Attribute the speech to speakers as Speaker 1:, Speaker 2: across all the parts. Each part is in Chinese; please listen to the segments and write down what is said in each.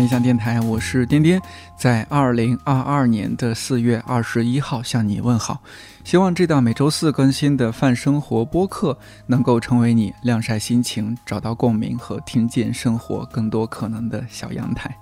Speaker 1: 理想电台，我是颠颠，在二零二二年的四月二十一号向你问好。希望这档每周四更新的泛生活播客能够成为你晾晒心情、找到共鸣和听见生活更多可能的小阳台。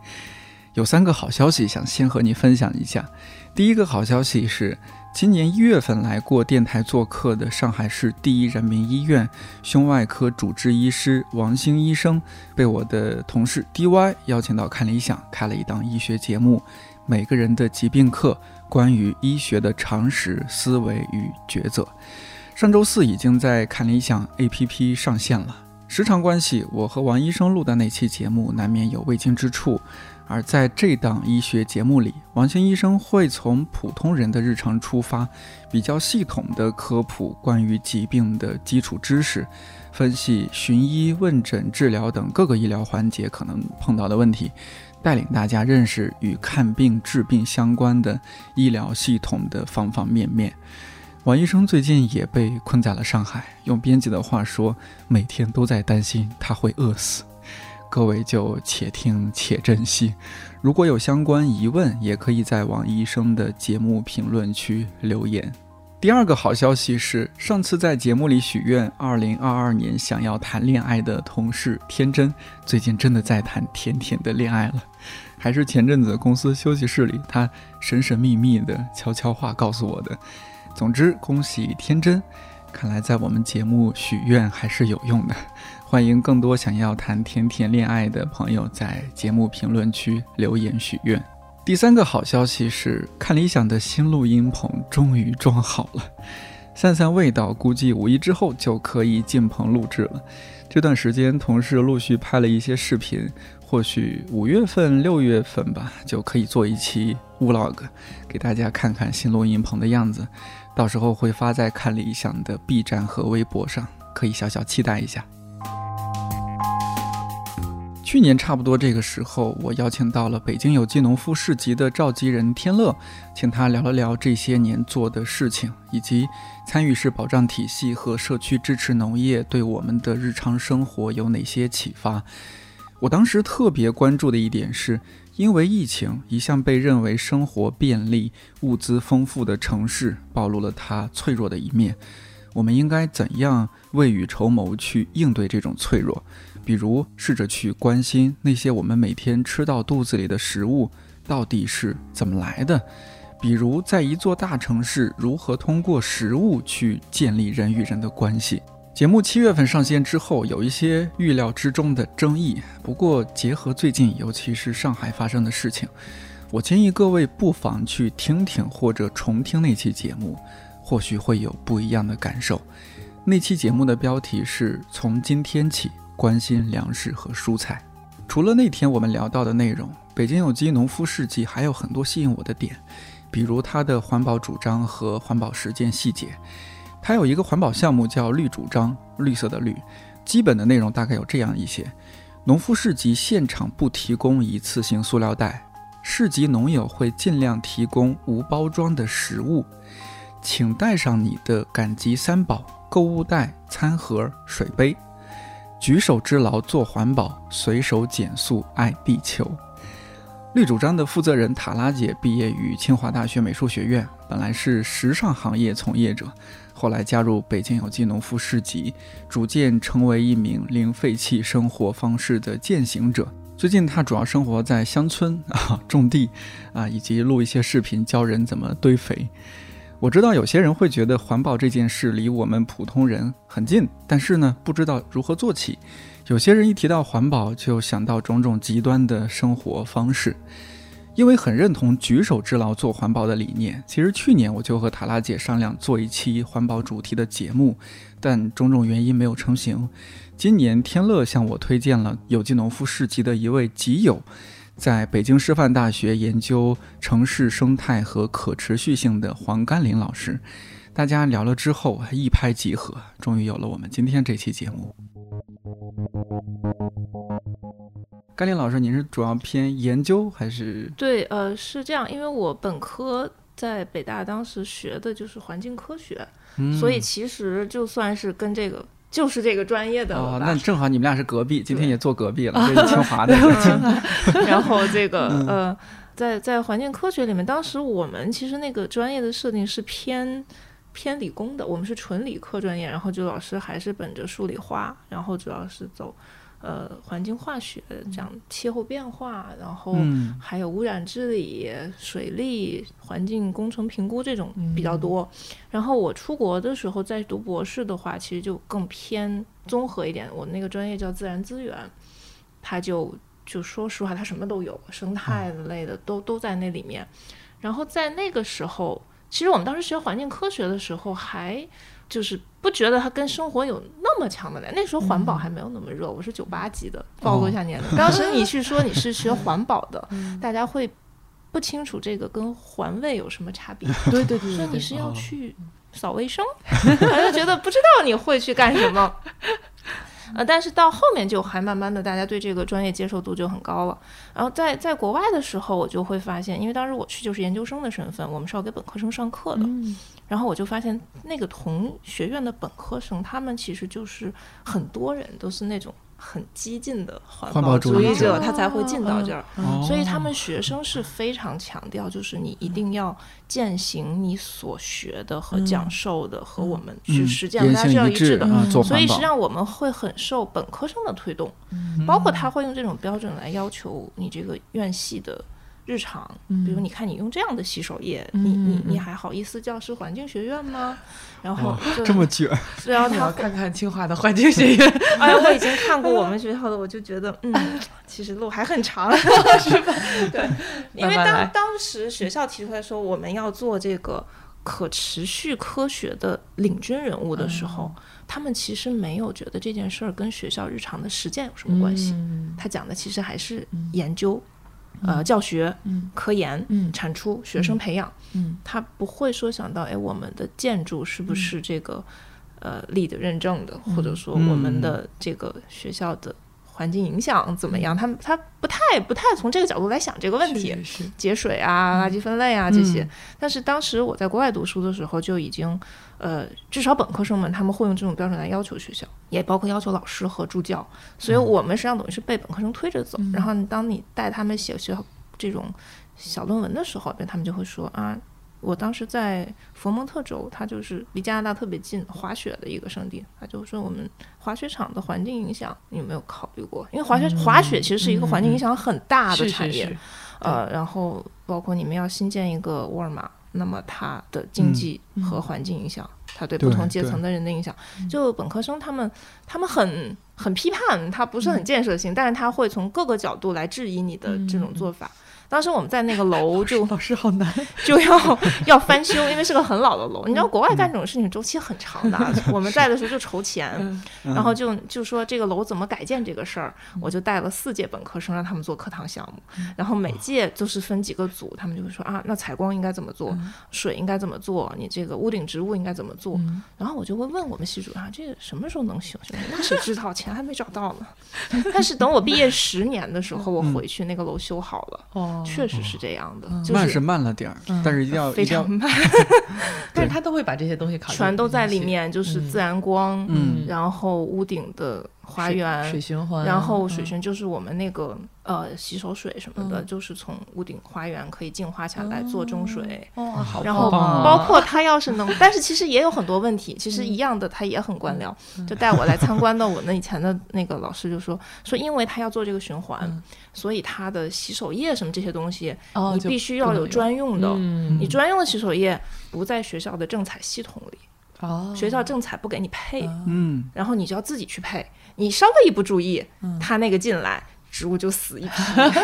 Speaker 1: 有三个好消息想先和你分享一下。第一个好消息是。今年一月份来过电台做客的上海市第一人民医院胸外科主治医师王兴医生，被我的同事 DY 邀请到看理想开了一档医学节目《每个人的疾病课》，关于医学的常识、思维与抉择。上周四已经在看理想 APP 上线了。时长关系，我和王医生录的那期节目难免有未经之处。而在这档医学节目里，王兴医生会从普通人的日常出发，比较系统的科普关于疾病的基础知识，分析寻医问诊、治疗等各个医疗环节可能碰到的问题，带领大家认识与看病治病相关的医疗系统的方方面面。王医生最近也被困在了上海，用编辑的话说，每天都在担心他会饿死。各位就且听且珍惜。如果有相关疑问，也可以在王医生的节目评论区留言。第二个好消息是，上次在节目里许愿，二零二二年想要谈恋爱的同事天真，最近真的在谈甜甜的恋爱了。还是前阵子公司休息室里，他神神秘秘的悄悄话告诉我的。总之，恭喜天真。看来在我们节目许愿还是有用的。欢迎更多想要谈甜甜恋爱的朋友在节目评论区留言许愿。第三个好消息是，看理想的新录音棚终于装好了，散散味道，估计五一之后就可以进棚录制了。这段时间，同事陆续拍了一些视频，或许五月份、六月份吧，就可以做一期 vlog，给大家看看新录音棚的样子。到时候会发在看理想的 B 站和微博上，可以小小期待一下。去年差不多这个时候，我邀请到了北京有机农夫市集的召集人天乐，请他聊了聊这些年做的事情，以及参与式保障体系和社区支持农业对我们的日常生活有哪些启发。我当时特别关注的一点是，因为疫情，一向被认为生活便利、物资丰富的城市暴露了它脆弱的一面。我们应该怎样未雨绸缪去应对这种脆弱？比如，试着去关心那些我们每天吃到肚子里的食物到底是怎么来的；比如，在一座大城市，如何通过食物去建立人与人的关系。节目七月份上线之后，有一些预料之中的争议。不过，结合最近，尤其是上海发生的事情，我建议各位不妨去听听或者重听那期节目，或许会有不一样的感受。那期节目的标题是从今天起。关心粮食和蔬菜。除了那天我们聊到的内容，北京有机农夫事迹还有很多吸引我的点，比如它的环保主张和环保实践细节。它有一个环保项目叫“绿主张”，绿色的绿。基本的内容大概有这样一些：农夫市集现场不提供一次性塑料袋，市集农友会尽量提供无包装的食物，请带上你的赶集三宝：购物袋、餐盒、水杯。举手之劳做环保，随手减速爱地球。绿主张的负责人塔拉姐毕业于清华大学美术学院，本来是时尚行业从业者，后来加入北京有机农夫市集，逐渐成为一名零废弃生活方式的践行者。最近她主要生活在乡村啊，种地啊，以及录一些视频教人怎么堆肥。我知道有些人会觉得环保这件事离我们普通人很近，但是呢，不知道如何做起。有些人一提到环保，就想到种种极端的生活方式。因为很认同举手之劳做环保的理念，其实去年我就和塔拉姐商量做一期环保主题的节目，但种种原因没有成型。今年天乐向我推荐了有机农夫市集的一位集友。在北京师范大学研究城市生态和可持续性的黄甘霖老师，大家聊了之后一拍即合，终于有了我们今天这期节目。甘霖老师，您是主要偏研究还是？
Speaker 2: 对，呃，是这样，因为我本科在北大当时学的就是环境科学，所以其实就算是跟这个就是这个专业的
Speaker 1: 哦，那正好你们俩是隔壁，今天也坐隔壁了，这是清华的。
Speaker 2: 然后这个
Speaker 1: 嗯。
Speaker 2: 呃，在在环境科学里面，当时我们其实那个专业的设定是偏偏理工的，我们是纯理科专业，然后就老师还是本着数理化，然后主要是走呃环境化学，讲气候变化，然后
Speaker 1: 嗯
Speaker 2: 还有污染治理、水利、环境工程评估这种比较多。然后我出国的时候，在读博士的话，其实就更偏综合一点。我那个专业叫自然资源，它就就说实话，它什么都有，生态类的都都在那里面。然后在那个时候，其实我们当时学环境科学的时候，还就是不觉得它跟生活有那么强的联。那时候环保还没有那么热，我是九八级的，暴露一下年龄。当时你去说你是学 环保的，大家会不清楚这个跟环卫有什么差别。
Speaker 3: 对对对
Speaker 2: 说你是要
Speaker 3: 哦
Speaker 2: 去扫卫生，我就觉得不知道你会去干什么。呃，但是到后面就还慢慢的，大家对这个专业接受度就很高了。然后在在国外的时候，我就会发现，因为当时我去就是研究生的身份，我们是要给本科生上课的。
Speaker 3: 嗯
Speaker 2: 然后我就发现，那个同学院的本科生，他们其实就是很多人都是那种很激进的环
Speaker 1: 环保主义者
Speaker 2: 义者，他才会进到这儿。
Speaker 1: 哦
Speaker 2: 所以他们学生是非常强调，就是你一定要践行你所学的和讲授的，和我们去
Speaker 1: 嗯
Speaker 2: 实践，
Speaker 1: 言
Speaker 2: 大家是要一致的。所以实际。上我们会很受本科生的推动，包括他会用这种标准来要求你这个院系的日常。比如你看你用这样的洗手液，你你你还好意思叫是环境学院吗？然后
Speaker 1: 这么卷，
Speaker 2: 然后他
Speaker 3: 要看看清华的环境学院，
Speaker 2: 哎，我已经看过我们学校的，我就觉得，嗯，其实路还很长，是吧？对，因为
Speaker 3: 慢慢
Speaker 2: 当当时学校提出来说我们要做这个可持续科学的领军人物的时候，他们其实没有觉得这件事儿跟学校日常的实践有什么关系。
Speaker 3: 嗯
Speaker 2: 他讲的其实还是研究、呃教学、
Speaker 3: 嗯
Speaker 2: 科研、
Speaker 3: 嗯
Speaker 2: 产出、学生培养。
Speaker 3: 嗯
Speaker 2: 他不会说想到，哎，我们的建筑是不是这个、呃立的认证的，或者说我们的这个学校的环境影响怎么样？他们他不太不太从这个角度来想这个问题。
Speaker 3: 是是
Speaker 2: 节水啊、垃圾分类啊这些。
Speaker 1: 嗯
Speaker 2: 但是当时我在国外读书的时候，就已经，呃，至少本科生们他们会用这种标准来要求学校，也包括要求老师和助教。所以我们实际上等于是被本科生推着走。然后当你带他们写学校这种小论文的时候，他们就会说啊。我当时在佛蒙特州，它就是离加拿大特别近，滑雪的一个圣地。他就说我们滑雪场的环境影响，你有没有考虑过？因为滑雪、滑雪其实是一个环境影响很大的产业，呃，然后包括你们要新建一个沃尔玛，那么它的经济和环境影响，它对不同阶层的人的影响，就本科生他们他们很很批判，他不是很建设性，但是他会从各个角度来质疑你的这种做法。当时我们在那个楼 就
Speaker 3: 老师好难，
Speaker 2: 就要要翻修，因为是个很老的楼。你知道国外干这种事情周期很长的，我们在的时候就筹钱，
Speaker 3: 嗯
Speaker 2: 然后就就说这个楼怎么改建这个事儿，我就带了四届本科生让他们做课堂项目，然后每届都是分几个组，他们就会说啊，那采光应该怎么做，水应该怎么做，你这个屋顶植物应该怎么做，然后我就会问我们系主任啊，这个什么时候能修？那谁知道，钱还没找到呢。但是等我毕业十年的时候，我回去那个楼修好了。
Speaker 3: 哦，
Speaker 2: 确实是这样的，就
Speaker 1: 慢是慢了点儿，但是一定要
Speaker 2: 非常慢，
Speaker 3: 但是他都会把这些东西考虑
Speaker 2: 全都在里，面，就是自然光，
Speaker 1: 嗯。
Speaker 2: 然后屋顶的花
Speaker 3: 水
Speaker 2: 园
Speaker 3: 水，循环，
Speaker 2: 然后水
Speaker 3: 嗯
Speaker 2: 循就是我们那个呃洗手水什么的，
Speaker 3: 嗯
Speaker 2: 就是从屋顶花园可以净化下来做中水。
Speaker 3: 哦，好
Speaker 2: 然后包括他要是能，但是其实也有很多问题，其实一样的，他也很官僚。就带我来参观的我那以前的那个老师就说说，因为他要做这个循环，
Speaker 3: 嗯
Speaker 2: 所以他的洗手液什么这些东西，
Speaker 3: 哦
Speaker 2: 你必须要有专用的。
Speaker 3: 嗯
Speaker 2: 你专用的洗手液不在学校的政采系统里，
Speaker 3: 哦，
Speaker 2: 学校政采不给你配，
Speaker 1: 嗯
Speaker 2: 然后你就要自己去配。你稍微一不注意，他那个进来。植物就死一批，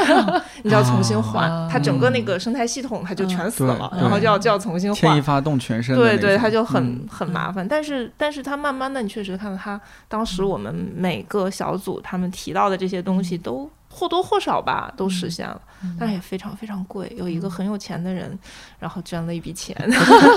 Speaker 2: 你就要重新换，
Speaker 3: 啊
Speaker 2: 它整个那个生态系统它就全死了，
Speaker 1: 对
Speaker 2: 然后就要就要重新换。
Speaker 1: 牵一发动全身。
Speaker 2: 对对，它就很、
Speaker 1: 嗯
Speaker 2: 很麻烦。但是但是它慢慢的，你确实看到它当时我们每个小组他们提到的这些东西都或多或少吧都实现了，但是也非常非常贵。有一个很有钱的人，然后捐了一笔钱，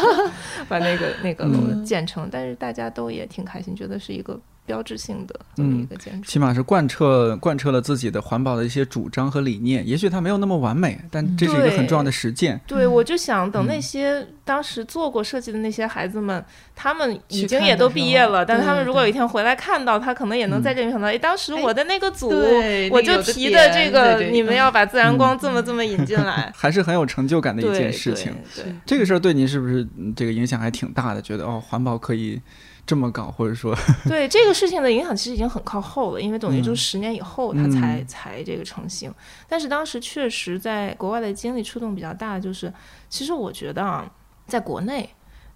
Speaker 2: 把那个那个楼建成，但是大家都也挺开心，觉得是一个标志性的这么一个建筑。
Speaker 1: 起码是贯彻贯彻了自己的环保的一些主张和理念。也许它没有那么完美，但这是一个很重要的实践。
Speaker 2: 对，我就想等
Speaker 1: 嗯
Speaker 2: 那些当时做过设计的那些孩子们，他们已经也都毕业了，但他们如果有一天回来看到，他可能也能在这里想到，哎，当时我的那个组，
Speaker 3: 对
Speaker 2: 我就提的这个，你们要把自然
Speaker 1: 嗯
Speaker 2: 光这么这么引进来。
Speaker 1: 还是很有成就感的一件事情。
Speaker 2: 对对
Speaker 1: 这个事儿对您是不是嗯这个影响还挺大的？觉得哦，环保可以这么搞，或者说，
Speaker 2: 对 这个事情的影响其实已经很靠后了，因为等于就
Speaker 1: 嗯
Speaker 2: 十年以后它才、
Speaker 1: 嗯
Speaker 2: 才这个成型。但是当时确实在国外的经历触动比较大，就是其实我觉得啊，在国内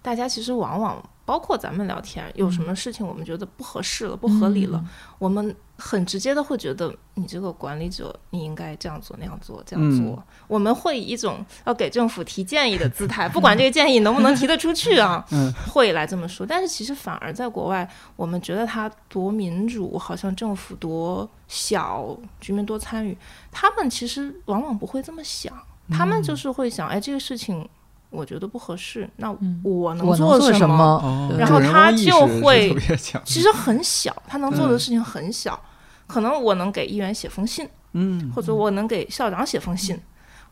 Speaker 2: 大家其实往往包括咱们聊天，有什么事情我们觉得不合适了、不合理了，我们很直接的会觉得你这个管理者你应该这样做、那样做、这样做。
Speaker 1: 嗯
Speaker 2: 我们会以一种要给政府提建议的姿态，不管这个建议能不能提得出去啊，
Speaker 1: 嗯
Speaker 2: 会来这么说。但是其实反而在国外，我们觉得他多民主，好像政府多小，居民多参与，他们其实往往不会这么想，他们就是会想，哎，这个事情我觉得不合适，那我能做什
Speaker 3: 做么？
Speaker 2: 然后他就会。其实很小，他能做的
Speaker 1: 嗯
Speaker 2: 事情很小，可能我能给议员写封信，
Speaker 1: 嗯
Speaker 2: 或者我能给校长写封信，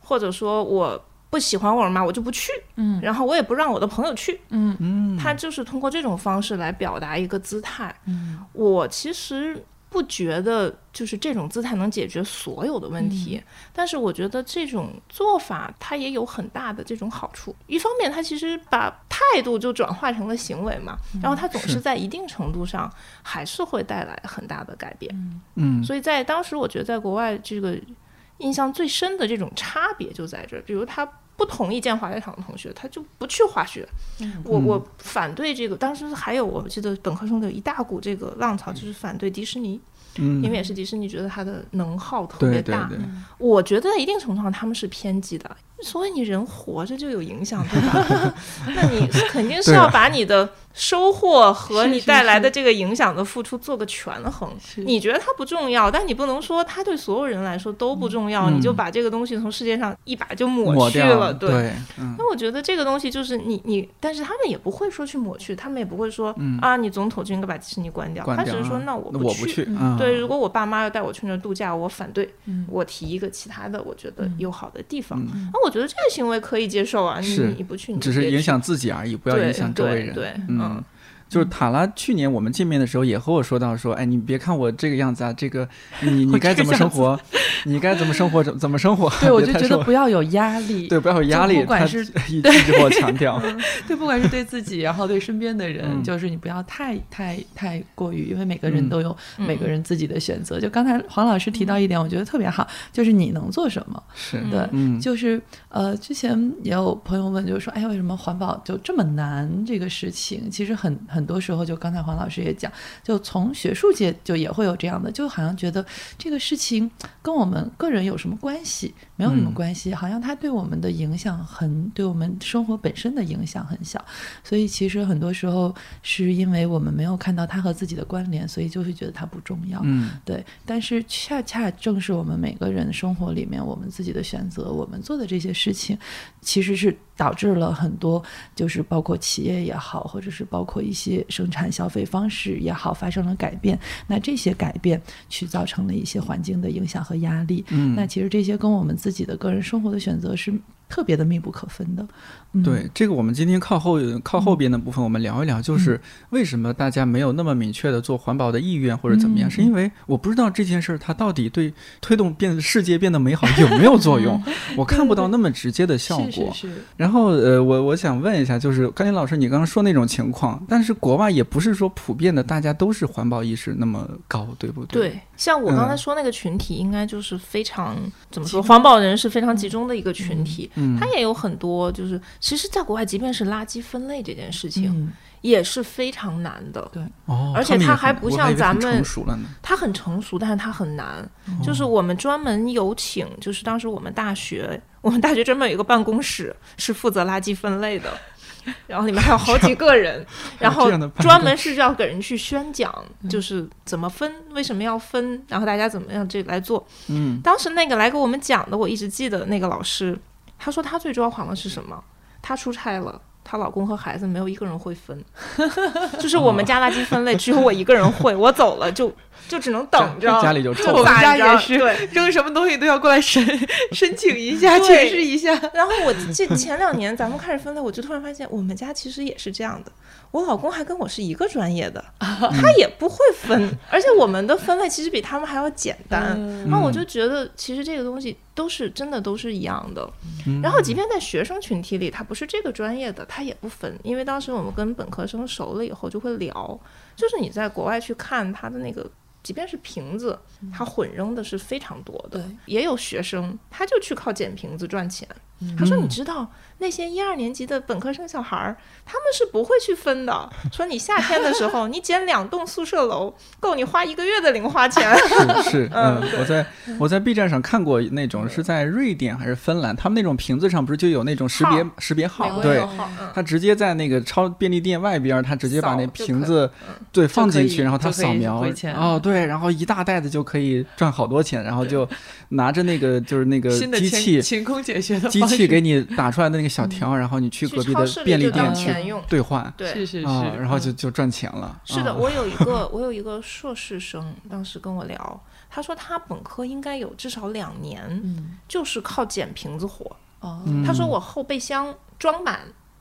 Speaker 2: 或者说我不喜欢沃尔玛，我就不去，
Speaker 3: 嗯
Speaker 2: 然后我也不让我的朋友去，
Speaker 3: 嗯
Speaker 1: 嗯，
Speaker 2: 他就是通过这种方式来表达一个姿态。
Speaker 3: 嗯
Speaker 2: 我其实不觉得就是这种姿态能解决所有的问题，但是我觉得这种做法它也有很大的这种好处。一方面，它其实把态度就转化成了行为嘛，然后它总
Speaker 1: 是
Speaker 2: 是在一定程度上还是会带来很大的改变。
Speaker 1: 嗯
Speaker 2: 所以在当时，我觉得在国外这个印象最深的这种差别就在这儿，比如他。不同意建滑雪场的同学，他就不去滑雪。我我反对这个，当时还有我记得本科生的一大股这个浪潮，就是反对迪士尼，
Speaker 1: 嗯，
Speaker 2: 因为也是迪士尼觉得它的能耗特别大。
Speaker 1: 对对对，
Speaker 2: 我觉得一定程度上他们是偏激的，所以你人活着就有影响，对吧？那你肯定是要把你的收获和你带来的这个影响的付出做个权衡。
Speaker 3: 是。
Speaker 2: 你觉得它不重要，但你不能说它对所有人来说都不重要，
Speaker 1: 嗯。
Speaker 2: 你就把这个东西从世界上一把就
Speaker 1: 抹
Speaker 2: 去了。对。那我觉得这个东西就是你你，但是他们也不会说去抹去，他们也不会说、
Speaker 1: 嗯。
Speaker 2: 啊，你总统就应该把迪士尼关掉。他只是说
Speaker 1: 啊
Speaker 2: 那我
Speaker 1: 不去，
Speaker 2: 对，如果我爸妈要带我去那儿度假，我反对，
Speaker 3: 嗯。
Speaker 2: 我提一个其他的我觉得
Speaker 3: 嗯。
Speaker 2: 友好的地方。
Speaker 1: 嗯，
Speaker 2: 那我觉得这个行为可以接受啊，你
Speaker 1: 是
Speaker 2: 你不去，你
Speaker 1: 只是影响自己而已，不要影响周围人。
Speaker 2: 对对，
Speaker 1: 嗯，就是塔拉去年我们见面的时候也和我说到说，哎，你别看我这个样子啊，这个你你该怎么生活，你该怎么生活怎怎么生活，
Speaker 3: 对，我就觉得不要有压力，
Speaker 1: 对不要有压力，
Speaker 3: 就不管是
Speaker 1: 一一直和我强调，
Speaker 3: 对，不管是对自己，然后对身边的人，
Speaker 1: 嗯
Speaker 3: 就是你不要太太太过于，因为每个人
Speaker 1: 嗯
Speaker 3: 都有
Speaker 2: 嗯
Speaker 3: 每个人自己的选择。就刚才黄老师提到一点，我觉得特别好，就是你能做什么。
Speaker 1: 是，
Speaker 3: 对，
Speaker 1: 嗯，
Speaker 3: 就是呃，之前也有朋友问，就是说，哎，为什么环保就这么难？这个事情其实很很多时候，就刚才黄老师也讲，就从学术界就也会有这样的，就好像觉得这个事情跟我们个人有什么关系？没有什么
Speaker 1: 嗯
Speaker 3: 关系，好像它对我们的影响很，对我们生活本身的影响很小。所以其实很多时候是因为我们没有看到它和自己的关联，所以就会觉得它不重要。
Speaker 1: 嗯
Speaker 3: 对，但是恰恰正是我们每个人生活里面，我们自己的选择，我们做的这些事情，其实是导致了很多，就是包括企业也好，或者是包括一些生产消费方式也好，发生了改变。那这些改变去造成了一些环境的影响和压力。
Speaker 1: 嗯，
Speaker 3: 那其实这些跟我们自己的个人生活的选择是特别的密不可分的。嗯、
Speaker 1: 对，这个我们今天靠后靠后边的部分，我们聊一聊，就是为什么大家没有那么明确的做环保的意愿或者怎么样？
Speaker 3: 嗯
Speaker 1: 是因为我不知道这件事儿它到底对推动变世界变得美好有没有作用，我看不到那么直接的效果。
Speaker 3: 是是是，
Speaker 1: 然后呃，我我想问一下，就是甘霖老师，你刚刚说那种情况，但是国外也不是说普遍的大家都是环保意识那么高，对不对？
Speaker 2: 对，像我刚才
Speaker 1: 嗯
Speaker 2: 说那个群体，应该就是非常、怎么说，环保人是非常集中的一个群体。
Speaker 1: 嗯
Speaker 2: 它也有很多，就是其实，在国外，即便是垃圾分类这件事情，
Speaker 3: 嗯
Speaker 2: 也是非常难的。
Speaker 1: 哦，
Speaker 2: 而且它还不像咱们
Speaker 1: 成熟了呢。
Speaker 2: 它很成熟，但是它很难。
Speaker 1: 哦
Speaker 2: 就是我们专门有请，就是当时我们大学，我们大学专门有一个办公室是负责垃圾分类的。然后里面还有好几个人，然后专门是要给人去宣讲，就是怎么分，为什么要分，然后大家怎么样这来做。
Speaker 1: 嗯
Speaker 2: 当时那个来给我们讲的，我一直记得那个老师，他说他最抓狂的是什么？他出差了，她老公和孩子没有一个人会分，就是我们家垃圾分类只有我一个人会，我走了就就只能等着，
Speaker 1: 家里就臭
Speaker 3: 我们家也 是，
Speaker 2: 对，
Speaker 3: 扔什么东西都要过来申申请一下，
Speaker 2: 对
Speaker 3: 解释一下。
Speaker 2: 然后我这前两年咱们开始分类，我就突然发现我们家其实也是这样的。我老公还跟我是一个专业的，他也不会分，而且我们的分类其实比他们还要简单。
Speaker 3: 嗯
Speaker 2: 然后我就觉得，其实这个东西都是真的都是一样的。
Speaker 1: 嗯
Speaker 2: 然后即便在学生群体里，他不是这个专业的，他也不分，因为当时我们跟本科生熟了以后就会聊，就是你在国外去看他的那个。即便是瓶子，它混扔的是非常多的
Speaker 3: 对。
Speaker 2: 也有学生，他就去靠捡瓶子赚钱。他说：“
Speaker 1: 嗯
Speaker 2: 你知道那些一二年级的本科生小孩儿，他们是不会去分的。说你夏天的时候，你捡两栋宿舍楼，够你花一个月的零花钱。
Speaker 1: 是是，嗯，我在我在 B 站上看过那种是在瑞典还是芬兰，他们那种瓶子上不是就有那种识别识别号对他直接在那个超便利店外边儿，他直接把那瓶子
Speaker 2: 嗯
Speaker 1: 对放进去，然后他扫描哦，对，然后一大袋子就可以赚好多钱，然后就拿着那个就是那个机器
Speaker 3: 勤工俭学的
Speaker 1: 机器给你打出来的那个小条，然后你去
Speaker 2: 去
Speaker 1: 隔壁的便利店去
Speaker 2: 钱用
Speaker 1: 兑换
Speaker 2: 对，
Speaker 3: 是是是，
Speaker 1: 啊，然后就
Speaker 3: 嗯
Speaker 1: 就赚钱了。
Speaker 2: 是的，
Speaker 1: 啊
Speaker 2: 我有一个 我有一个硕士生，当时跟我聊，他说他本科应该有至少两年，
Speaker 3: 嗯
Speaker 2: 就是靠捡瓶子活。
Speaker 3: 哦
Speaker 1: 嗯
Speaker 2: 他说我后备箱装满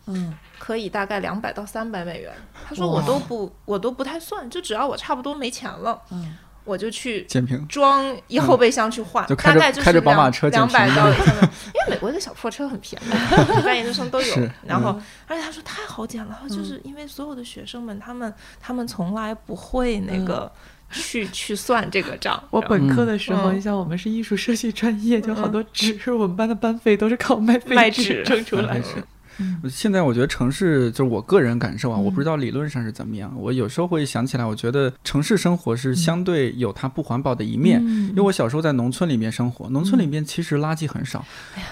Speaker 3: 嗯
Speaker 2: 可以大概两百到三百美元，他说我都不我都不太算，就只要我差不多没钱了，
Speaker 3: 嗯
Speaker 2: 我就去
Speaker 1: 捡瓶
Speaker 2: 装一后备箱去换，
Speaker 1: 就
Speaker 2: 大概就是
Speaker 1: 开着宝马车
Speaker 2: 两百到三百，因为美国的小破车很便宜，一般研究生都有。然后
Speaker 1: 嗯，
Speaker 2: 而且他说太好捡了，就是因为所有的学生们，他们他们从来不会那个去去算这个账。
Speaker 3: 我本科的时候，
Speaker 2: 嗯
Speaker 3: 你像我们是艺术设计专业，就好多纸，我们班的班费都是靠卖废
Speaker 2: 卖
Speaker 3: 纸
Speaker 2: 纸
Speaker 3: 挣出来的。
Speaker 1: 现在我觉得城市就是我个人感受啊，
Speaker 3: 嗯
Speaker 1: 我不知道理论上是怎么样。我有时候会想起来，我觉得城市生活是相对有它不环保的一面。
Speaker 3: 嗯
Speaker 1: 因为我小时候在农村里面生活，农村里面其实垃圾很少，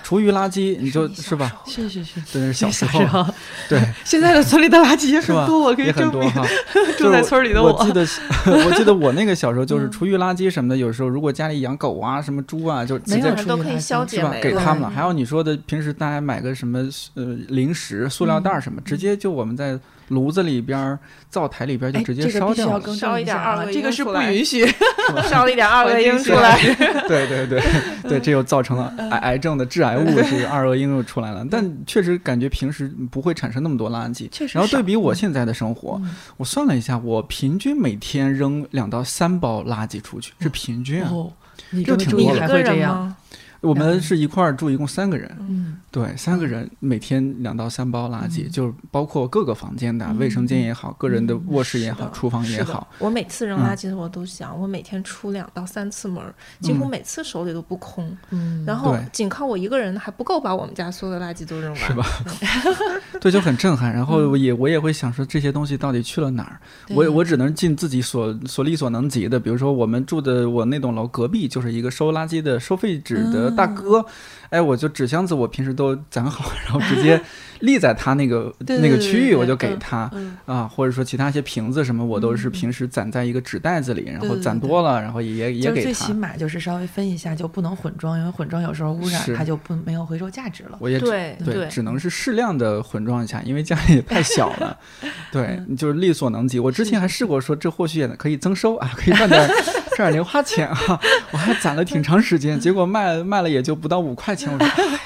Speaker 1: 厨余垃圾你就是吧？
Speaker 2: 时候
Speaker 3: 是是是，
Speaker 1: 真的是小时
Speaker 3: 时
Speaker 1: 候，
Speaker 3: 候，
Speaker 1: 对，
Speaker 3: 现在的村里的垃圾也
Speaker 1: 是吧？
Speaker 3: 很多，我可以证明。住在村里的我
Speaker 1: 我记得 我记得我那个小时候就是
Speaker 3: 嗯
Speaker 1: 厨余垃圾什么的，有时候如果家里养狗啊、什么猪啊，就直接
Speaker 3: 没有
Speaker 2: 人都可以消
Speaker 1: 是吧
Speaker 2: 解没了。
Speaker 1: 给他们了。
Speaker 2: 嗯
Speaker 1: 还有你说的，平时大家买个什么呃零食、塑料袋儿什么，直接就我们在炉子里边儿、灶台里边儿就
Speaker 3: 哎，
Speaker 1: 直接烧掉了。
Speaker 2: 烧一点二恶
Speaker 3: 这个是不
Speaker 2: 英出来
Speaker 3: 允许。
Speaker 2: 烧了一点二恶英出来，
Speaker 1: 对对对 对，这又造成了癌癌症的致癌物是二恶英又出来了。但确实感觉平时不会产生那么多垃圾。
Speaker 3: 确实
Speaker 1: 然后对比我现在的生活，
Speaker 3: 嗯
Speaker 1: 我算了一下，我平均每天扔两到三包垃圾出去，是平均啊。
Speaker 3: 哦，你
Speaker 1: 这
Speaker 3: 这么注意
Speaker 1: 挺多的
Speaker 3: 还会这样？
Speaker 2: 吗？
Speaker 1: 我们是一块儿住，一共三个人，
Speaker 3: 嗯，
Speaker 1: 对，三个人每天两到三包垃圾，
Speaker 3: 嗯
Speaker 1: 就是包括各个房间的
Speaker 3: 嗯
Speaker 1: 卫生间也好，个人的卧室也好，厨房也好，
Speaker 2: 我每次扔
Speaker 1: 嗯
Speaker 2: 垃圾的时候，我都想，我每天出两到三次门，几乎
Speaker 1: 嗯
Speaker 2: 每次手里都不空。
Speaker 3: 嗯
Speaker 2: 然后仅靠我一个人还不够把我们家所有的垃圾都扔完，
Speaker 1: 是吧？对，就很震撼。然后我也我也会想说，这些东西到底去了哪儿？我
Speaker 3: 对
Speaker 1: 我只能尽自己所所力所能及的，比如说我们住的我那栋楼隔壁就是一个收垃圾的收废纸的大哥，哎，我就纸箱子我平时都攒好，然后直接立在他那个那个区域，我就给他。
Speaker 3: 嗯
Speaker 1: 啊，或者说其他一些瓶子什么，我都是平时攒在一个纸袋子里，然后攒多了，然后也也给
Speaker 3: 他最起。码就是稍微分一下，就不能混装，因为混装有时候污染它就不没有回收价值了。
Speaker 1: 我也只
Speaker 2: 对
Speaker 1: 对，只能是适量的混装一下，因为家里也太小了。对，
Speaker 3: 嗯
Speaker 1: 就是力所能及。我之前还试过说，这或许也可以增收啊，可以赚点 赚点零花钱啊。我还攒了挺长时间，结果卖卖了也就不到五块钱。我说，哎，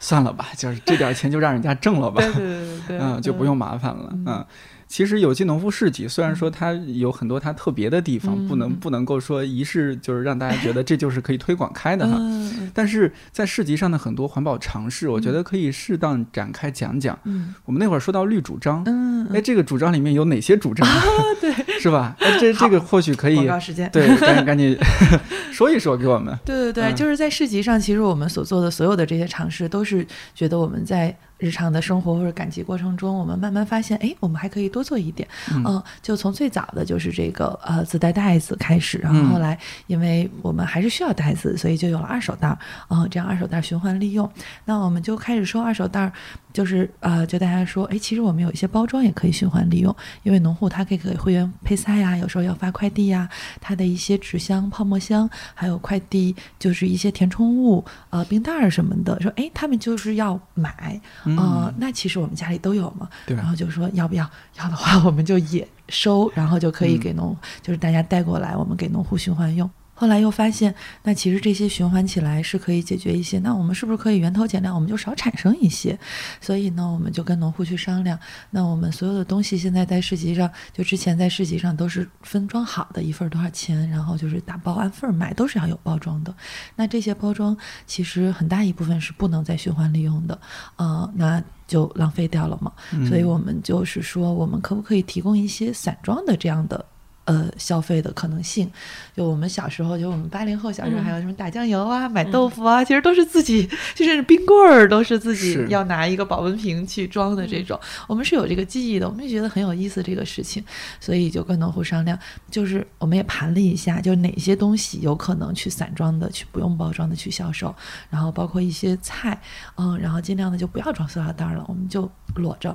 Speaker 1: 算了吧，就是这点钱就让人家挣了吧。
Speaker 3: 对对对对，
Speaker 1: 嗯，就不用麻烦了。嗯，其实有机农夫市集，虽然说它有很多它特别的地方，不能
Speaker 3: 嗯
Speaker 1: 不能够说一试就是让大家觉得这就是可以推广开的哈。
Speaker 3: 嗯
Speaker 1: 但是在市集上的很多环保尝试，我觉得可以适当展开讲讲。
Speaker 3: 嗯
Speaker 1: 我们那会儿说到绿主张，
Speaker 3: 嗯，
Speaker 1: 哎，这个主张里面有哪些主张？对，是吧？哎，这这个或许可以
Speaker 3: 广告时间。
Speaker 1: 对，赶紧赶紧 说一说给我们。
Speaker 3: 对对对，
Speaker 1: 嗯
Speaker 3: 就是在市集上，其实我们所做的所有的这些尝试，都是觉得我们在日常的生活或者赶集过程中，我们慢慢发现，哎，我们还可以多做一点。
Speaker 1: 嗯
Speaker 3: 就从最早的就是这个呃自带袋子开始，然
Speaker 1: 嗯
Speaker 3: 后后来因为我们还是需要袋子，所以就有了二手袋儿，嗯、这样二手袋儿循环利用。那我们就开始收二手袋儿，就是呃，就大家说，哎，其实我们有一些包装也也可以循环利用，因为农户他可以给会员配菜呀，有时候要发快递呀，他的一些纸箱、泡沫箱，还有快递就是一些填充物，呃，冰袋儿什么的，说哎，他们就是要买，呃，那其实我们家里都有嘛，然后就说要不要，要的话我们就也收，然后就可以给农，就是大家带过来，我们给农户循环用。后来又发现，那其实这些循环起来是可以解决一些。那我们是不是可以源头减量，我们就少产生一些？所以呢，我们就跟农户去商量。那我们所有的东西现在在市集上，就之前在市集上都是分装好的，一份多少钱，然后就是打包按份买，都是要有包装的。那这些包装其实很大一部分是不能再循环利用的，呃，那就浪费掉了嘛。所以我们就是说，我们可不可以提供一些散装的这样的？呃，消费的可能性，就我们小时候，就我们八零后小时候，还有什么打酱油啊、买豆腐啊，其实都是自己，就是冰棍儿都是自己要拿一个保温瓶去装的这种，我们是有这个记忆的，我们就觉得很有意思这个事情，所以就跟农户商量，就是我们也盘了一下，就哪些东西有可能去散装的，去不用包装的去销售，然后包括一些菜，嗯，然后尽量的就不要装塑料袋了，我们就裸着。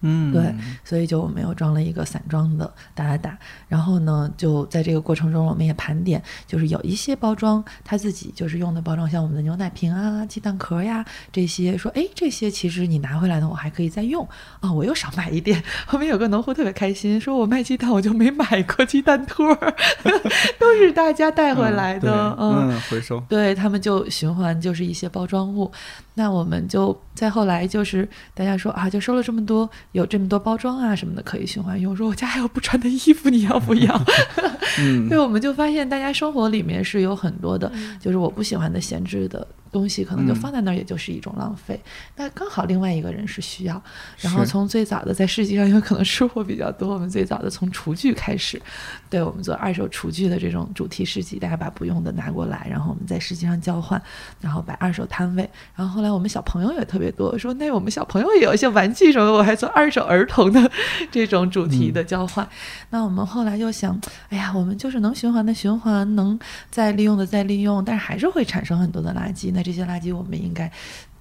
Speaker 1: 嗯，
Speaker 3: 对，所以就我们又装了一个散装的打打打。然后呢，就在这个过程中，我们也盘点，就是有一些包装，他自己就是用的包装，像我们的牛奶瓶啊、鸡蛋壳呀这些，说哎，这些其实你拿回来的我还可以再用啊，我又少买一点。后面有个农户特别开心，说我卖鸡蛋我就没买过鸡蛋托，都是大家带回来的，
Speaker 1: 嗯，回收。
Speaker 3: 对他们就循环，就是一些包装物。那我们就再后来就是大家说啊，就收了这么多，有这么多包装啊什么的可以循环用。说我家还有不穿的衣服，你要不要？
Speaker 1: 嗯，
Speaker 3: 对，我们就发现大家生活里面是有很多的，就是我不喜欢的闲置的。东西可能就放在那儿，也就是一种浪费。那刚好另外一个人是需要。然后从最早的在世界上，因为可能吃货比较多，我们最早的从厨具开始，对我们做二手厨具的这种主题市集，大家把不用的拿过来，然后我们在市集上交换，然后摆二手摊位。然后后来我们小朋友也特别多，说那我们小朋友也有一些玩具什么的，我还做二手儿童的这种主题的交换。那我们后来又想，哎呀，我们就是能循环的循环，能再利用的再利用，但是还是会产生很多的垃圾。那这些垃圾，我们应该。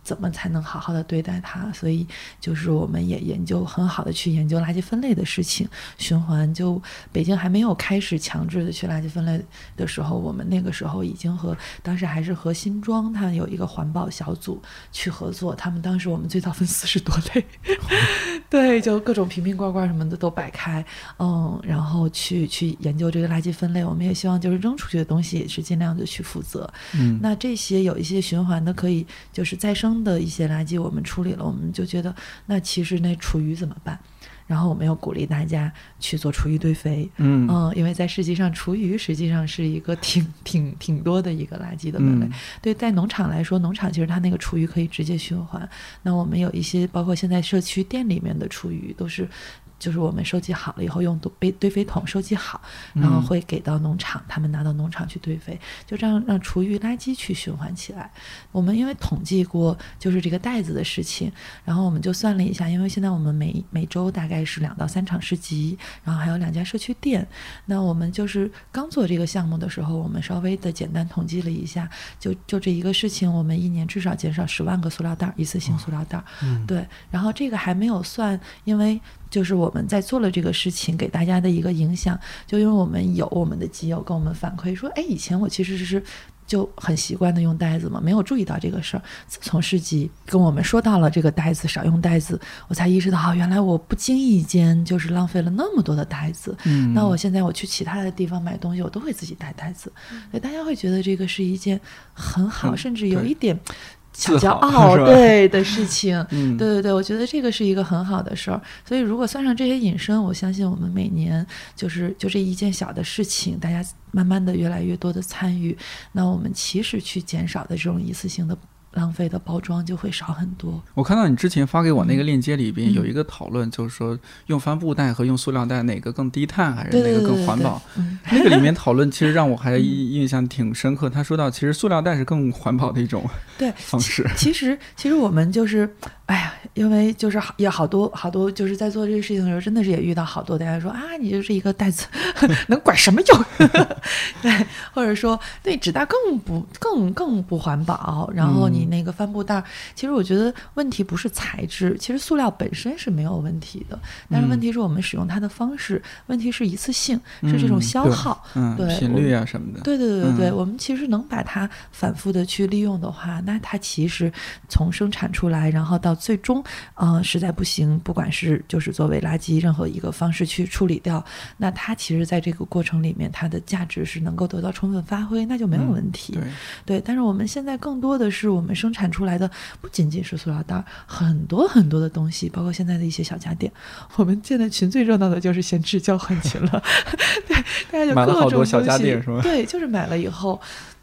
Speaker 3: 怎么才能好好的对待它？所以就是我们也研究很好的去研究垃圾分类的事情，循环。就北京还没有开始强制的去垃圾分类的时候，我们那个时候已经和当时还是和新庄他有一个环保小组去合作。他们当时我们最早分四十多类，对，就各种瓶瓶罐罐什么的都摆开，嗯，然后去去研究这个垃圾分类。我们也希望就是扔出去的东西也是尽量的去负责。
Speaker 1: 嗯，
Speaker 3: 那这些有一些循环的，可以就是再生。的一些垃圾我们处理了，我们就觉得那其实那厨余怎么办？然后我们又鼓励大家去做厨余堆肥，
Speaker 1: 嗯
Speaker 3: 嗯，因为在实际上厨余实际上是一个挺 挺挺多的一个垃圾的分类。对，在农场来说，农场其实它那个厨余可以直接循环。那我们有一些包括现在社区店里面的厨余都是。就是我们收集好了以后，用堆堆肥桶收集好，然后会给到农场，他们拿到农场去堆肥，就这样让厨余垃圾去循环起来。我们因为统计过就是这个袋子的事情，然后我们就算了一下，因为现在我们每每周大概是两到三场市集，然后还有两家社区店。那我们就是刚做这个项目的时候，我们稍微的简单统计了一下，就就这一个事情，我们一年至少减少十万个塑料袋，一次性塑料袋。
Speaker 1: 嗯，
Speaker 3: 对。然后这个还没有算，因为。就是我们在做了这个事情，给大家的一个影响，就因为我们有我们的基友跟我们反馈说，哎，以前我其实是就很习惯的用袋子嘛，没有注意到这个事儿。自从世纪跟我们说到了这个袋子少用袋子，我才意识到，哦，原来我不经意间就是浪费了那么多的袋子。
Speaker 1: 嗯，
Speaker 3: 那我现在我去其他的地方买东西，我都会自己带袋子，所以大家会觉得这个是一件很好，甚至有一点。小骄傲对的事情，对对对，我觉得这个是一个很好的事儿。所以如果算上这些引申，我相信我们每年就是就这一件小的事情，大家慢慢的越来越多的参与，那我们其实去减少的这种一次性的。浪费的包装就会少很多。
Speaker 1: 我看到你之前发给我那个链接里边有一个讨论，就是说用帆布袋和用塑料袋哪个更低碳，还是哪个更环保？那个里面讨论其实让我还印象挺深刻。他说到，其实塑料袋是更环保的一种
Speaker 3: 对
Speaker 1: 方式。
Speaker 3: 其实，其实我们就是哎呀，因为就是好也好多好多，就是在做这个事情的时候，真的是也遇到好多大家说啊，你就是一个袋子，能管什么用？对，或者说对纸袋更不更更不环保。然后你那个帆布袋，其实我觉得问题不是材质，其实塑料本身是没有问题的，但是问题是我们使用它的方式，问题是一次性，是这种消耗，
Speaker 1: 嗯，
Speaker 3: 对
Speaker 1: 频率啊什么的。
Speaker 3: 对对对对对，我们其实能把它反复的去利用的话，那它其实从生产出来，然后到最终，呃，实在不行，不管是就是作为垃圾任何一个方式去处理掉，那它其实在这个过程里面，它的价值是能够得到充分发挥，那就没有问题。
Speaker 1: 对
Speaker 3: 对，但是我们现在更多的是我们生产出来的不仅仅是塑料袋，很多很多的东西，包括现在的一些小家电。我们现在群最热闹的就是闲置交换群了，对，大家就
Speaker 1: 买了
Speaker 3: 各种
Speaker 1: 好多小家电是吧
Speaker 3: 对，就是买了以后。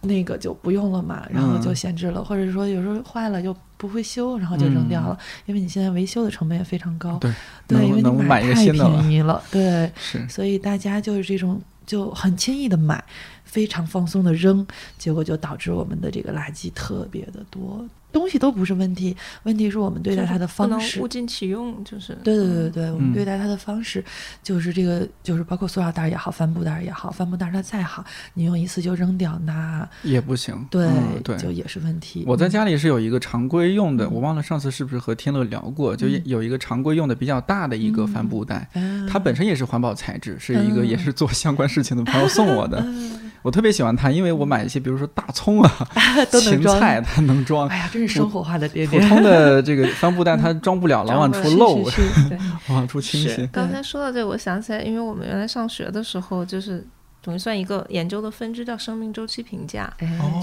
Speaker 3: 那个就不用了嘛，然后就闲置了，或者说有时候坏了又不会修，然后就扔掉了，因为你现在维修的成本也非常高。
Speaker 1: 对
Speaker 3: 对，因为你
Speaker 1: 能买
Speaker 3: 太便宜了，对，
Speaker 1: 是
Speaker 3: 所以大家就是这种就很轻易的买，非常放松的扔，结果就导致我们的这个垃圾特别的多。东西都不是问题，问题是我们对待它的
Speaker 2: 不能
Speaker 3: 方式
Speaker 2: 物。尽其用，就是
Speaker 3: 对对对对，我们
Speaker 1: 嗯
Speaker 3: 对待它的方式，就是这个，就是包括塑料袋也好，帆布袋也好，帆布袋它再好，你用一次就扔掉，那
Speaker 1: 也不行。
Speaker 3: 对、
Speaker 1: 嗯对。
Speaker 3: 就也是问题。
Speaker 1: 我在
Speaker 3: 嗯
Speaker 1: 家里是有一个常规用的，
Speaker 3: 嗯
Speaker 1: 我忘了上次是不是和天乐聊过，就
Speaker 3: 嗯
Speaker 1: 有一个常规用的比较大的一个帆布袋，
Speaker 3: 啊
Speaker 1: 它本身也是环保材质，是一个
Speaker 3: 嗯
Speaker 1: 也是做相关事情的朋友送我的，
Speaker 3: 嗯
Speaker 1: 我特别喜欢它，因为我买一些比如说大葱啊。芹菜，它能装。
Speaker 3: 哎呀，真是生活化的点
Speaker 1: 普。通的这个帆布袋它装不了，老往出漏。往出倾斜。
Speaker 2: 刚才说到这个，我想起来，因为我们原来上学的时候，就是等于算一个研究的分支，叫生命周期评价。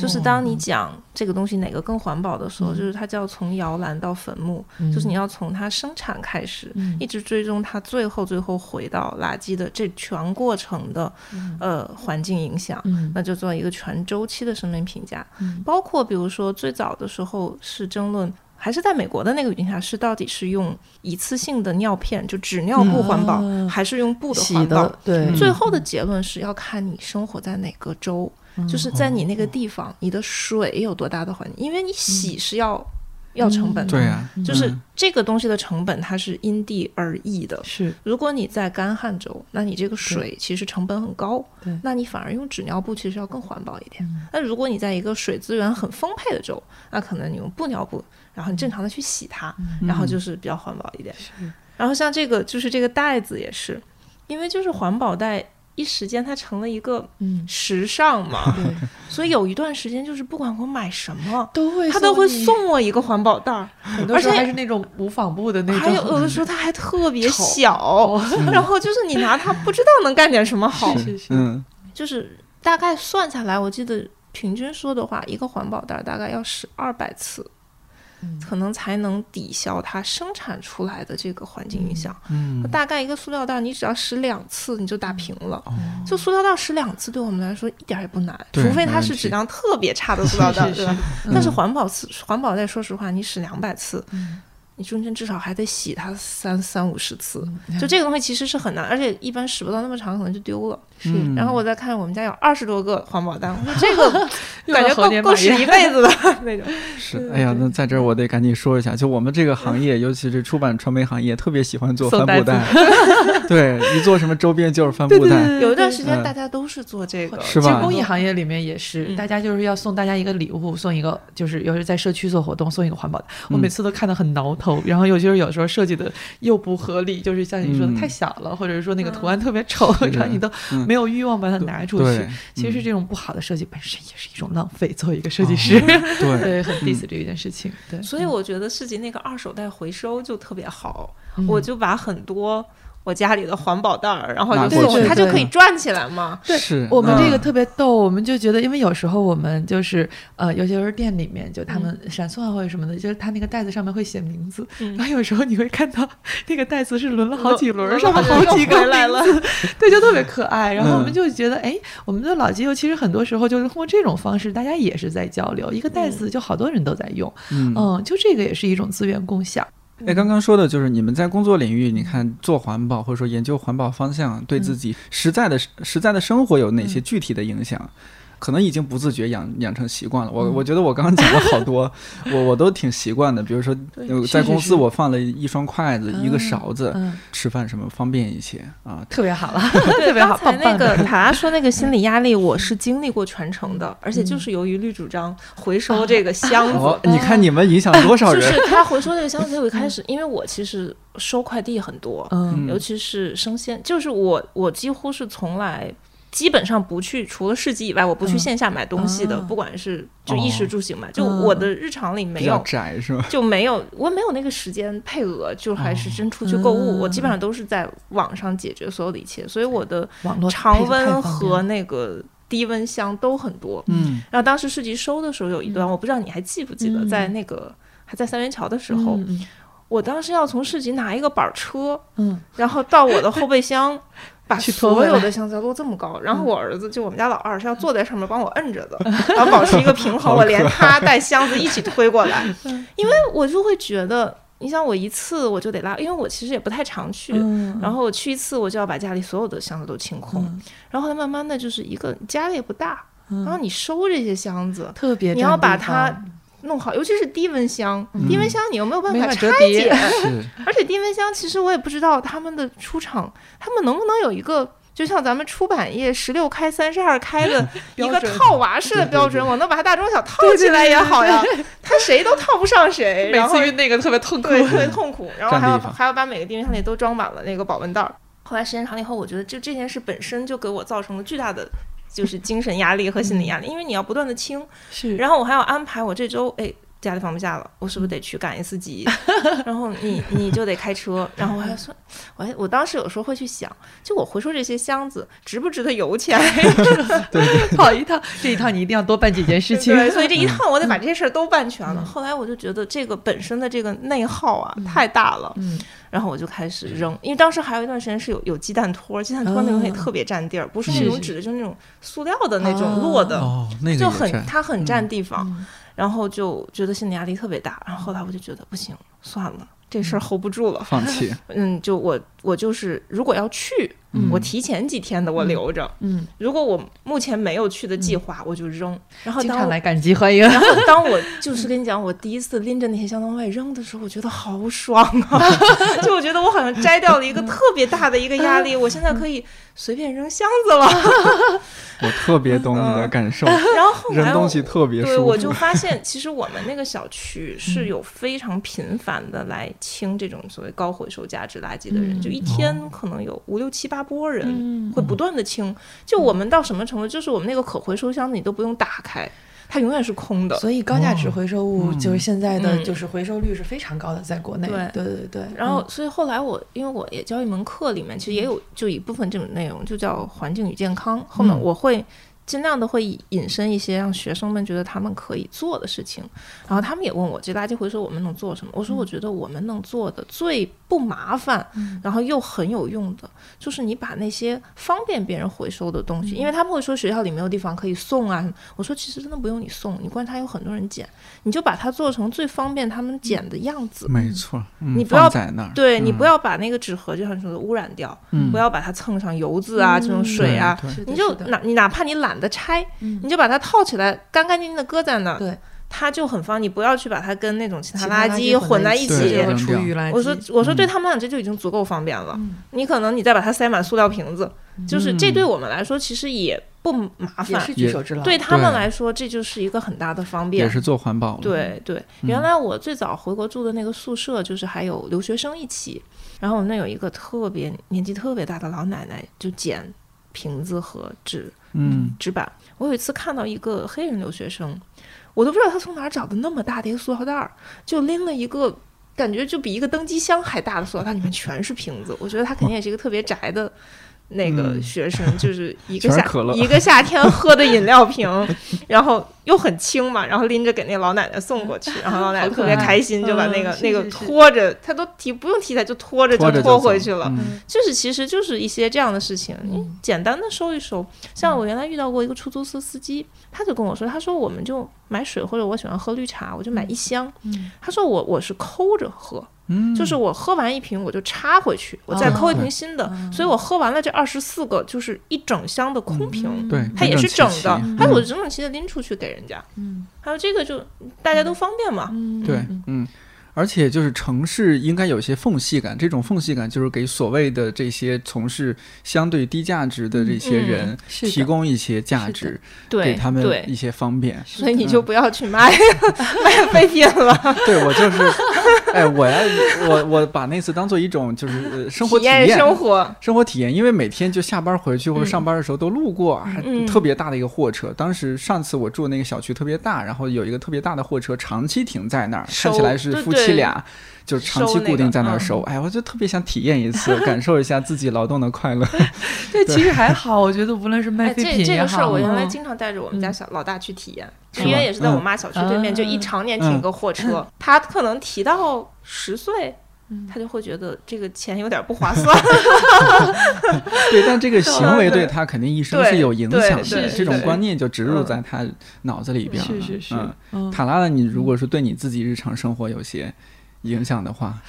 Speaker 2: 就是当你讲这个东西哪个更环保的时候，
Speaker 3: 嗯
Speaker 2: 就是它叫从摇篮到坟墓，
Speaker 3: 嗯
Speaker 2: 就是你要从它生产开始，
Speaker 3: 嗯
Speaker 2: 一直追踪它最后最后回到垃圾的这全过程的、呃环境影响。
Speaker 3: 嗯
Speaker 2: 那就做一个全周期的生命评价，
Speaker 3: 嗯
Speaker 2: 包括比如说最早的时候是争论，还是在美国的那个语境下，是到底是用一次性的尿片就纸尿布环保，
Speaker 3: 嗯。
Speaker 2: 还是用布的环保？
Speaker 3: 的？对，
Speaker 1: 嗯。
Speaker 2: 最后的结论是要看你生活在哪个州，
Speaker 3: 嗯
Speaker 2: 就是在你那个地方，你的水有多大的环境，因为你洗是要、要成本。的，
Speaker 1: 对啊，
Speaker 2: 就是
Speaker 1: 嗯
Speaker 2: 这个东西的成本它是因地而异的。
Speaker 3: 是。
Speaker 2: 如果你在干旱州，那你这个水其实成本很高
Speaker 3: 对，
Speaker 2: 那你反而用纸尿布其实要更环保一点。
Speaker 3: 嗯。
Speaker 2: 那如果你在一个水资源很丰沛的州，那可能你用布尿布，然后你正常的去洗它，
Speaker 3: 嗯。
Speaker 2: 然后就是比较环保一点。
Speaker 3: 是。
Speaker 2: 然后像这个就是这个袋子也是，因为就是环保袋一时间它成了一个
Speaker 3: 嗯。
Speaker 2: 时尚嘛，
Speaker 3: 对，
Speaker 2: 所以有一段时间就是不管我买什么，
Speaker 3: 都会
Speaker 2: 他都会，送我一个环保袋儿，
Speaker 3: 很多时候
Speaker 2: 而且
Speaker 3: 还是那种无纺布的那种，
Speaker 2: 还有有的时候它还特别 小，然后就是你拿它不知道能干点什么好，
Speaker 3: 是是是，
Speaker 1: 嗯，
Speaker 2: 就是大概算下来，我记得平均说的话，一个环保袋儿大概要使二百次。
Speaker 3: 嗯。
Speaker 2: 可能才能抵消它生产出来的这个环境影响。
Speaker 1: 嗯
Speaker 2: 大概一个塑料袋，你只要使两次，你就打平了。
Speaker 1: 哦。
Speaker 2: 就塑料袋使两次，对我们来说一点儿也不难，除非它是质量特别差的塑料袋，对吧？但是环保次环保袋，说实话，你使两百次，
Speaker 3: 嗯
Speaker 2: 你中间至少还得洗它三三五十次。
Speaker 3: 嗯
Speaker 2: 就这个东西其实是很难，而且一般使不到那么长，可能就丢了。
Speaker 3: 是
Speaker 1: 嗯
Speaker 2: 然后我再看我们家有二十多个环保袋，我说这个 感觉够够使一辈子的 那种。
Speaker 1: 是，
Speaker 2: 对
Speaker 1: 哎呀，那在这儿我得赶紧说一下，就我们这个行业，尤其是出版传媒行业，特别喜欢做
Speaker 3: 送
Speaker 1: 帆布袋，对，一做什么周边就是帆布袋，
Speaker 2: 有一段时间
Speaker 1: 嗯
Speaker 2: 大家都是做这个，
Speaker 1: 是吧
Speaker 3: 其实公益行业里面也是，
Speaker 2: 嗯
Speaker 3: 大家就是要送大家一个礼物，送一个就是尤其在社区做活动送一个环保袋，我
Speaker 1: 嗯
Speaker 3: 每次都看得很挠头。然后尤其是有时候设计的又不合理，就是像你说的
Speaker 1: 嗯
Speaker 3: 太小了，或者是说那个图案特别丑，然后你都
Speaker 1: 嗯
Speaker 3: 没有欲望把它拿出去
Speaker 1: 对。
Speaker 3: 其实
Speaker 1: 嗯
Speaker 3: 这种不好的设计本身也是一种浪费，作为一个设计师，
Speaker 1: 对，
Speaker 3: 对，很 diss 这一件事情。对，
Speaker 2: 所以我觉得市集那个二手袋回收就特别好，
Speaker 3: 嗯
Speaker 2: 我就把很多我家里的环保袋儿，然后就它就可以转起来嘛。
Speaker 3: 对
Speaker 1: 是
Speaker 3: 我们这个
Speaker 1: 嗯
Speaker 3: 特别逗，我们就觉得，因为有时候我们就是呃，有些时候店里面就他们闪送啊或者什么的，就是他那个袋子上面会写名字，
Speaker 2: 嗯。
Speaker 3: 然后有时候你会看到那个袋子是轮了好几轮，
Speaker 2: 轮
Speaker 3: 上面
Speaker 2: 了
Speaker 3: 好几个
Speaker 2: 来了。
Speaker 3: 名字，对，就特别可爱。然后我们
Speaker 1: 嗯。
Speaker 3: 就觉得，哎，我们的老街友其实很多时候就是通过这种方式，大家也是在交流，一个袋子就好多人都在用，
Speaker 1: 嗯。
Speaker 3: 嗯，就这个也是一种资源共享。
Speaker 1: 哎，刚刚说的就是你们在工作领域，你看做环保或者说研究环保方向，对自己实在的实在的生活有哪些具体的影响？可能已经不自觉养养成习惯了。我我觉得我刚刚讲了好多，我我都挺习惯的。比如说，呃在公司我放了一双筷子，一个勺子，
Speaker 3: 嗯，
Speaker 1: 吃饭什么方便一些啊。
Speaker 3: 特别好了，
Speaker 2: 对，
Speaker 3: 特别好，
Speaker 2: 刚才那。个塔拉说那个心理压力，我是经历过传承的，而且就是由于绿主张回收这个箱子，
Speaker 1: 哦，你看你们影响多少人就？
Speaker 2: 是他回收这个箱子，我一开始，因为我其实收快递很多，
Speaker 3: 嗯
Speaker 2: 尤其是生鲜，就是我我几乎是从来。基本上不去，除了市集以外，我不去
Speaker 3: 嗯。
Speaker 2: 线下买东西的，
Speaker 3: 啊
Speaker 2: 不管是就衣食
Speaker 1: 哦
Speaker 2: 住行嘛，就
Speaker 3: 嗯
Speaker 2: 我的日常里没有
Speaker 1: 窄是吧？
Speaker 2: 就没有，我没有那个时间配额，就还是真出去购物。
Speaker 3: 嗯。
Speaker 2: 我基本上都是在网上解决所有的一切，所以我的
Speaker 3: 网络
Speaker 2: 常温和那个低温箱都很多。
Speaker 1: 嗯，
Speaker 2: 然后当时市集收的时候有一段，我不知道你还记不记得，
Speaker 3: 嗯。
Speaker 2: 在那个还在三元桥的时候，
Speaker 3: 嗯
Speaker 2: 我当时要从市集拿一个板车，
Speaker 3: 嗯。
Speaker 2: 然后到我的后备箱。把所有的箱子要摞这么高，然后我儿子就我们家老二是要坐在上面帮我摁着的，然后保持一个平衡，我连他带箱子一起推过来，因为我就会觉得，你想我一次我就得拉，因为我其实也不太常去，
Speaker 3: 嗯，
Speaker 2: 然后我去一次我就要把家里所有的箱子都清空，
Speaker 3: 嗯。
Speaker 2: 然后慢慢的就是一个家里也不大，
Speaker 3: 嗯
Speaker 2: 然后你收这些箱子
Speaker 3: 特别
Speaker 2: 你要把它
Speaker 3: 方
Speaker 2: 弄好，尤其是低温箱，低温箱你又没有办法拆
Speaker 3: 法折叠
Speaker 2: 解，而且低温箱其实我也不知道他们的出厂，他们能不能有一个。就像咱们出版业十六开、三十二开的 一个套娃式的标准，我能把它大中小套起来也好呀。他谁都套不上谁，然后
Speaker 3: 那个特别痛
Speaker 2: 对，特别痛苦。然后还要还要把每个低温箱里都装满了那个保温袋儿。后来时间长了以后，我觉得就这件事本身就给我造成了巨大的。就是精神压力和心理压力，因为你要不断的清，
Speaker 3: 是，
Speaker 2: 然后我还要安排我这周，哎，家里放不下了，我是不是得去赶一次集？然后你你就得开车，然后我还算，我还我当时有时候会去想，就我回收这些箱子值不值得油钱？
Speaker 3: 跑一趟，这一趟你一定要多办几件事情。
Speaker 2: 对，所以这一趟我得把这些事儿都办全了。后来我就觉得这个本身的这个内耗啊太大了，
Speaker 3: 嗯，
Speaker 2: 然后我就开始扔，因为当时还有一段时间是有有鸡蛋托，鸡蛋托那东西特别占地儿，不是那种纸的，就是那种塑料的那种摞的，
Speaker 1: 哦，那个
Speaker 2: 就很它很占地方。
Speaker 3: 嗯。
Speaker 2: 然后就觉得心理压力特别大，然后后来我就觉得不行，算了，这事儿 hold 不住了。
Speaker 1: 放弃，
Speaker 2: 嗯，就我我就是如果要去，
Speaker 1: 嗯
Speaker 2: 我提前几天的我留着；
Speaker 3: 嗯，
Speaker 2: 如果我目前没有去的计划，我就扔。然后
Speaker 3: 经常来赶集欢迎。
Speaker 2: 然后 当我就是跟你讲，我第一次拎着那些箱子往外扔的时候，我觉得好爽啊！就我觉得我好像摘掉了一个特别大的一个压力，我现在可以随便扔箱子了。
Speaker 1: 我特别懂你的感受，
Speaker 2: 然后后来
Speaker 1: 扔东西特别
Speaker 2: 对，
Speaker 1: 舒服
Speaker 2: 我就。发现，其实我们那个小区是有非常频繁的来清这种所谓高回收价值垃圾的人，
Speaker 3: 嗯
Speaker 2: 就一天可能有五六七八波人
Speaker 3: 嗯
Speaker 2: 会不断的清。就我们到什么程度，就是我们那个可回收箱子你都不用打开，它永远是空的。
Speaker 3: 所以高价值回收物
Speaker 1: 嗯
Speaker 3: 就是现在的
Speaker 2: 嗯
Speaker 3: 就是回收率是非常高的，在国内。
Speaker 2: 对
Speaker 3: 对对对。
Speaker 2: 然后，所以后来我因为我也教一门课，里面其实也有就一部分这种内容，就叫环境与健康。后面
Speaker 1: 嗯
Speaker 2: 我会尽量的会引申一些让学生们觉得他们可以做的事情。然后他们也问我，这垃圾回收我们能做什么？我说，我觉得我们能做的最不麻烦，然后又很有用的，就是你把那些方便别人回收的东西，因为他们会说学校里没有地方可以送啊。我说，其实真的不用你送，你观察有很多人捡，你就把它做成最方便他们捡的样子。
Speaker 1: 没错，嗯
Speaker 2: 你不要
Speaker 1: 在那儿，嗯
Speaker 2: 对你不要把那个纸盒，就像你说的污染掉，
Speaker 1: 嗯
Speaker 2: 不要把它蹭上油渍啊，这种水啊，你就哪你哪怕你懒得拆，
Speaker 3: 嗯
Speaker 2: 你就把它套起来，干干净净的搁在那儿，
Speaker 3: 对，
Speaker 2: 它就很方。你不要去把它跟那种其他垃
Speaker 3: 圾
Speaker 2: 混在一起。我说，我说
Speaker 1: 嗯
Speaker 2: 对他们俩这就已经足够方便了。
Speaker 3: 嗯
Speaker 2: 你可能你再把它塞满塑料瓶子，就是这
Speaker 1: 嗯
Speaker 2: 对我们来说其实也不麻烦
Speaker 3: 也是，举手之劳。
Speaker 2: 对他们来说这就是一个很大的方便
Speaker 1: 也。是做环保。
Speaker 2: 对对，
Speaker 1: 嗯
Speaker 2: 原来我最早回国住的那个宿舍，就是还有留学生一起，然后我们那有一个特别年纪特别大的老奶奶，就捡瓶子和纸
Speaker 1: 嗯，
Speaker 2: 纸板。我有一次看到一个黑人留学生，我都不知道他从哪儿找的那么大的一个塑料袋儿，就拎了一个。感觉就比一个登机箱还大的塑料袋，里面全是瓶子。我觉得他肯定也是一个特别宅的那个
Speaker 1: 嗯。
Speaker 2: 学生，就是一个夏一个夏天喝的饮料瓶，然后又很轻嘛，然后拎着给那老奶奶送过去，然后老奶奶特别开心，就把那个
Speaker 3: 嗯
Speaker 2: 那个拖着，他都提不用提起来就拖着
Speaker 1: 就
Speaker 2: 拖回去了。
Speaker 1: 嗯。
Speaker 2: 就是其实就是一些这样的事情，你
Speaker 3: 嗯
Speaker 2: 简单的收一收。像我原来遇到过一个出租车司机，他就跟我说，他说我们就买水或者我喜欢喝绿茶，我就买一箱。
Speaker 3: 嗯。
Speaker 2: 他说我我是抠着喝，
Speaker 1: 嗯，
Speaker 2: 就是我喝完一瓶我就插回去，我再抠一瓶新的，所以我喝完了这二十四个就是一整箱的空瓶，
Speaker 1: 对，
Speaker 2: 它也是整的，
Speaker 1: 还
Speaker 2: 有我整整齐的拎出去给人家，
Speaker 3: 嗯，
Speaker 2: 还有这个就大家都方便嘛，
Speaker 1: 对，嗯。而且就是城市应该有些缝隙感，这种缝隙感就是给所谓的这些从事相对低价值的这些人提供一些价值，给他们一些方便。
Speaker 2: 所以你就不要去卖卖 废品了。
Speaker 1: 对我就是，哎，我要我我把那次当做一种就是生活体验，
Speaker 2: 生活
Speaker 1: 生活体验，因为每天就下班回去或者上班的时候都路过，还特别大的一个货车。当时上次我住的那个小区特别大，然后有一个特别大的货车长期停在那儿，看起来是夫妻。妻俩就长期固定在那儿收，哎，我就特别想体验一次，感受一下自己劳动的快乐。
Speaker 3: 对，其实还好，我觉得无论是卖废品
Speaker 2: 也好，我原来经常带着我们家小老大去体验，因为也是在我妈小区对面，就一常年停个货车，他可能提到十岁。他就会觉得这个钱有点不划算。
Speaker 1: 对，但这个 行为对他肯定一生是有影响的，这种观念就植入在他脑子里边了。
Speaker 3: 是是是。
Speaker 1: 嗯，塔拉的，你如果说对你自己日常生活有些影响的话。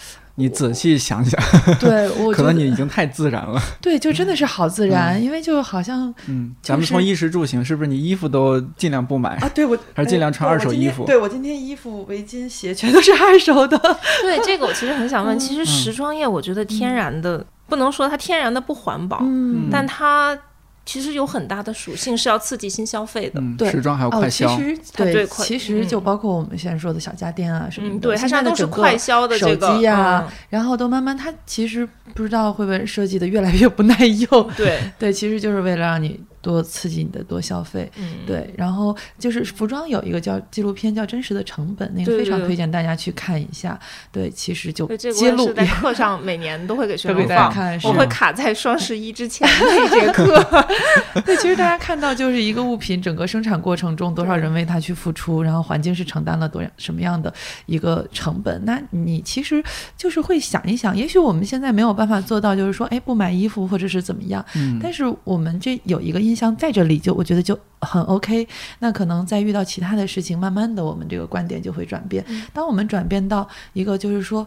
Speaker 1: 你仔细想想，
Speaker 3: 对我
Speaker 1: 可能你已经太自然了。
Speaker 3: 对，就真的是好自然，因为就好像
Speaker 1: 嗯，咱们从衣食住行，是不是你衣服都尽量不买
Speaker 3: 啊？对，我
Speaker 1: 还是尽量穿二手衣服。
Speaker 3: 对我今天衣服、围巾、鞋全都是二手的。
Speaker 2: 对，这个我其实很想问，其实时装业，我觉得天然的不能说它天然的不环保，但它。其实有很大的属性是要刺激新消费的，
Speaker 3: 对。
Speaker 1: 时装还有快销，
Speaker 3: 其实对，其实就包括我们现在说的小家电啊什么的，
Speaker 2: 对，它现在都是快销的
Speaker 3: 手机啊，然后都慢慢它其实不知道会不会设计的越来越不耐用，
Speaker 2: 对。
Speaker 3: 对，其实就是为了让你。多刺激你的多消费，对，然后就是服装有一个叫纪录片叫《真实的成本》，那个非常推荐大家去看一下。对，其实就揭露
Speaker 2: 在课上每年都会给学
Speaker 3: 生
Speaker 2: 放，我会卡在双十一之前那节课。
Speaker 3: 对，其实大家看到就是一个物品整个生产过程中多少人为它去付出，然后环境是承担了多什么样的一个成本。那你其实就是会想一想，也许我们现在没有办法做到，就是说，哎，不买衣服或者是怎么样。嗯，但是我们这有一个因。像在这里就我觉得就很 OK，那可能在遇到其他的事情，慢慢的我们这个观点就会转变。当我们转变到一个就是说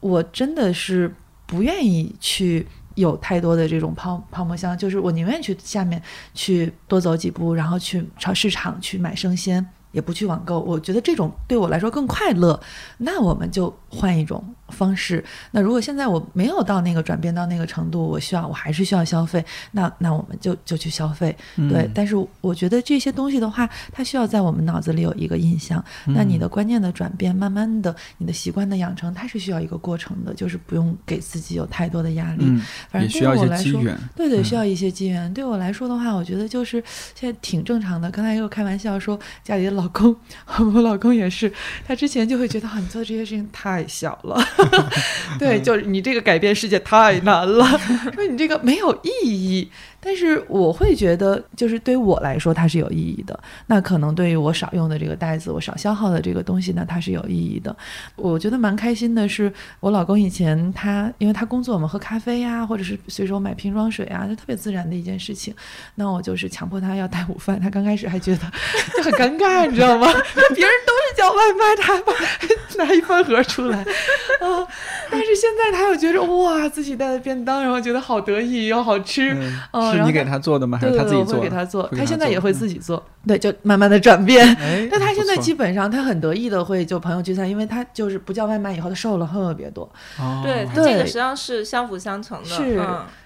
Speaker 3: 我真的是不愿意去有太多的这种泡泡沫箱，就是我宁愿去下面去多走几步，然后去超市场去买生鲜。也不去网购，我觉得这种对我来说更快乐。那我们就换一种方式。那如果现在我没有到那个转变到那个程度，我需要我还是需要消费，那那我们就就去消费。对，但是我觉得这些东西的话，它需要在我们脑子里有一个印象。那你的观念的转变，慢慢的你的习惯的养成，它是需要一个过程的，就是不用给自己有太多的压力。反正对我来说，对对，需要一些机缘。对我来说的话，我觉得就是现在挺正常的。刚才又开玩笑说家里的老。老公，我老公也是，他之前就会觉得，啊，你做这些事情太小了，对，就是你这个改变世界太难了，说你这个没有意义。但是我会觉得，就是对于我来说，它是有意义的。那可能对于我少用的这个袋子，我少消耗的这个东西呢，它是有意义的。我觉得蛮开心的是，我老公以前他，因为他工作，我们喝咖啡呀，或者是随手买瓶装水啊，就特别自然的一件事情。那我就是强迫他要带午饭，他刚开始还觉得就很尴尬，你知道吗？别人都是叫外卖，他把拿一饭盒出来啊。但是现在他又觉得哇，自己带的便当，然后觉得好得意又好吃
Speaker 1: 啊。是你给他做的吗？还是他自己做？
Speaker 3: 给他做，他现在也会自己做。对，就慢慢的转变。但他现在基本上他很得意的会就朋友聚餐，因为他就是不叫外卖以后，他瘦了特别多。
Speaker 2: 对，这个实际上是相辅相成的。
Speaker 3: 是。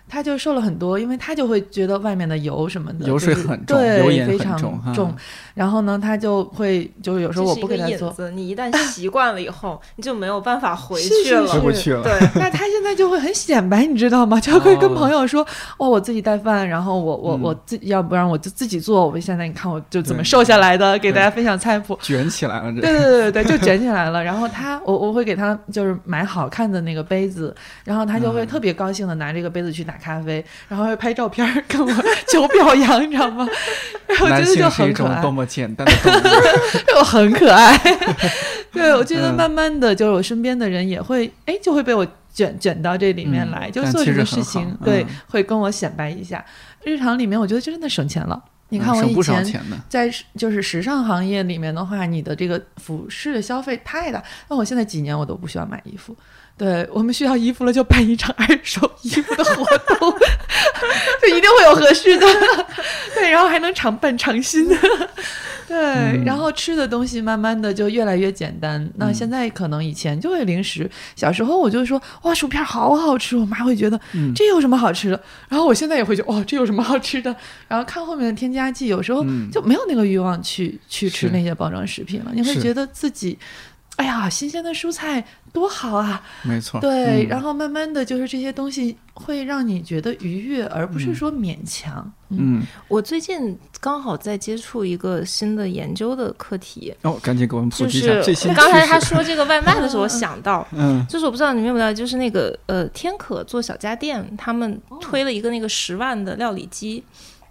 Speaker 3: 他就瘦了很多，因为他就会觉得外面的油什么的，
Speaker 1: 油水很
Speaker 3: 重，
Speaker 1: 油盐
Speaker 3: 非常
Speaker 1: 重。
Speaker 3: 然后呢，他就会就是有时候我不给他做，
Speaker 2: 你一旦习惯了以后，你就没有办法回去了，
Speaker 1: 回不去了。
Speaker 2: 对，
Speaker 3: 那他现在就会很显摆，你知道吗？就会跟朋友说：“哦，我自己带饭，然后我我我自要不然我就自己做。我现在你看我就怎么瘦下来的，给大家分享菜谱，
Speaker 1: 卷起来了。对
Speaker 3: 对对对对，就卷起来了。然后他我我会给他就是买好看的那个杯子，然后他就会特别高兴的拿这个杯子去打咖啡，然后。还拍照片跟我 求表扬，你知道吗？然后我觉得就很可爱，
Speaker 1: 多么简单的动物，
Speaker 3: 我很可爱。对，我觉得慢慢的，就是我身边的人也会，哎，就会被我卷卷到这里面来，就做这个事情，对，会跟我显摆一下。日常里面，我觉得就真的省钱了。你看我以前。在就是时尚行业里面的话，你的这个服饰的消费太大。那我现在几年我都不需要买衣服，对我们需要衣服了就办一场二手衣服的活动，就一定会有合适的，对，然后还能常办常新的。对，
Speaker 1: 嗯
Speaker 3: 然后吃的东西慢慢的就越来越简单。那现在可能以前就会零食，小时候我就说哇薯片好好吃，我妈会觉得
Speaker 1: 嗯
Speaker 3: 这有什么好吃的？然后我现在也会觉得哇这有什么好吃的？然后看后面的添加剂，有时候
Speaker 1: 嗯
Speaker 3: 就没有那个欲望去去吃那些包装食品了。你会觉得自己，哎呀，新鲜的蔬菜多好啊！
Speaker 1: 没错，
Speaker 3: 对，
Speaker 1: 嗯。
Speaker 3: 然后慢慢的就是这些东西会让你觉得愉悦，而不是说勉强。
Speaker 1: 嗯，
Speaker 2: 我最近刚好在接触一个新的研究的课题，
Speaker 1: 哦，赶紧给我们普及一下最
Speaker 2: 是
Speaker 1: 新
Speaker 2: 刚才他说这个外卖的时候，我想到，
Speaker 1: 嗯。
Speaker 2: 就是我不知道你们有没有，就是那个呃天可做小家电，他们推了一个那个十万的料理机，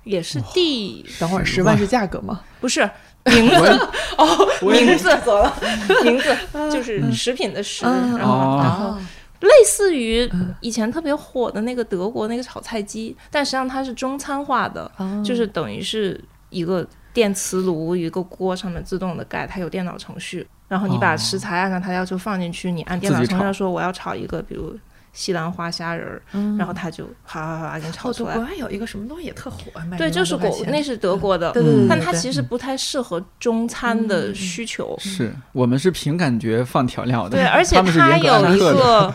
Speaker 2: 也是第
Speaker 3: 等会儿十万是价格吗？
Speaker 2: 不是名字。哦，名字走了，名字就是食品的食，
Speaker 3: 嗯
Speaker 2: 然后
Speaker 1: 哦
Speaker 2: 然后
Speaker 3: 哦。
Speaker 2: 类似于以前特别火的那个德国那个炒菜机，但实际上它是中餐化的，
Speaker 3: 哦。
Speaker 2: 就是等于是一个电磁炉，一个锅上面自动的盖，它有电脑程序，然后你把
Speaker 1: 哦。
Speaker 2: 食材按照它要求放进去，你按电脑程序说我要炒一个，比如西兰花虾仁儿，
Speaker 3: 嗯
Speaker 2: 然后他就哗哗哗给你炒出来。
Speaker 3: 哦国外有一个什么东西也特火，
Speaker 2: 对，就是国，那是德国的，
Speaker 3: 对对对对，
Speaker 2: 但它其实不太适合中餐的需求。
Speaker 1: 是我们是凭感觉放调料的，
Speaker 2: 对，而且它有一个，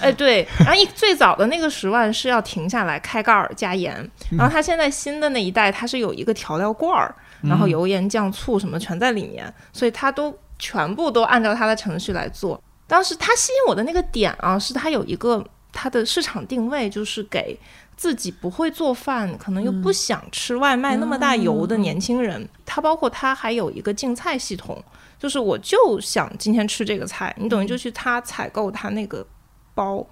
Speaker 2: 哎，对，然后一最早的那个十万是要停下来开盖儿加盐，
Speaker 1: 嗯
Speaker 2: 然后它现在新的那一代它是有一个调料罐儿，然
Speaker 1: 嗯
Speaker 2: 后油盐酱醋什么全在里面，所以它都全部都按照它的程序来做。当时它吸引我的那个点啊，是它有一个它的市场定位，就是给自己不会做饭，可能又不想吃外卖那么大油的年轻人。它包括它还有一个竞菜系统，就是我就想今天吃这个菜，你等于就去他采购他那个包，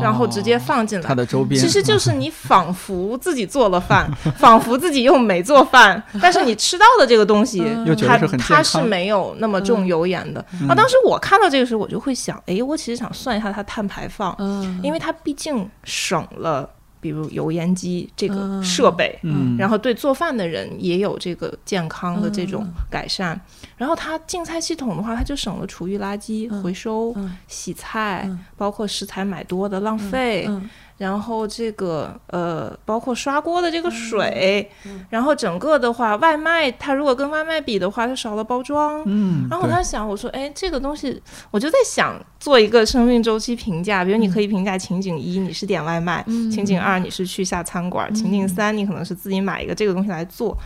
Speaker 2: 然后直接放进来。
Speaker 1: 它。的周边，
Speaker 2: 其实就是你仿佛自己做了饭，仿佛自己又没做饭，但是你吃到的这个东西，它它是没有那么重油盐的。啊，当时我看到这个时候，我就会想，哎，我其实想算一下它碳排放，
Speaker 3: 嗯，
Speaker 2: 因为它毕竟省了，比如油烟机这个
Speaker 3: 嗯。
Speaker 2: 设备，
Speaker 1: 嗯，
Speaker 2: 然后对做饭的人也有这个健康的这种改善。然后它净菜系统的话，它就省了厨余垃圾、
Speaker 3: 嗯。
Speaker 2: 回收、
Speaker 3: 嗯。
Speaker 2: 洗菜，
Speaker 3: 嗯。
Speaker 2: 包括食材买多的浪费。
Speaker 3: 嗯
Speaker 2: 然后这个呃，包括刷锅的这
Speaker 3: 嗯
Speaker 2: 个水，然后整个的话，外卖它如果跟外卖比的话，它少了包装。
Speaker 1: 嗯，
Speaker 2: 然后我在想，我说，哎，这个东西，我就在想做一个生命周期评价，比如你可以评价情景一，你是点外卖；
Speaker 3: 嗯
Speaker 2: 情景二，你是去下餐馆；情景三，你可能是自己买一个这个东西来做。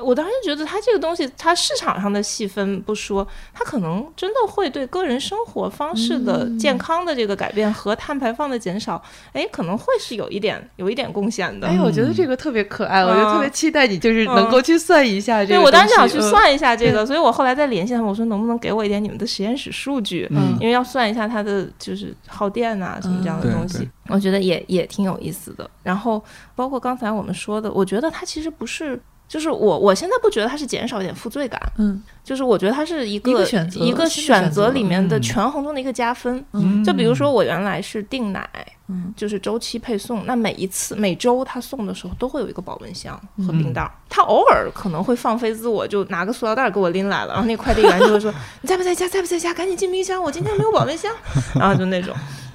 Speaker 3: 嗯
Speaker 2: 我当时觉得它这个东西，它市场上的细分不说，它可能真的会对个人生活方式的
Speaker 3: 嗯
Speaker 2: 健康的这个改变和碳排放的减少，哎，可能会是有一点有一点贡献的。
Speaker 3: 哎，我觉得这个特别可爱，我就特别期待你就是能够去算一下这
Speaker 2: 对，
Speaker 3: 个。
Speaker 2: 我当时想去
Speaker 3: 嗯
Speaker 2: 算一下这个，所以我后来再联系他们，我说能不能给我一点你们的实验室数据，
Speaker 1: 嗯
Speaker 2: 因为要算一下它的就是耗电啊什么这样的东西
Speaker 1: 对，
Speaker 2: 我觉得也也挺有意思的。然后包括刚才我们说的，我觉得它其实不是。就是我，我现在不觉得它是减少一点负罪感，
Speaker 3: 嗯。
Speaker 2: 就是我觉得它是一个
Speaker 3: 一个选择
Speaker 2: 一个
Speaker 3: 选择
Speaker 2: 里面的
Speaker 1: 嗯
Speaker 2: 权衡中的一个加分。
Speaker 3: 嗯。
Speaker 2: 就比如说我原来是订奶，
Speaker 3: 嗯。
Speaker 2: 就是周期配送，那每一次每周他送的时候都会有一个保温箱
Speaker 3: 嗯
Speaker 2: 和冰袋儿，他偶尔可能会放飞自我，就拿个塑料袋儿给我拎来了，然后那快递员就会说你在不在家，在不在家，赶紧进冰箱，我今天没有保温箱，然后就那种，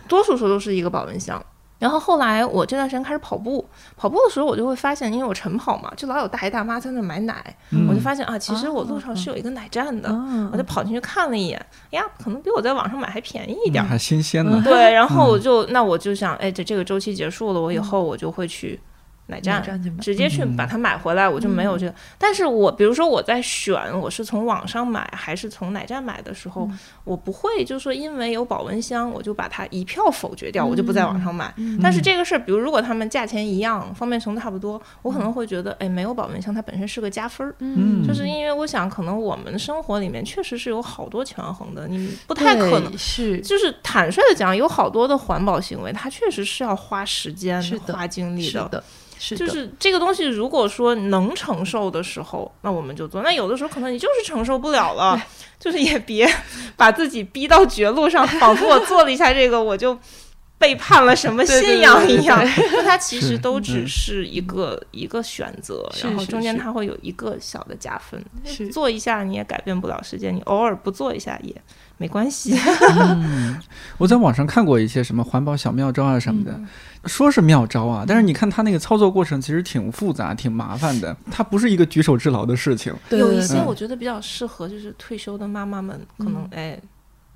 Speaker 2: 多数时候都是一个保温箱。然后后来我这段时间开始跑步，跑步的时候我就会发现，因为我晨跑嘛，就老有大爷大妈在那买奶，
Speaker 1: 嗯
Speaker 2: 我就发现啊，其实我路上是有一个奶站的，
Speaker 3: 嗯
Speaker 2: 我就跑进去看了一眼，哎呀，可能比我在网上买还便宜一点儿，
Speaker 1: 还新鲜呢，
Speaker 2: 对，然后我就、那我就想，哎，这这个周期结束了，我以后我就会去奶站。直接去
Speaker 1: 嗯
Speaker 2: 把它买回来，我就没有这个。但是我比如说我在选我是从网上买还是从奶站买的时候，我不会就说因为有保温箱，我就把它一票否决掉，我就不在网上买。但是这个事儿，比如如果他们价钱一样，方便程度差不多，我可能会觉得，哎，没有保温箱它本身是个加分儿。
Speaker 1: 嗯
Speaker 2: 就是因为我想，可能我们生活里面确实是有好多权衡的，你不太可能
Speaker 3: 是
Speaker 2: 就是坦率的讲，有好多的环保行为，它确实是要花时间、
Speaker 3: 的
Speaker 2: 花精力
Speaker 3: 是的，是，
Speaker 2: 就是这个东西，如果说能承受的时候，那我们就做；那有的时候可能你就是承受不了了，就是也别把自己逼到绝路上，仿佛我做了一下这个，我就背叛了什么信仰一样。就 它其实都
Speaker 1: 嗯
Speaker 2: 只是一个一个选择，然后中间它会有一个小的加分。
Speaker 3: 是。
Speaker 2: 做一下你也改变不了世界，你偶尔不做一下也没关系。
Speaker 1: 我在网上看过一些什么环保小妙招啊什么的，
Speaker 2: 嗯。
Speaker 1: 说是妙招啊，但是你看它那个操作过程其实挺复杂、挺麻烦的，它不是一个举手之劳的事情。
Speaker 3: 对
Speaker 2: 有一些
Speaker 1: 嗯
Speaker 2: 我觉得比较适合，就是退休的妈妈们，可能
Speaker 3: 嗯。
Speaker 2: 哎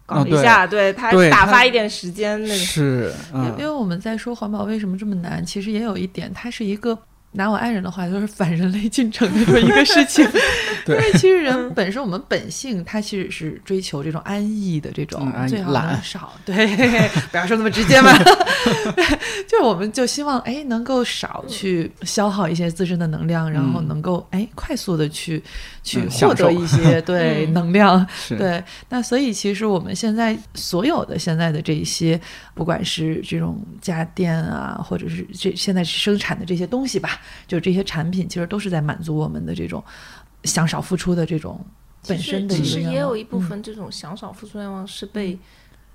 Speaker 1: 哦
Speaker 2: 搞一下，对。他
Speaker 1: 对他
Speaker 2: 打发一点时间那个。
Speaker 1: 是，嗯。
Speaker 3: 因为我们在说环保为什么这么难，其实也有一点，它是一个拿我爱人的话，就是反人类进程的这么一个事情。
Speaker 1: 对
Speaker 3: 因为其实人本身我们本性，它其实是追求这种安逸的这种，
Speaker 1: 嗯
Speaker 3: 最好
Speaker 1: 懒
Speaker 3: 能少。对，不要说那么直接嘛。就是我们就希望哎能够少去消耗一些自身的能量，然后
Speaker 1: 嗯
Speaker 3: 能够哎快速的去去获得一些对
Speaker 2: 嗯
Speaker 3: 能量。
Speaker 1: 是，
Speaker 3: 对，那所以其实我们现在所有的现在的这一些，不管是这种家电啊，或者是这现在生产的这些东西吧，就这些产品，其实都是在满足我们的这种想少付出的这种本身的
Speaker 2: 其实
Speaker 3: 一个愿望
Speaker 2: 也有一部
Speaker 3: 嗯。
Speaker 2: 分这种想少付出愿望是被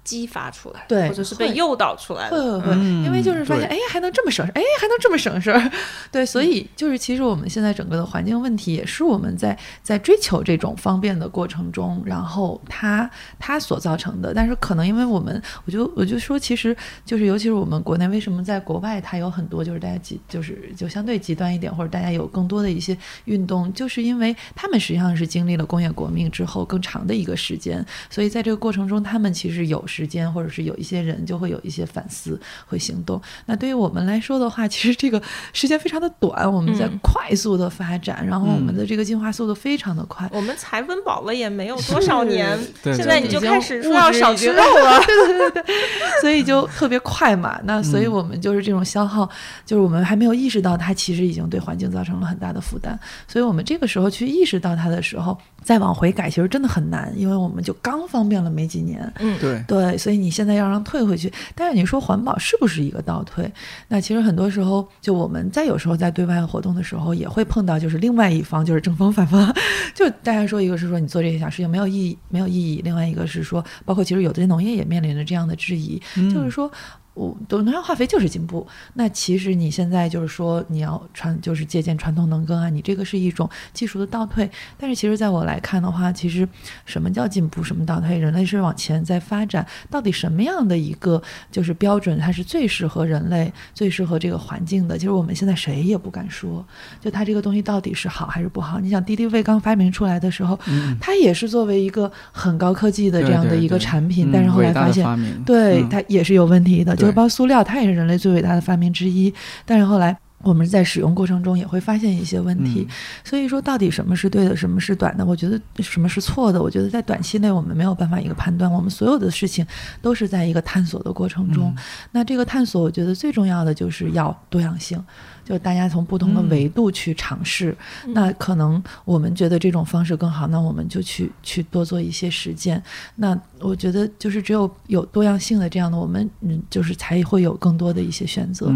Speaker 2: 激发出来，
Speaker 3: 对
Speaker 2: 或者是被诱导出来
Speaker 3: 会
Speaker 2: 的。
Speaker 3: 会会，因为就是发现，哎，还能这么省事儿，哎，还能这么省事儿，对，所以就是其实我们现在整个的环境问题，也是我们在在追求这种方便的过程中，然后它它所造成的。但是可能因为我们，我就我就说，其实就是尤其是我们国内，为什么在国外它有很多就是大家极就是就相对极端一点，或者大家有更多的一些运动，就是因为他们实际上是经历了工业革命之后更长的一个时间，所以在这个过程中，他们其实有时间，或者是有一些人就会有一些反思，会行动。那对于我们来说的话，其实这个时间非常的短，我们在
Speaker 2: 嗯
Speaker 3: 快速的发展，然后我们的这个进化速度非常的快。
Speaker 2: 我们才温饱了也没有多少年，现在你就开始说要少吃肉了，对对对对。
Speaker 3: 所以就特别快嘛。那所以
Speaker 1: 嗯
Speaker 3: 我们就是这种消耗，就是我们还没有意识到它其实已经对环境造成了很大的负担。所以我们这个时候去意识到它的时候，再往回改，其实真的很难，因为我们就刚方便了没几年。
Speaker 2: 嗯，
Speaker 1: 对，
Speaker 3: 对，所以你现在要让退回去，但是你说环保是不是一个倒退？那其实很多时候，就我们在有时候在对外活动的时候，也会碰到就是另外一方就是正方反方，就大家说一个是说你做这些小事情没有意义，没有意义；另外一个是说，包括其实有的农业也面临着这样的质疑，就是说。我的农药化肥就是进步，那其实你现在就是说你要传就是借鉴传统农耕啊，你这个是一种技术的倒退。但是其实在我来看的话，其实什么叫进步，什么倒退？人类是往前在发展，到底什么样的一个就是标准，它是最适合人类、最适合这个环境的？其实我们现在谁也不敢说，就它这个东西到底是好还是不好。你想，敌敌畏刚发明出来的时候，
Speaker 1: 嗯，
Speaker 3: 它也是作为一个很高科技的这样的一个
Speaker 1: 对对
Speaker 3: 产品，
Speaker 1: 嗯
Speaker 3: 但是后来发现。对，
Speaker 1: 嗯
Speaker 3: 它也是有问题的，就是包括塑料，它也是人类最伟大的发明之一。但是后来我们在使用过程中也会发现一些问题，
Speaker 1: 嗯
Speaker 3: 所以说到底什么是对的，什么是短的，我觉得什么是错的，我觉得在短期内我们没有办法一个判断，我们所有的事情都是在一个探索的过程中。
Speaker 1: 嗯
Speaker 3: 那这个探索，我觉得最重要的就是要多样性。就大家从不同的
Speaker 1: 嗯
Speaker 3: 维度去尝试，
Speaker 2: 嗯
Speaker 3: 那可能我们觉得这种方式更好，那我们就去去多做一些实践。那我觉得就是只有有多样性的这样的，我们嗯，就是才会有更多的一些选择。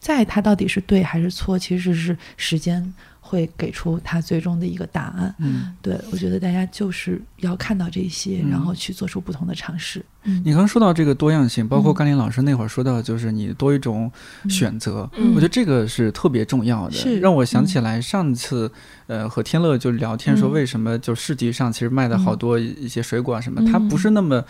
Speaker 1: 嗯
Speaker 3: 在它到底是对还是错，其实是时间会给出它最终的一个答案。
Speaker 1: 嗯。
Speaker 3: 对我觉得大家就是要看到这些，
Speaker 1: 嗯。
Speaker 3: 然后去做出不同的尝试。嗯。
Speaker 1: 你刚刚说到这个多样性，包括
Speaker 3: 嗯。
Speaker 1: 甘霖老师那会儿说到，就是你多一种选择，
Speaker 2: 嗯。
Speaker 1: 我觉得这个是特别重要的，
Speaker 3: 是。
Speaker 1: 让我想起来上次，呃，和天乐就聊天说，
Speaker 3: 嗯。
Speaker 1: 为什么就市集上其实卖的好多一些水果啊什么，
Speaker 3: 嗯。
Speaker 1: 它不是那么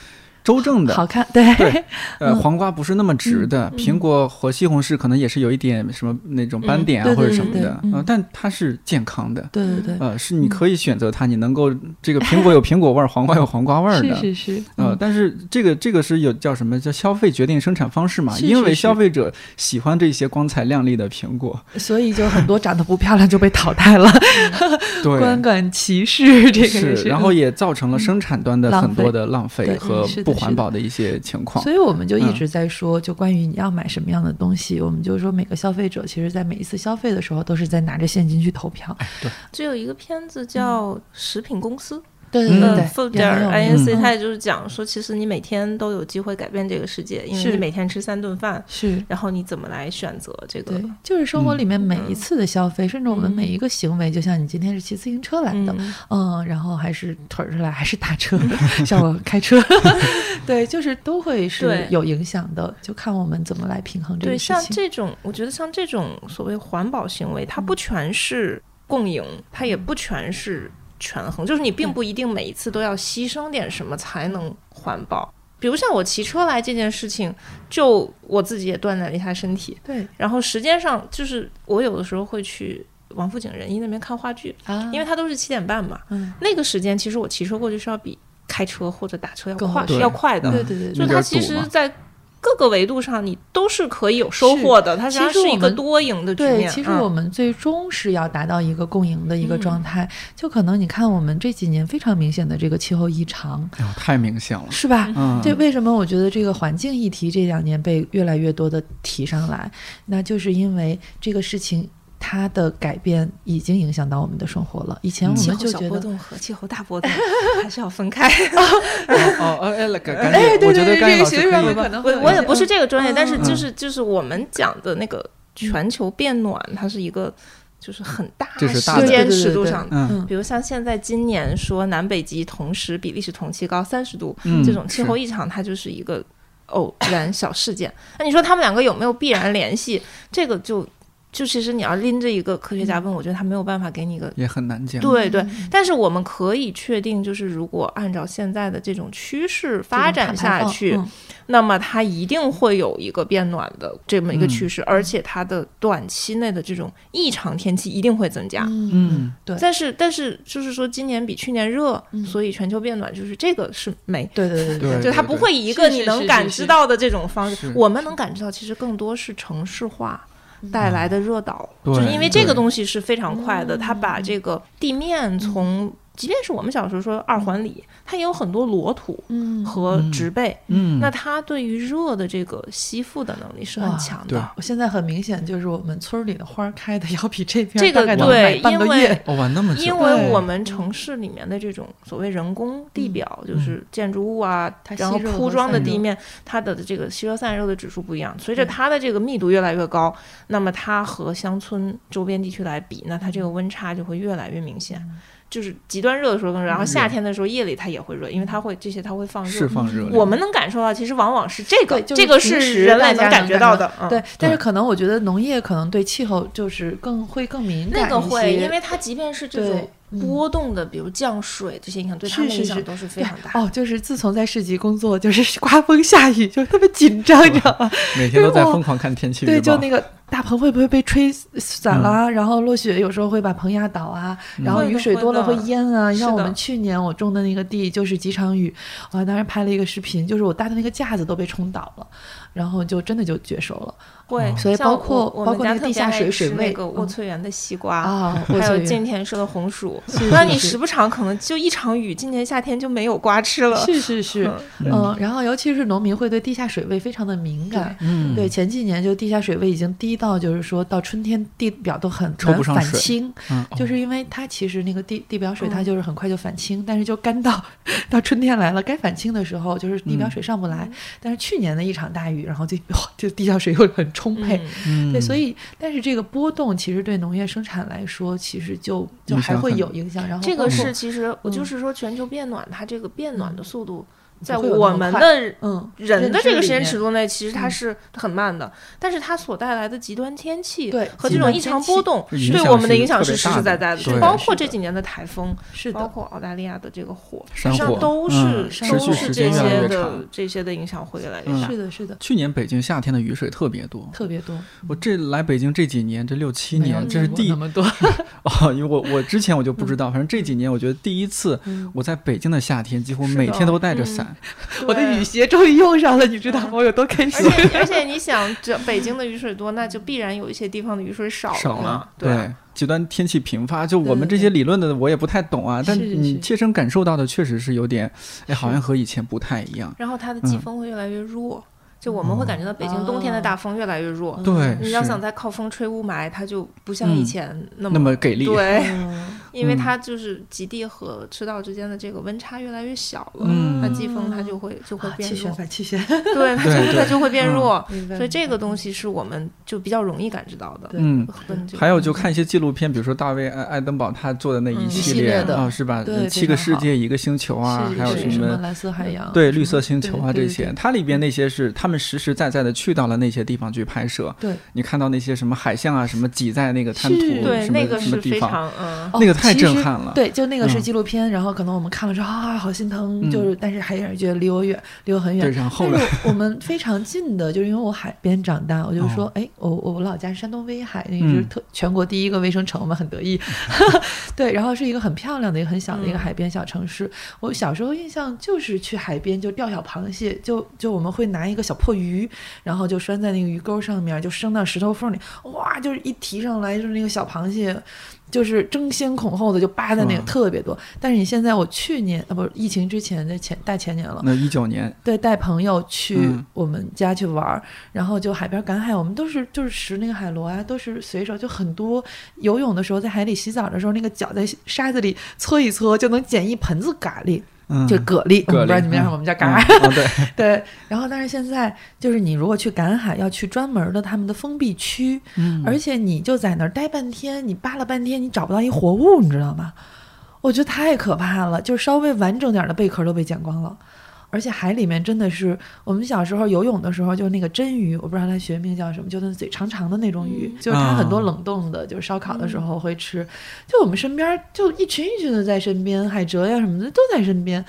Speaker 1: 周正的，
Speaker 3: 好看，对。
Speaker 1: 对呃，
Speaker 3: 嗯。
Speaker 1: 黄瓜不是那么直的，
Speaker 2: 嗯
Speaker 1: 苹果和西红柿可能也是有一点什么那种斑点啊、或者什么的，
Speaker 3: 嗯。
Speaker 1: 呃但它是健康的。
Speaker 3: 对对对，
Speaker 1: 呃，是你可以选择它，你能够这个苹果有苹果味儿，黄瓜有黄瓜味儿的，
Speaker 3: 是是是，
Speaker 1: 呃，
Speaker 3: 嗯。
Speaker 1: 但是这个这个是有叫什么叫消费决定生产方式嘛？
Speaker 3: 是
Speaker 1: 因为消费者喜欢这些光彩亮丽的苹果，
Speaker 3: 所以就很多长得不漂亮就被淘汰了，
Speaker 1: 对。
Speaker 3: 观，感歧视这个
Speaker 1: 是，
Speaker 3: 是，
Speaker 1: 然后也造成了生产端的很多的浪费和不环保的一些情况。
Speaker 3: 所以我们就一
Speaker 1: 嗯
Speaker 3: 直在说，就关于你要买什么样的东西，我们就说每个消费者其实在每一次消费的时候都是在拿着现金去投票。
Speaker 2: 对只有一个片子叫《食品公司》，呃
Speaker 3: 对对对对
Speaker 2: ，，Food
Speaker 3: 也
Speaker 2: 点
Speaker 3: 很有。名
Speaker 2: INC，
Speaker 3: 嗯。
Speaker 2: 它也就是讲说，其实你每天都有机会改变这个世界，因为你每天吃三顿饭，
Speaker 3: 是。
Speaker 2: 然后你怎么来选择这个？
Speaker 3: 对，就是生活里面每一
Speaker 2: 嗯
Speaker 3: 次的消费，甚至我们
Speaker 2: 嗯
Speaker 3: 每一个行为，就像你今天是骑自行车来的，
Speaker 2: 嗯，
Speaker 3: 嗯，然后还是腿儿来，还是打车，像我开车，对，就是都会是有影响的，就看我们怎么来平衡这个事情。
Speaker 2: 像这种，我觉得像这种所谓环保行为，
Speaker 3: 嗯
Speaker 2: 它不全是共赢，它也不全是权衡，就是你并不一定每一次都要牺牲点什么才能环保。比如像我骑车来这件事情，就我自己也锻炼了一下身体，
Speaker 3: 对。
Speaker 2: 然后时间上就是我有的时候会去王府井仁义那边看话剧，
Speaker 3: 啊，
Speaker 2: 因为它都是七点半嘛，
Speaker 3: 嗯，
Speaker 2: 那个时间其实我骑车过去是要比开车或者打车要
Speaker 3: 更
Speaker 2: 快
Speaker 1: 对
Speaker 2: 要快的，
Speaker 1: 嗯
Speaker 3: 对。对对对
Speaker 2: 就它其实在各个维度上你都是可以有收获的，它其实是一个多赢的局面
Speaker 3: 对，
Speaker 2: 面。
Speaker 3: 其实
Speaker 2: 嗯
Speaker 3: 我们最终是要达到一个共赢的一个
Speaker 2: 嗯
Speaker 3: 状态。就可能你看我们这几年非常明显的这个气候异常，
Speaker 1: 哎呦太明显了。
Speaker 3: 是吧？
Speaker 1: 嗯，
Speaker 3: 这为什么我觉得这个环境议题这两年被越来越多的提上来？那就是因为这个事情它的改变已经影响到我们的生活了。以前我们就觉得。
Speaker 2: 波动和气候大波动还是要分开。
Speaker 1: 哦哦哎，来赶赶
Speaker 3: 哎，
Speaker 1: 紧，
Speaker 3: 对
Speaker 1: 我觉得
Speaker 3: 对，
Speaker 1: 甘霖老
Speaker 3: 这个学
Speaker 1: 师可
Speaker 3: 能会
Speaker 2: 我我也不是这个专业，但是
Speaker 3: 嗯
Speaker 2: 就是就是我们讲的那个全球变暖，它是一个就是很大时间
Speaker 3: 对对对对
Speaker 2: 尺度上的。比如像现在今年说南北极同时比历史同期高三十度，
Speaker 1: 嗯
Speaker 2: 这种气候异常，它就是一个偶然小事件。那你说他们两个有没有必然联系？这个就就其实你要拎着一个科学家问，我觉得他没有办法给你一个
Speaker 1: 也很难讲。
Speaker 2: 对对。
Speaker 3: 嗯。
Speaker 2: 但是我们可以确定，就是如果按照现在的这种趋势发展下去，那么它一定会有一个变暖的这么一个趋
Speaker 3: 嗯
Speaker 2: 势，而且它的短期内的这种异常天气一定会增加。
Speaker 3: 嗯
Speaker 1: 嗯，
Speaker 3: 对。
Speaker 2: 但是，但是就是说，今年比去年热，
Speaker 3: 嗯。
Speaker 2: 所以全球变暖，就是这个是没，
Speaker 3: 对对对
Speaker 1: 对
Speaker 2: 就它不会以一个你能感知到的这种方式，我们能感知到，其实更多是城市化带来的热岛，
Speaker 1: 对
Speaker 2: 就是因为这个东西是非常快的，
Speaker 3: 嗯。
Speaker 2: 它把这个地面从，即便是我们小时候说二环里，它也有很多裸土
Speaker 3: 嗯
Speaker 2: 和植被，
Speaker 1: 嗯，
Speaker 2: 那它对于热的这个吸附的能力是很强的。
Speaker 3: 我现在很明显就是我们村儿里的花儿开的要比这边
Speaker 2: 这个对
Speaker 3: 买半个
Speaker 2: 因为
Speaker 3: 月。
Speaker 1: 哦玩那么，
Speaker 2: 因为我们城市里面的这种所谓人工地表，就是建筑物啊，
Speaker 3: 它
Speaker 2: 然后铺装的地面，它的这个吸热散热的指数不一样。随着它的这个密度越来越高，那么它和乡村周边地区来比，那它这个温差就会越来越明显。
Speaker 3: 嗯
Speaker 2: 就是极端热的时候更热，然后夏天的时候夜里它也会热，因为它会这些它会放热
Speaker 1: 释。放热。
Speaker 2: 我们能感受到，其实往往是这个，这个是人类能感觉到的。嗯
Speaker 3: 对，但是可能我觉得农业可能对气候就是更会更敏感一
Speaker 2: 那个会，
Speaker 3: 些
Speaker 2: 因为它即便是这种
Speaker 3: 嗯
Speaker 2: 波动的，比如降水这些影响，对他
Speaker 3: 是是是
Speaker 2: 们影响都是非常大。
Speaker 3: 哦，就是自从在市级工作，就是 刮风下雨就特别紧张，你知道吗？
Speaker 1: 每天都在疯狂看天气预报。
Speaker 3: 对，就那个大棚会不会被吹散了？然后落雪有时候会把棚压倒啊，然后雨水多了
Speaker 2: 会
Speaker 3: 淹啊。像我们去年我种的那个地，就是几场雨，我当时拍了一个视频，就是我搭的那个架子都被冲倒了，然后就真的就绝收了
Speaker 2: 会，
Speaker 3: 所以包括包括那个地下水水
Speaker 2: 吃那个
Speaker 3: 位嗯
Speaker 2: 莴萃园的西瓜。
Speaker 3: 啊。
Speaker 2: 还有
Speaker 3: 觉得
Speaker 2: 见田社的红薯，那你时不常可能就一场雨，今年夏天就没有瓜吃了。
Speaker 3: 是是是，
Speaker 2: 嗯
Speaker 3: 嗯，然后尤其是农民会对地下水位非常的敏感。
Speaker 1: 嗯，
Speaker 3: 对，前几年就地下水位已经低到，就是说到春天地表都很
Speaker 1: 抽不
Speaker 3: 难反
Speaker 1: 上水
Speaker 3: 清，就是因为它其实那个地地表水它
Speaker 2: 嗯
Speaker 3: 就是很快就反清，但是就干到 到春天来了该反清的时候，就是地表
Speaker 1: 嗯
Speaker 3: 水上不来。但是去年的一场大雨，然后就哇，就地下水又很充沛。对，所以但是这个波动其实对农业生产来说，其实就就还会有影响。然后
Speaker 2: 这个是其实我
Speaker 3: 嗯
Speaker 2: 就是说全球变暖，它这个变暖的速度，在我们的
Speaker 3: 嗯
Speaker 2: 人的这个时间尺
Speaker 3: 度，
Speaker 2: 内，其实它
Speaker 3: 嗯
Speaker 2: 是很慢的，但是它所带来的极端天气
Speaker 3: 对
Speaker 2: 和这种异常波动，对我们的影响是实实在在的，就包括这几年的台风，
Speaker 3: 是包，
Speaker 2: 括澳大利亚的这个火，
Speaker 1: 山
Speaker 2: 实际上都是、
Speaker 1: 嗯
Speaker 2: 都是这些的这些的影响会越来越
Speaker 1: 嗯
Speaker 2: 大。
Speaker 3: 是的，是的，
Speaker 1: 去年北京夏天的雨水特别多，
Speaker 3: 特别多。
Speaker 1: 我这来北京这几年，这六七年，这是第
Speaker 3: 那么多。
Speaker 1: 哦，因为我我之前我就不知道，反正这几年我觉得第一次
Speaker 3: 嗯
Speaker 1: 我在北京的夏天，几乎每天都带着
Speaker 2: 嗯
Speaker 1: 伞。
Speaker 3: 我的雨鞋终于用上了，你知道吗？我有多开
Speaker 2: 而
Speaker 3: 心？
Speaker 2: 且而且你想，这北京的雨水多，那就必然有一些地方的雨水少
Speaker 1: 少了，，
Speaker 2: 对啊
Speaker 1: 极端天气频发，就我们这些理论的我也不太懂啊，但
Speaker 3: 是是
Speaker 1: 你切身感受到的确实是有点，哎，好像和以前不太一样。
Speaker 2: 然后它的季
Speaker 1: 嗯
Speaker 2: 风会越来越弱。就我们会感觉到北京冬天的大风越来越弱，
Speaker 1: 对，
Speaker 2: 你要想再靠风吹雾霾，它就不像以
Speaker 1: 嗯
Speaker 2: 前那么、
Speaker 1: 那么给力。
Speaker 2: 对，
Speaker 3: 嗯
Speaker 2: 因为它就是极地和赤道之间的这个温差越来越小了，
Speaker 1: 嗯
Speaker 2: 那季风它就会就会
Speaker 3: 啊，
Speaker 2: 变弱
Speaker 3: 气旋，反气旋，
Speaker 2: 对，它就它就会变
Speaker 1: 嗯
Speaker 2: 弱。所以这个东西是我们就比较容易感知到的。
Speaker 1: 还有就看一些纪录片，比如说大卫爱爱登堡他做的那一
Speaker 2: 嗯
Speaker 1: 系
Speaker 3: 列的
Speaker 1: 啊，是吧？
Speaker 3: 对
Speaker 1: 七个世界一个星球啊，还有什么
Speaker 3: 是什蓝色海洋，
Speaker 1: 对绿色星球啊这些，它里边那些是他们实实在在的去到了那些地方去拍摄。
Speaker 3: 对，
Speaker 1: 你看到那些什么海象啊，什么挤在那个滩涂
Speaker 2: 对
Speaker 1: 什么
Speaker 2: 那个是
Speaker 1: 什么地方，
Speaker 2: 非常嗯。
Speaker 3: 哦
Speaker 1: 那个太
Speaker 3: 其实
Speaker 1: 震撼了。
Speaker 3: 对，就那个是
Speaker 1: 嗯
Speaker 3: 纪录片，然后可能我们看了之后啊，好心疼，
Speaker 1: 嗯
Speaker 3: 就是但是还有人觉得离我远，离我很，远。
Speaker 1: 然后？
Speaker 3: 但是我们非常近的，就是因为我海边长大，我就说
Speaker 1: 哦，
Speaker 3: 哎、我我老家山东威海，那个是
Speaker 1: 嗯
Speaker 3: 特、全国第一个卫生城，我们很得意。对，然后是一个很漂亮的一个很小的一个
Speaker 2: 嗯
Speaker 3: 海边小城市。我小时候印象就是去海边就钓小螃蟹，就就我们会拿一个小破鱼，然后就拴在那个鱼钩上面，就伸到石头缝里，哇，就是一提上来就是那个小螃蟹。就是争先恐后的就扒在那个特别多，但是你现在我去年啊不是疫情之前的前大前年了，
Speaker 1: 那一九年，
Speaker 3: 对，带朋友去
Speaker 1: 嗯。
Speaker 3: 我们家去玩儿，然后就海边赶海，我们都是就是拾那个海螺啊，都是随手就很多。游泳的时候，在海里洗澡的时候，那个脚在沙子里搓一搓，就能捡一盆子咖喱，
Speaker 1: 嗯，
Speaker 3: 就蛤蜊。我不知道你们让
Speaker 1: 嗯
Speaker 3: 我们叫嘎。
Speaker 1: 嗯哦对，
Speaker 3: 对，然后但是现在就是你如果去赶海，要去专门的他们的封闭区，
Speaker 1: 嗯
Speaker 3: 而且你就在那儿待半天，你扒了半天，你找不到一活物，你知道吗？我觉得太可怕了，就是稍微完整点的贝壳都被剪光了。而且海里面真的是，我们小时候游泳的时候，就那个真鱼，我不知道它学名叫什么，就那嘴长长的那种鱼，就是它很多
Speaker 1: 啊
Speaker 3: 冷冻的，就是烧烤的时候会吃。就我们身边就一群一群的在身边，海蜇呀什么的都在身边，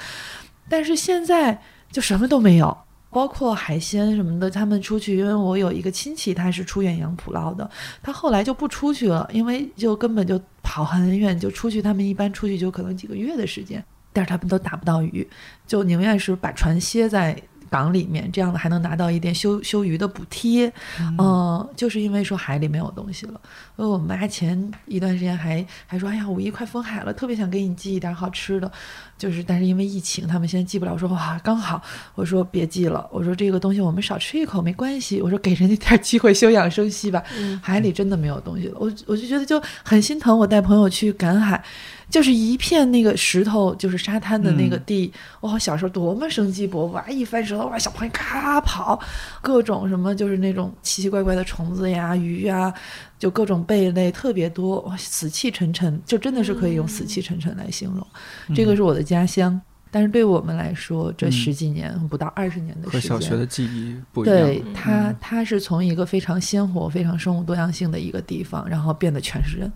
Speaker 3: 但是现在就什么都没有。包括海鲜什么的，他们出去，因为我有一个亲戚，他是出远洋捕捞的，他后来就不出去了，因为就根本就跑很远，就出去，他们一般出去就可能几个月的时间，但是他们都打不到鱼，就宁愿是把船歇在港里面，这样的还能拿到一点休休渔的补贴。嗯、就是因为说海里没有东西了。所以我妈前一段时间还还说，哎呀，五一快封海了，特别想给你寄一点好吃的，就是但是因为疫情，他们现在寄不了。我说哇，刚好，我说别寄了，我说这个东西我们少吃一口没关系，我说给人家点机会休养生息吧。
Speaker 2: 嗯
Speaker 3: 海里真的没有东西了，我我就觉得就很心疼。我带朋友去赶海，就是一片那个石头，就是沙滩的那个地。哇、小时候多么生机勃勃啊！一翻石头，哇，小朋友咔跑，各种什么就是那种奇奇怪怪的虫子呀、鱼呀，就各种贝类特别多，哇，死气沉沉，就真的是可以用死气沉沉来形容。这个是我的家乡。但是对我们来说，这
Speaker 1: 嗯
Speaker 3: 十几年、不到二十年的
Speaker 1: 和
Speaker 3: 时间，和
Speaker 1: 小学的记忆不一样。
Speaker 3: 对
Speaker 2: 嗯
Speaker 3: 它，它是从一个非常鲜活、非常生物多样性的一个地方，然后变得全是人，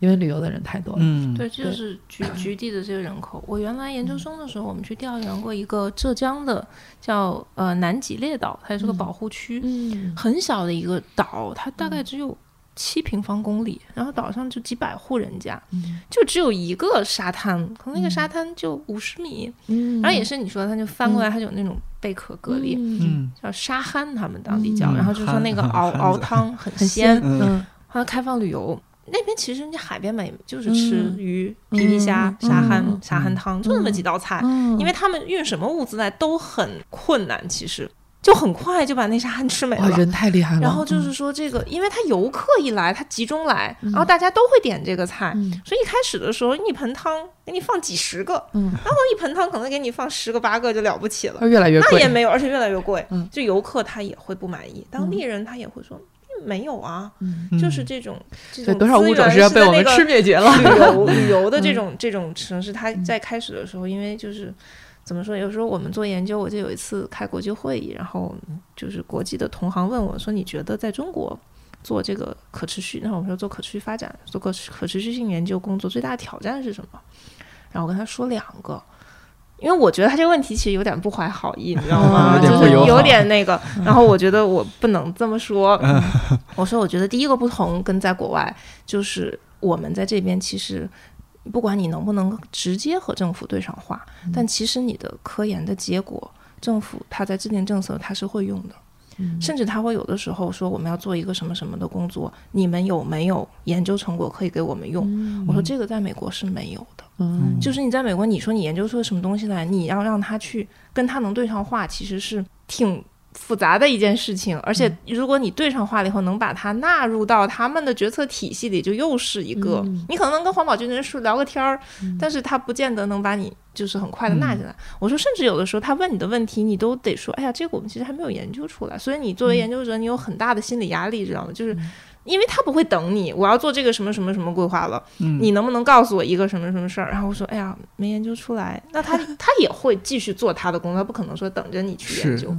Speaker 3: 因为旅游的人太多了。
Speaker 1: 嗯，
Speaker 2: 对，这就是局局地的这个人口。我原来研究生的时候，我们去调研过一个浙江的叫呃南极列岛，它也是个
Speaker 3: 嗯
Speaker 2: 保护区，
Speaker 3: 嗯
Speaker 2: 很小的一个岛，它大概只有七平方公里，然后岛上就几百户人家，
Speaker 3: 嗯
Speaker 2: 就只有一个沙滩，可能那个沙滩就五十米，
Speaker 3: 嗯，
Speaker 2: 然后也是你说它就翻过来，它就有那种贝壳蛤蜊。
Speaker 3: 嗯
Speaker 1: 嗯
Speaker 2: 叫沙憨，他们当地叫，
Speaker 3: 嗯
Speaker 2: 然后就说那个熬熬汤 很
Speaker 3: 很
Speaker 2: 鲜，
Speaker 3: 鲜，嗯
Speaker 2: 后来开放旅游，那边其实人家海边美就是吃
Speaker 3: 嗯
Speaker 2: 鱼、皮皮虾、
Speaker 3: 嗯
Speaker 2: 沙憨、
Speaker 3: 嗯
Speaker 2: 沙憨汤，就那么几道菜。
Speaker 3: 嗯，
Speaker 2: 因为他们运什么物资来都很困难，其实就很快就把那沙憨吃没了。
Speaker 3: 人太厉害了。
Speaker 2: 然后就是说这个，因为他游客一来，他集中来，
Speaker 3: 嗯
Speaker 2: 然后大家都会点这个菜，
Speaker 3: 嗯
Speaker 2: 所以一开始的时候，一盆汤给你放几十个，
Speaker 3: 嗯，
Speaker 2: 然后一盆汤可能给你放十个八个就了不起了。
Speaker 3: 嗯，越来越贵
Speaker 2: 那也，没有，而且越来越贵。
Speaker 3: 嗯
Speaker 2: 就游客他也会不满意，当地人他也会说、嗯没有啊，
Speaker 3: 嗯，
Speaker 2: 就是这种这，种
Speaker 3: 多少物种是要被我们吃灭绝了。
Speaker 2: 旅游旅游的这
Speaker 3: 嗯
Speaker 2: 种这种城市，它在开始的时候，因为就是怎么说，有时候我们做研究，我就有一次开国际会议，然后就是国际的同行问我说：“你觉得在中国做这个可持续，那我们说做可持续发展，做可可持续性研究工作最大的挑战是什么？”然后我跟他说两个。因为我觉得他这个问题其实有点不怀好意，你知道吗？就是有点那个。然后我觉得我不能这么说。我说，我觉得第一个不同跟在国外就是我们在这边其实。不管你能不能直接和政府对上话，但其实你的科研的结果，政府他在制定政策他是会用的，
Speaker 3: 嗯。
Speaker 2: 甚至他会有的时候说我们要做一个什么什么的工作，你们有没有研究成果可以给我们用？我说这个在美国是没有的，
Speaker 3: 嗯，
Speaker 2: 就是你在美国，你说你研究出了什么东西来，你要让他去跟他能对上话，其实是挺复杂的一件事情，而且如果你对上话了以后，能把它纳入到他们的决策体系里，就又是一个。你可能能跟环保局的人说聊个天儿，但是他不见得能把你就是很快的纳进来。我说，甚至有的时候他问你的问题，你都得说，哎呀，这个我们其实还没有研究出来。所以你作为研究者，你有很大的心理压力，知道吗？就是因为他不会等你，我要做这个什么什么什么规划了，你能不能告诉我一个什么什么事儿？然后我说，哎呀，没研究出来。那他 他也会继续做他的工作，他不可能说等着你去研究。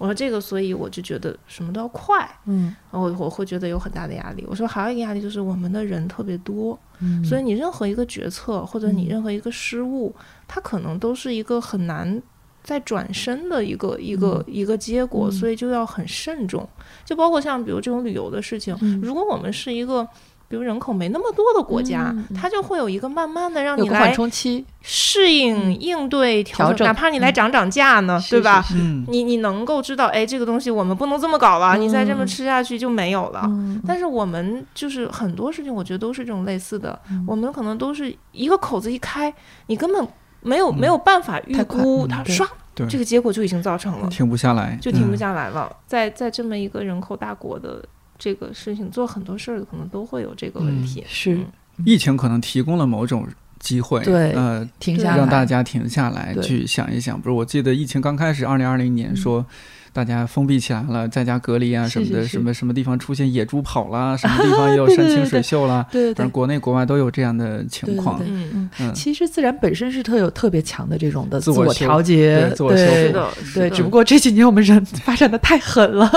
Speaker 2: 我说这个，所以我就觉得什么都要快，
Speaker 3: 嗯，
Speaker 2: 我我会觉得有很大的压力。我说还有一个压力就是我们的人特别多，嗯，所以你任何一个决策或者你任何一个失误，它可能都是一个很难再转身的一个一个一个结果，所以就要很慎重。就包括像比如这种旅游的事情，如果我们是一个。比如人口没那么多的国家，它就会有一个慢慢的让你来
Speaker 3: 缓冲期，
Speaker 2: 适应、应对、
Speaker 3: 调
Speaker 2: 整，哪怕你来涨涨价呢，对吧？你你能够知道，哎，这个东西我们不能这么搞了，你再这么吃下去就没有了。但是我们就是很多事情，我觉得都是这种类似的，我们可能都是一个口子一开，你根本没有没有办法预估，它唰，这个结果就已经造成了，
Speaker 1: 停不下来，
Speaker 2: 就停不下来了。在在这么一个人口大国的。这个事情做很多事儿可能都会有这个问题。
Speaker 3: 是，
Speaker 1: 疫情可能提供了某种机会，
Speaker 3: 对，
Speaker 1: 呃，
Speaker 3: 停下来，
Speaker 1: 让大家停下来去想一想。不是，我记得疫情刚开始，二零二零年说。大家封闭起来了，在家隔离啊什么的，什么什么地方出现野猪跑了，什么地方有山清水秀了，
Speaker 3: 对，
Speaker 1: 反正国内国外都有这样的情况。
Speaker 3: 嗯。嗯，其实自然本身是特有特别强的这种的
Speaker 1: 自
Speaker 3: 我调节，
Speaker 1: 自我修。
Speaker 2: 复，
Speaker 3: 对，只不过这几年我们人发展的太狠了。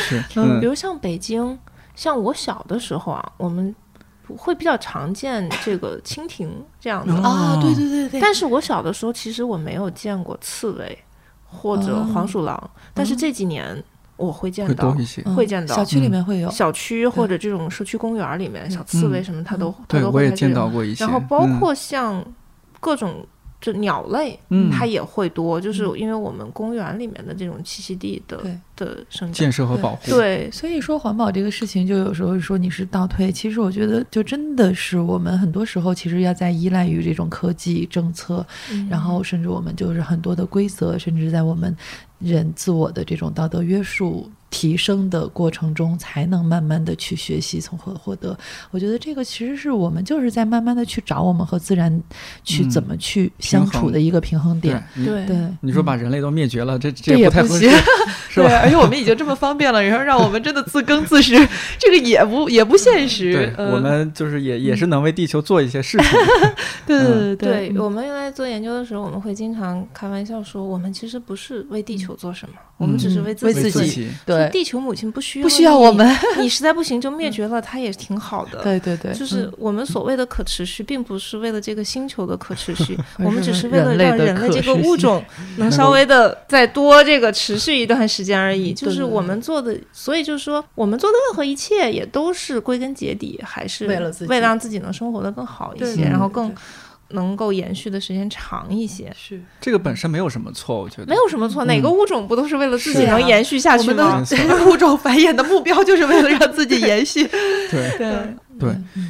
Speaker 1: 是，
Speaker 2: 嗯，比如像北京，像我小的时候啊，我们会比较常见这个蜻蜓这样的
Speaker 3: 啊，对对对对。
Speaker 2: 但是我小的时候，其实我没有见过刺猬。或者黄鼠狼，但是这几年我会见到，会见到
Speaker 3: 小区里面会有
Speaker 2: 小区或者这种社区公园里面小刺猬什么，它都它都
Speaker 1: 会。见到过一些。
Speaker 2: 然后包括像各种。就鸟类，它也会多，就是因为我们公园里面的这种栖息地的的生
Speaker 1: 建设和保护。
Speaker 2: 对，
Speaker 3: 所以说环保这个事情，就有时候说你是倒退，其实我觉得就真的是我们很多时候其实要在依赖于这种科技政策，然后甚至我们就是很多的规则，甚至在我们人自我的这种道德约束。提升的过程中，才能慢慢的去学习，从何获得。我觉得这个其实是我们就是在慢慢的去找我们和自然去怎么去相处的一个平衡点。
Speaker 2: 对
Speaker 3: 对，
Speaker 1: 你说把人类都灭绝了，这
Speaker 3: 这
Speaker 1: 也不太合适，是吧？
Speaker 3: 而且我们已经这么方便了，然后让我们真的自耕自食，这个也不也不现实。
Speaker 1: 我们就是也也是能为地球做一些事情。
Speaker 3: 对对
Speaker 2: 对，我们原来做研究的时候，我们会经常开玩笑说，我们其实不是为地球做什么，我们只是为
Speaker 3: 自
Speaker 2: 己。
Speaker 3: 对。
Speaker 2: 地球母亲不需要
Speaker 3: 不需要我们，
Speaker 2: 你实在不行就 灭绝了，它也挺好的。
Speaker 3: 对对对，
Speaker 2: 就是我们所谓的可持续，并不是为了这个星球的可持续，我们只是为了让人类这个物种 能稍微的再多这个持续一段时间而已。就是我们做的，所以就是说，我们做的任何一切也都是归根结底还是
Speaker 3: 为了自己，
Speaker 2: 为了让自己能生活的更好一些，然后更。能够延续的时间长一些，
Speaker 3: 是
Speaker 1: 这个本身没有什么错，我觉得
Speaker 2: 没有什么错。哪个物种不都是为了自己能延续下去
Speaker 3: 吗？我们的 物种繁衍的目标就是为了让自己延续。
Speaker 1: 对
Speaker 3: 对。
Speaker 1: 对，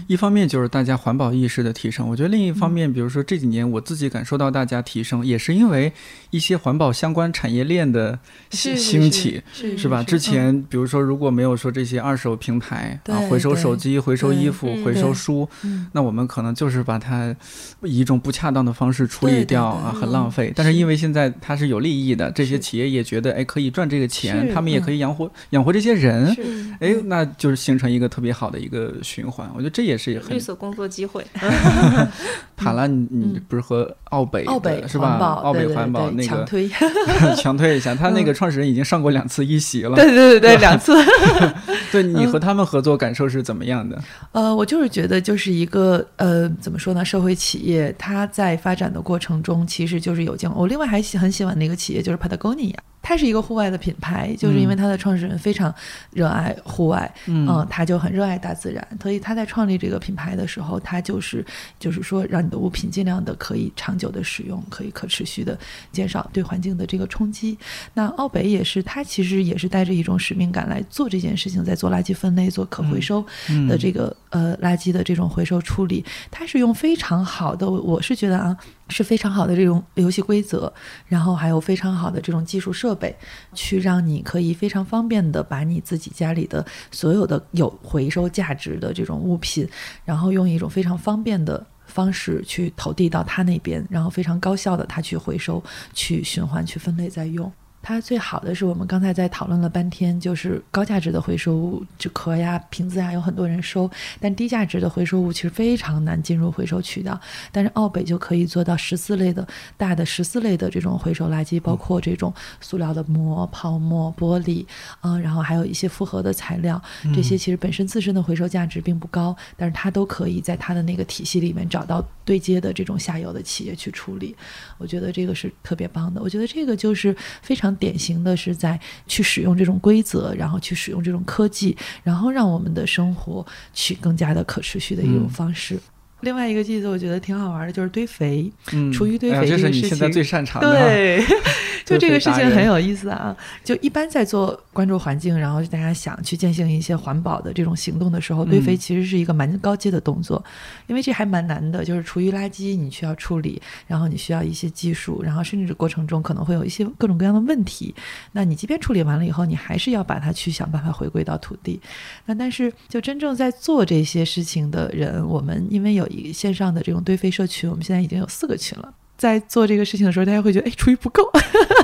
Speaker 1: 一方面就是大家环保意识的提升，我觉得另一方面，比如说这几年我自己感受到大家提升，也是因为一些环保相关产业链的兴起，
Speaker 3: 是
Speaker 1: 吧？之前比如说如果没有说这些二手平台啊，回收手机、回收衣服、回收书，那我们可能就是把它以一种不恰当的方式处理掉啊，很浪费。但是因为现在它是有利益的，这些企业也觉得哎可以赚这个钱，他们也可以养活养活这些人，哎，那就是形成一个特别好的一个循环。我觉得这也是
Speaker 2: 绿色工作机会。
Speaker 1: 塔拉，你你不是和奥北
Speaker 3: 奥北
Speaker 1: 是吧？奥北环保那个
Speaker 3: 强推
Speaker 1: 强推一下，他那个创始人已经上过两次一席了。
Speaker 3: 对对对对，两次。
Speaker 1: 对你和他们合作感受是怎么样的？
Speaker 3: 呃，我就是觉得就是一个呃，怎么说呢？社会企业它在发展的过程中，其实就是有经。我另外还喜很喜欢的一个企业就是 Patagonia。它是一个户外的品牌，就是因为它的创始人非常热爱户外，嗯，他就很热爱大自然，所以他在创立这个品牌的时候，他就是就是说，让你的物品尽量的可以长久的使用，可以可持续的减少对环境的这个冲击。那奥北也是，他其实也是带着一种使命感来做这件事情，在做垃圾分类、做可回收的这个呃垃圾的这种回收处理，他是用非常好的，我是觉得啊是非常好的这种游戏规则，然后还有非常好的这种技术设备，去让你可以非常方便的把你自己家里的所有的有回收价值的这种物品，然后用一种非常方便的。方式去投递到他那边，然后非常高效的他去回收、去循环、去分类再用。它最好的是我们刚才在讨论了半天，就是高价值的回收物，就壳呀、瓶子呀，有很多人收，但低价值的回收物其实非常难进入回收渠道。但是奥北就可以做到十四类的大的十四类的这种回收垃圾，包括这种塑料的膜、泡沫、玻璃，嗯，然后还有一些复合的材料，这些其实本身自身的回收价值并不高，但是它都可以在它的那个体系里面找到对接的这种下游的企业去处理。我觉得这个是特别棒的。我觉得这个就是非常。典型的是在去使用这种规则，然后去使用这种科技，然后让我们的生活去更加的可持续的一种方式。另外一个例子，我觉得挺好玩的，就是堆肥，厨余堆肥
Speaker 1: 这
Speaker 3: 个事情。
Speaker 1: 现在最擅长的。
Speaker 3: 对，就这个事情很有意思啊。就一般在做关注环境，然后大家想去践行一些环保的这种行动的时候，堆肥其实是一个蛮高阶的动作，因为这还蛮难的。就是厨余垃圾你需要处理，然后你需要一些技术，然后甚至过程中可能会有一些各种各样的问题。那你即便处理完了以后，你还是要把它去想办法回归到土地。那但是就真正在做这些事情的人，我们因为有。一线上的这种堆肥社群，我们现在已经有四个群了。在做这个事情的时候，大家会觉得哎，厨艺不够，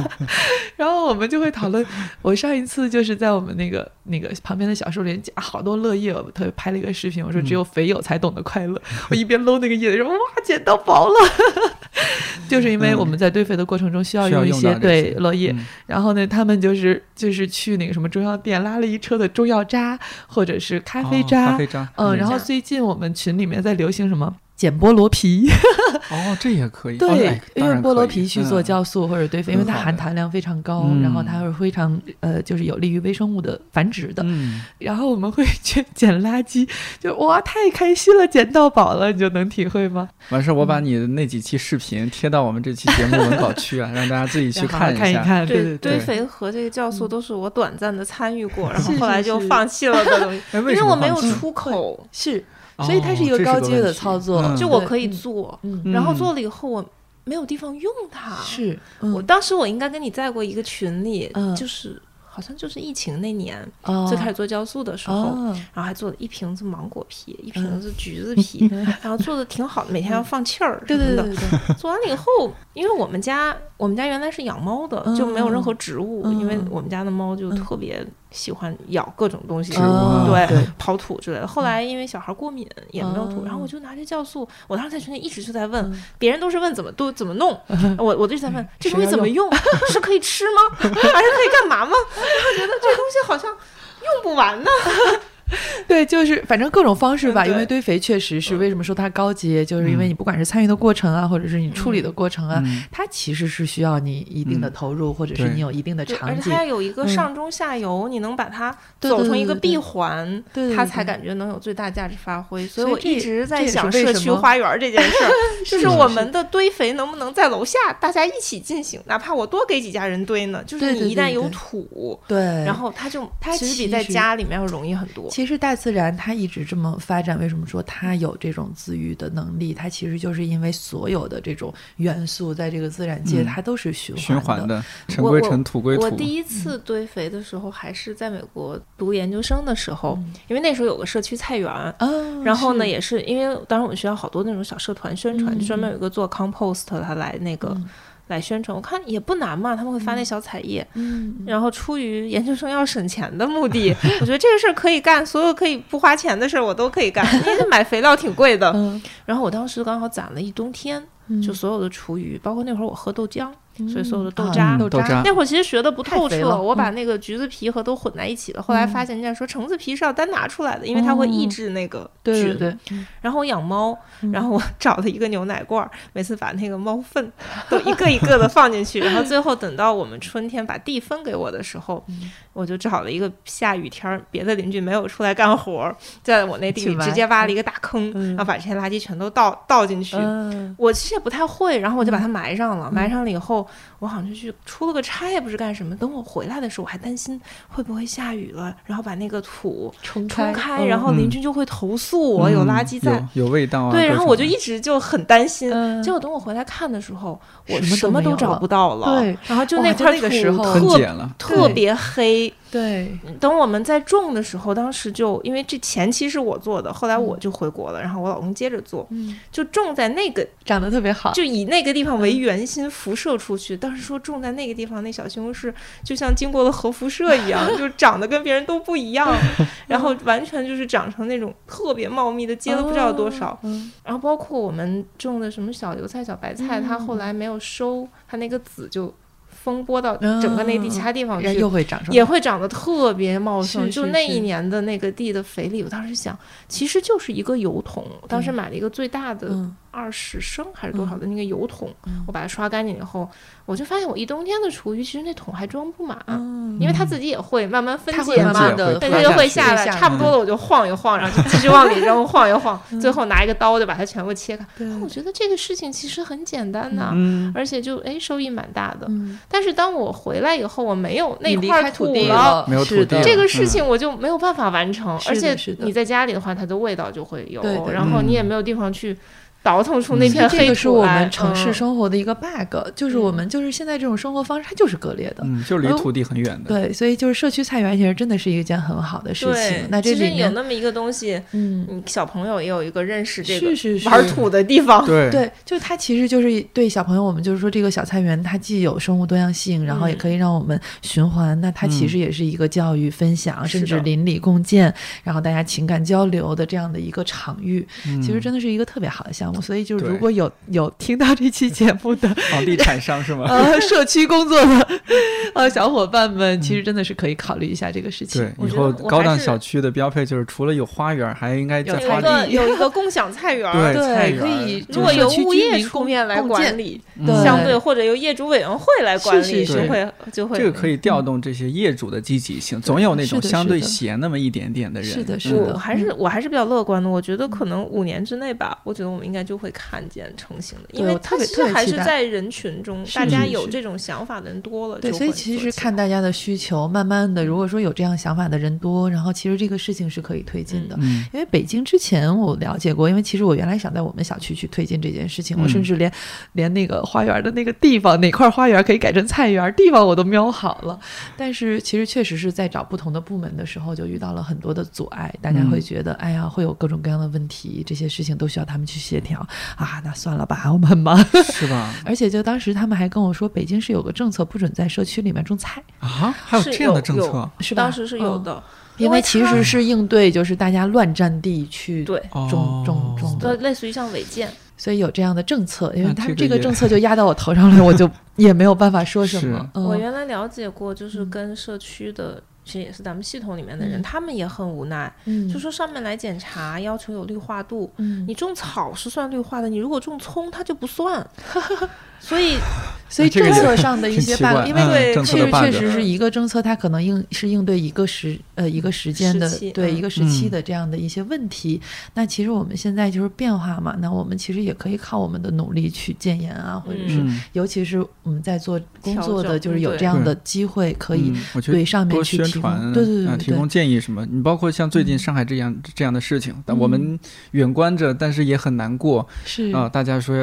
Speaker 3: 然后我们就会讨论。我上一次就是在我们那个那个旁边的小树林夹好多落叶，我特别拍了一个视频，我说只有肥友才懂得快乐。我一边搂那个叶子说哇，捡到宝了，就是因为我们在堆肥的过程中需要用一些对落叶，然后呢，他们就是就是去那个什么中药店拉了一车的中药渣或者是咖啡渣，
Speaker 1: 咖啡渣，
Speaker 3: 嗯，然后最近我们群里面在流行什么？捡菠萝皮，
Speaker 1: 哦，这也可以。
Speaker 3: 对，用菠萝皮去做酵素或者堆肥，因为它含糖量非常高，然后它是非常呃，就是有利于微生物的繁殖的。嗯然后我们会去捡垃圾，就哇，太开心了，捡到宝了，你就能体会吗？
Speaker 1: 完事儿，我把你的那几期视频贴到我们这期节目文稿区啊，让大家自己去
Speaker 3: 看
Speaker 1: 一
Speaker 3: 看。看对对
Speaker 2: 对，堆肥和这个酵素都是我短暂的参与过，然后后来就放弃了的东西，因为我没有出口。
Speaker 3: 是。所以它是一个高阶的操作，
Speaker 2: 就我可以做，然后做了以后我没有地方用它。
Speaker 3: 是
Speaker 2: 我当时我应该跟你在过一个群里，就是。好像就是疫情那年最开始做酵素的时候，然后还做了一瓶子芒果皮，一瓶子橘子 皮，然后做的挺好的，每天要放气儿什么的。做完了以后，因为我们家我们家原来是养猫的，就没有任何植物，因为我们家的猫就特别喜欢咬各种东西，对，刨土之类的。后来因为小孩过敏也没有土，然后我就拿着酵素，我当时在群里一直就在问，别人都是问怎么都怎么弄，我我就在问这东西怎么用，是可以吃吗？还是可以干嘛吗？然后觉得这东西好像用不完呢。
Speaker 3: 对，就是反正各种方式吧，因为堆肥确实是为什么说它高级，就是因为你不管是参与的过程啊，或者是你处理的过程啊，它其实是需要你一定的投入，或者是你有一定的场景，而且
Speaker 2: 它要有一个上中下游，你能把它走成一个闭环，它才感觉能有最大价值发挥。所以我一直在想社区花园这件事儿，就是我们的堆肥能不能在楼下大家一起进行，哪怕我多给几家人堆呢？就是你一旦有土，
Speaker 3: 对，
Speaker 2: 然后它就它其实比在家里面要容易很多。
Speaker 3: 其实大自然它一直这么发展，为什么说它有这种自愈的能力？它其实就是因为所有的这种元素在这个自然界，它都是循
Speaker 1: 循环
Speaker 3: 的，
Speaker 1: 尘归尘，土归土。
Speaker 2: 我第一次堆肥的时候还是在美国读研究生的时候，因为那时候有个社区菜园，然后呢，也是因为当时我们学校好多那种小社团宣传，专门有一个做 compost，他来那个。来宣传，我看也不难嘛，他们会发那小彩页，嗯，然后出于研究生要省钱的目的，我觉得这个事儿可以干，所有可以不花钱的事儿我都可以干，因为买肥料挺贵的，然后我当时刚好攒了一冬天，就所有的厨余，包括那会儿我喝豆浆。所以所有的豆渣，
Speaker 1: 豆渣
Speaker 2: 那会儿其实学的不透彻，我把那个橘子皮和都混在一起了。后来发现人家说橙子皮是要单拿出来的，因为它会抑制那个
Speaker 3: 菌。对对。
Speaker 2: 然后我养猫，然后我 找了一个牛奶罐，每次把那个猫粪都一个一个的放进去，然后最后等到我们春天把地分给我的时候，我就找了一个下雨天，别的邻居没有出来干活，在我那地里直接挖了一个大坑，然后把这些垃圾全都倒倒进去。我其实也不太会，然后我就把它埋上了。埋上了以后。后，我好像就去出了个差，也不知干什么。等我回来的时候，我还担心会不会下雨了，然后把那个土
Speaker 3: 冲
Speaker 2: 冲开，
Speaker 3: 嗯
Speaker 2: 然后邻居就会投诉我有垃圾在。
Speaker 1: 嗯有有味道啊。
Speaker 2: 对，然后我就一直就很担心。
Speaker 3: 嗯
Speaker 2: 结果等我回来看的时候，我
Speaker 3: 什么都
Speaker 2: 找不到了。
Speaker 3: 对，
Speaker 2: 然后就那块
Speaker 3: 那个时候
Speaker 1: 分
Speaker 2: 土特特别黑。
Speaker 3: 对，
Speaker 2: 等我们在种的时候，当时就因为这前期是我做的，后来我就回国了，然后我老公接着做，
Speaker 3: 嗯，
Speaker 2: 就种在那个
Speaker 3: 长得特别好，
Speaker 2: 就以那个地方为圆心辐射出去。当时说种在那个地方，那小西红柿就像经过了核辐射一样，就长得跟别人都不一样，然后完全就是长成那种特别茂密的，结了不知道多少。
Speaker 3: 嗯。
Speaker 2: 然后包括我们种的什么小油菜、小白菜，它
Speaker 3: 嗯。
Speaker 2: 后来没有收，它那个籽就风波到整个那地其他地方去。
Speaker 3: 然后又会长，
Speaker 2: 也会长得特别茂盛，就那一年的那个地的肥力，我当时想，其实就是一个油桶，当时买了一个最大的
Speaker 3: 嗯
Speaker 2: 二十升还是多少的那个油桶，
Speaker 3: 嗯。
Speaker 2: 我把它刷干净以后，我就发现我一冬天的厨余，其实那桶还装不满，
Speaker 3: 嗯。
Speaker 2: 因为它自己也会慢慢分解嘛
Speaker 3: 慢慢，的
Speaker 2: 对，它就会
Speaker 3: 下
Speaker 2: 下来，差不多了我就晃一晃，然后就继续往里扔，晃一晃，最后拿一个刀就把它全部切开。
Speaker 3: 对，
Speaker 2: 我觉得这个事情其实很简单呐、
Speaker 1: 嗯，
Speaker 2: 而且就哎收益蛮大的。
Speaker 3: 嗯，
Speaker 2: 但是当我回来以后，我没有那块
Speaker 3: 开土地
Speaker 2: 了。
Speaker 1: 没有土
Speaker 3: 是的。
Speaker 1: 地
Speaker 2: 这个事
Speaker 1: 嗯。
Speaker 2: 情我就没有办法完成，而且你在家里的话，它的味道就会有，然后你也
Speaker 1: 嗯。
Speaker 2: 没有地方去倒腾出那
Speaker 1: 嗯
Speaker 2: 片黑土来。
Speaker 3: 这个是我们城市
Speaker 2: 嗯
Speaker 3: 生活的一个 bug，就是我们就是现在这种生活方式，它就是割裂的。
Speaker 1: 嗯，就离
Speaker 3: 呃
Speaker 1: 土地很远的。
Speaker 3: 对，所以就是社区菜园其实真的是一件很好的事情。，那这
Speaker 2: 其实
Speaker 3: 里面，
Speaker 2: 有那么一个东西，
Speaker 3: 嗯，
Speaker 2: 嗯，小朋友也有一个认识这个
Speaker 3: 是是是
Speaker 2: 玩土的地方。
Speaker 1: 对
Speaker 3: 对，就它其实就是对小朋友，我们就是说这个小菜园，它既有生物多样性，然后也
Speaker 2: 嗯
Speaker 3: 可以让我们循环。那它其实也是一个教育分享，甚至邻里共建，然后大家情感交流的这样的一个场域。
Speaker 1: 嗯
Speaker 3: 其实真的是一个特别好的项目。所以就如果有有听到这期节目的
Speaker 1: 房地产商是吗？
Speaker 3: 呃社区工作的 呃小伙伴们，其实真的是可以考虑一下这个事情。
Speaker 1: 对，以后高档小区的标配就是除了有花园，还应该在
Speaker 3: 有
Speaker 2: 有一
Speaker 1: 花地。
Speaker 2: 个有一个共享菜园，
Speaker 1: 对，
Speaker 3: 可以。
Speaker 2: 如果由物业出
Speaker 3: 出
Speaker 2: 面来管理，
Speaker 1: 嗯
Speaker 2: 相对或者由业主委员会来管理，就会就会
Speaker 1: 这个可以调动这些业主的积极性，总有那种相对闲那么一点点的人。
Speaker 3: 是的是
Speaker 1: 嗯
Speaker 3: 的
Speaker 2: 我还是我还是比较乐观的，我觉得可能五年之内吧，我觉得我们应该就会看见成型的，因为
Speaker 3: 特别
Speaker 2: 它其实还是在人群中，大家有这种想法的人多了，
Speaker 3: 对，所以其实看大家的需求，慢慢的，如果说有这样想法的人多，然后其实这个事情是可以推进的。
Speaker 1: 嗯。
Speaker 3: 因为北京之前我了解过，因为其实我原来想在我们小区去推进这件事情，我甚
Speaker 1: 嗯
Speaker 3: 至连连那个花园的那个地方哪块花园可以改成菜园地方我都瞄好了。但是其实确实是在找不同的部门的时候，就遇到了很多的阻碍，大家
Speaker 1: 嗯。
Speaker 3: 会觉得，哎呀，会有各种各样的问题，这些事情都需要他们去协调啊，那算了吧，我们很忙。
Speaker 1: 是吧？
Speaker 3: 而且就当时他们还跟我说，北京是有个政策，不准在社区里面种菜。
Speaker 1: 啊，还有
Speaker 2: 是
Speaker 1: 这样的政策？
Speaker 3: 是吧？
Speaker 2: 当时是有
Speaker 3: 嗯
Speaker 2: 的，
Speaker 3: 因为其实是应对就是大家乱占地去
Speaker 2: 对
Speaker 3: 种
Speaker 1: 哦
Speaker 3: 种种
Speaker 2: 呃，
Speaker 3: 的，
Speaker 2: 类似于像违建，
Speaker 3: 所以有这样的政策。因为他们
Speaker 1: 这个
Speaker 3: 政 策就压到我头上了，我就也没有办法说什么。嗯
Speaker 2: 我原来了解过，就是
Speaker 3: 嗯
Speaker 2: 跟社区的，其实也是咱们系统里面的人，
Speaker 3: 嗯。
Speaker 2: 他们也很无奈，
Speaker 3: 嗯。
Speaker 2: 就说上面来检查，要求有绿化度，
Speaker 3: 嗯，
Speaker 2: 你种草是算绿化的，你如果种葱，它就不算。所以
Speaker 3: 所以政策上的一些 bug，
Speaker 1: 怪
Speaker 3: 因为
Speaker 1: 嗯
Speaker 2: 对
Speaker 3: 确实确实是一个政策，它可能应是应对一个时呃一个时间的对一个时期
Speaker 1: 嗯。
Speaker 3: 的这样的一些问题。那其实我们现在就是变化嘛，那我们其实也可以靠我们的努力去建言啊，或者是
Speaker 1: 嗯。
Speaker 3: 尤其是我们在做工作的，就是有这样的机会可以对上面去提供
Speaker 1: 传，
Speaker 3: 对对对对
Speaker 1: 啊提供建议什么。你包括像最近
Speaker 3: 嗯
Speaker 1: 上海这样这样的事情，但我
Speaker 3: 嗯
Speaker 1: 们远观着，但是也很难过
Speaker 3: 是
Speaker 1: 啊。大家说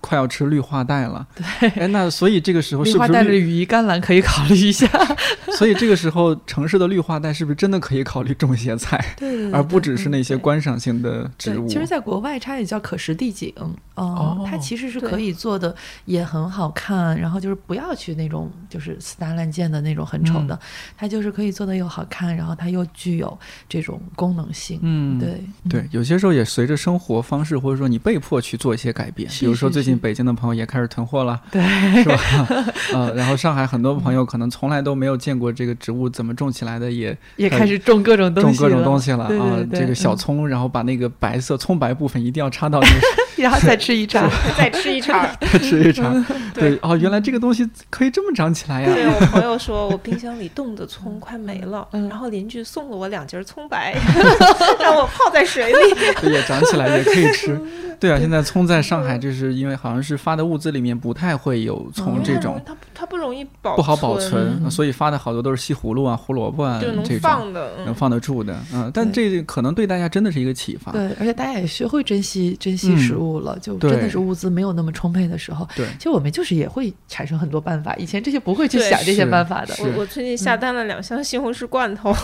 Speaker 1: 快要吃绿化带了，对，哎，那所以这个时候
Speaker 3: 绿
Speaker 1: 是不是绿？
Speaker 3: 化带的羽衣甘蓝可以考虑一下，
Speaker 1: 所以这个时候城市的绿化带是不是真的可以考虑种一些菜，
Speaker 3: 对对
Speaker 1: 而不只是那些观赏性的植物？
Speaker 3: 其实，在国外它也叫可食地景，呃
Speaker 1: 哦
Speaker 3: 它其实是可以做的，也很好看。然后就是不要去那种就是死搭烂建的那种很丑的，
Speaker 1: 嗯
Speaker 3: 它就是可以做的又好看，然后它又具有这种功能性。
Speaker 1: 嗯，
Speaker 3: 对
Speaker 1: 对，有些时候也随着生活方式，或者说你被迫去做一些改变。
Speaker 3: 是
Speaker 1: 比如说最近北京的朋友也开始囤货了，
Speaker 3: 对
Speaker 1: 是吧？呃，然后上海很多朋友可能从来都没有见过这个植物怎么种起来的，也
Speaker 3: 也开始种各种东西，
Speaker 1: 种各种东西了啊这个小
Speaker 3: 嗯
Speaker 1: 葱，然后把那个白色葱白部分一定要插到 那个
Speaker 3: 然后再吃一茬。
Speaker 2: 再吃一茬。
Speaker 1: 吃一茬。
Speaker 2: 对
Speaker 1: 对，哦，原来这个东西可以这么长起来呀。
Speaker 2: 对我朋友说，我冰箱里冻的葱快没了，
Speaker 3: 嗯
Speaker 2: 然后邻居送了我两节葱白，让我泡在水里。
Speaker 1: 也长起来也可以吃。对啊，现在葱在上海，就是因为好像是发的物资里面不太会有葱这种，
Speaker 2: 它它不容易保
Speaker 1: 不好保存，所以发的好多都是西葫芦啊、胡萝卜啊这种
Speaker 2: 能放的，
Speaker 1: 能放得住的。嗯，但这可能对大家真的是一个启发。
Speaker 3: 对，而且大家也学会珍惜珍惜食物了，就真的是物资没有那么充沛的时候，
Speaker 1: 对，
Speaker 3: 其实我们就是也会产生很多办法，以前这些不会去想这些办法的。
Speaker 2: 我我最近下单了两箱西红柿罐头，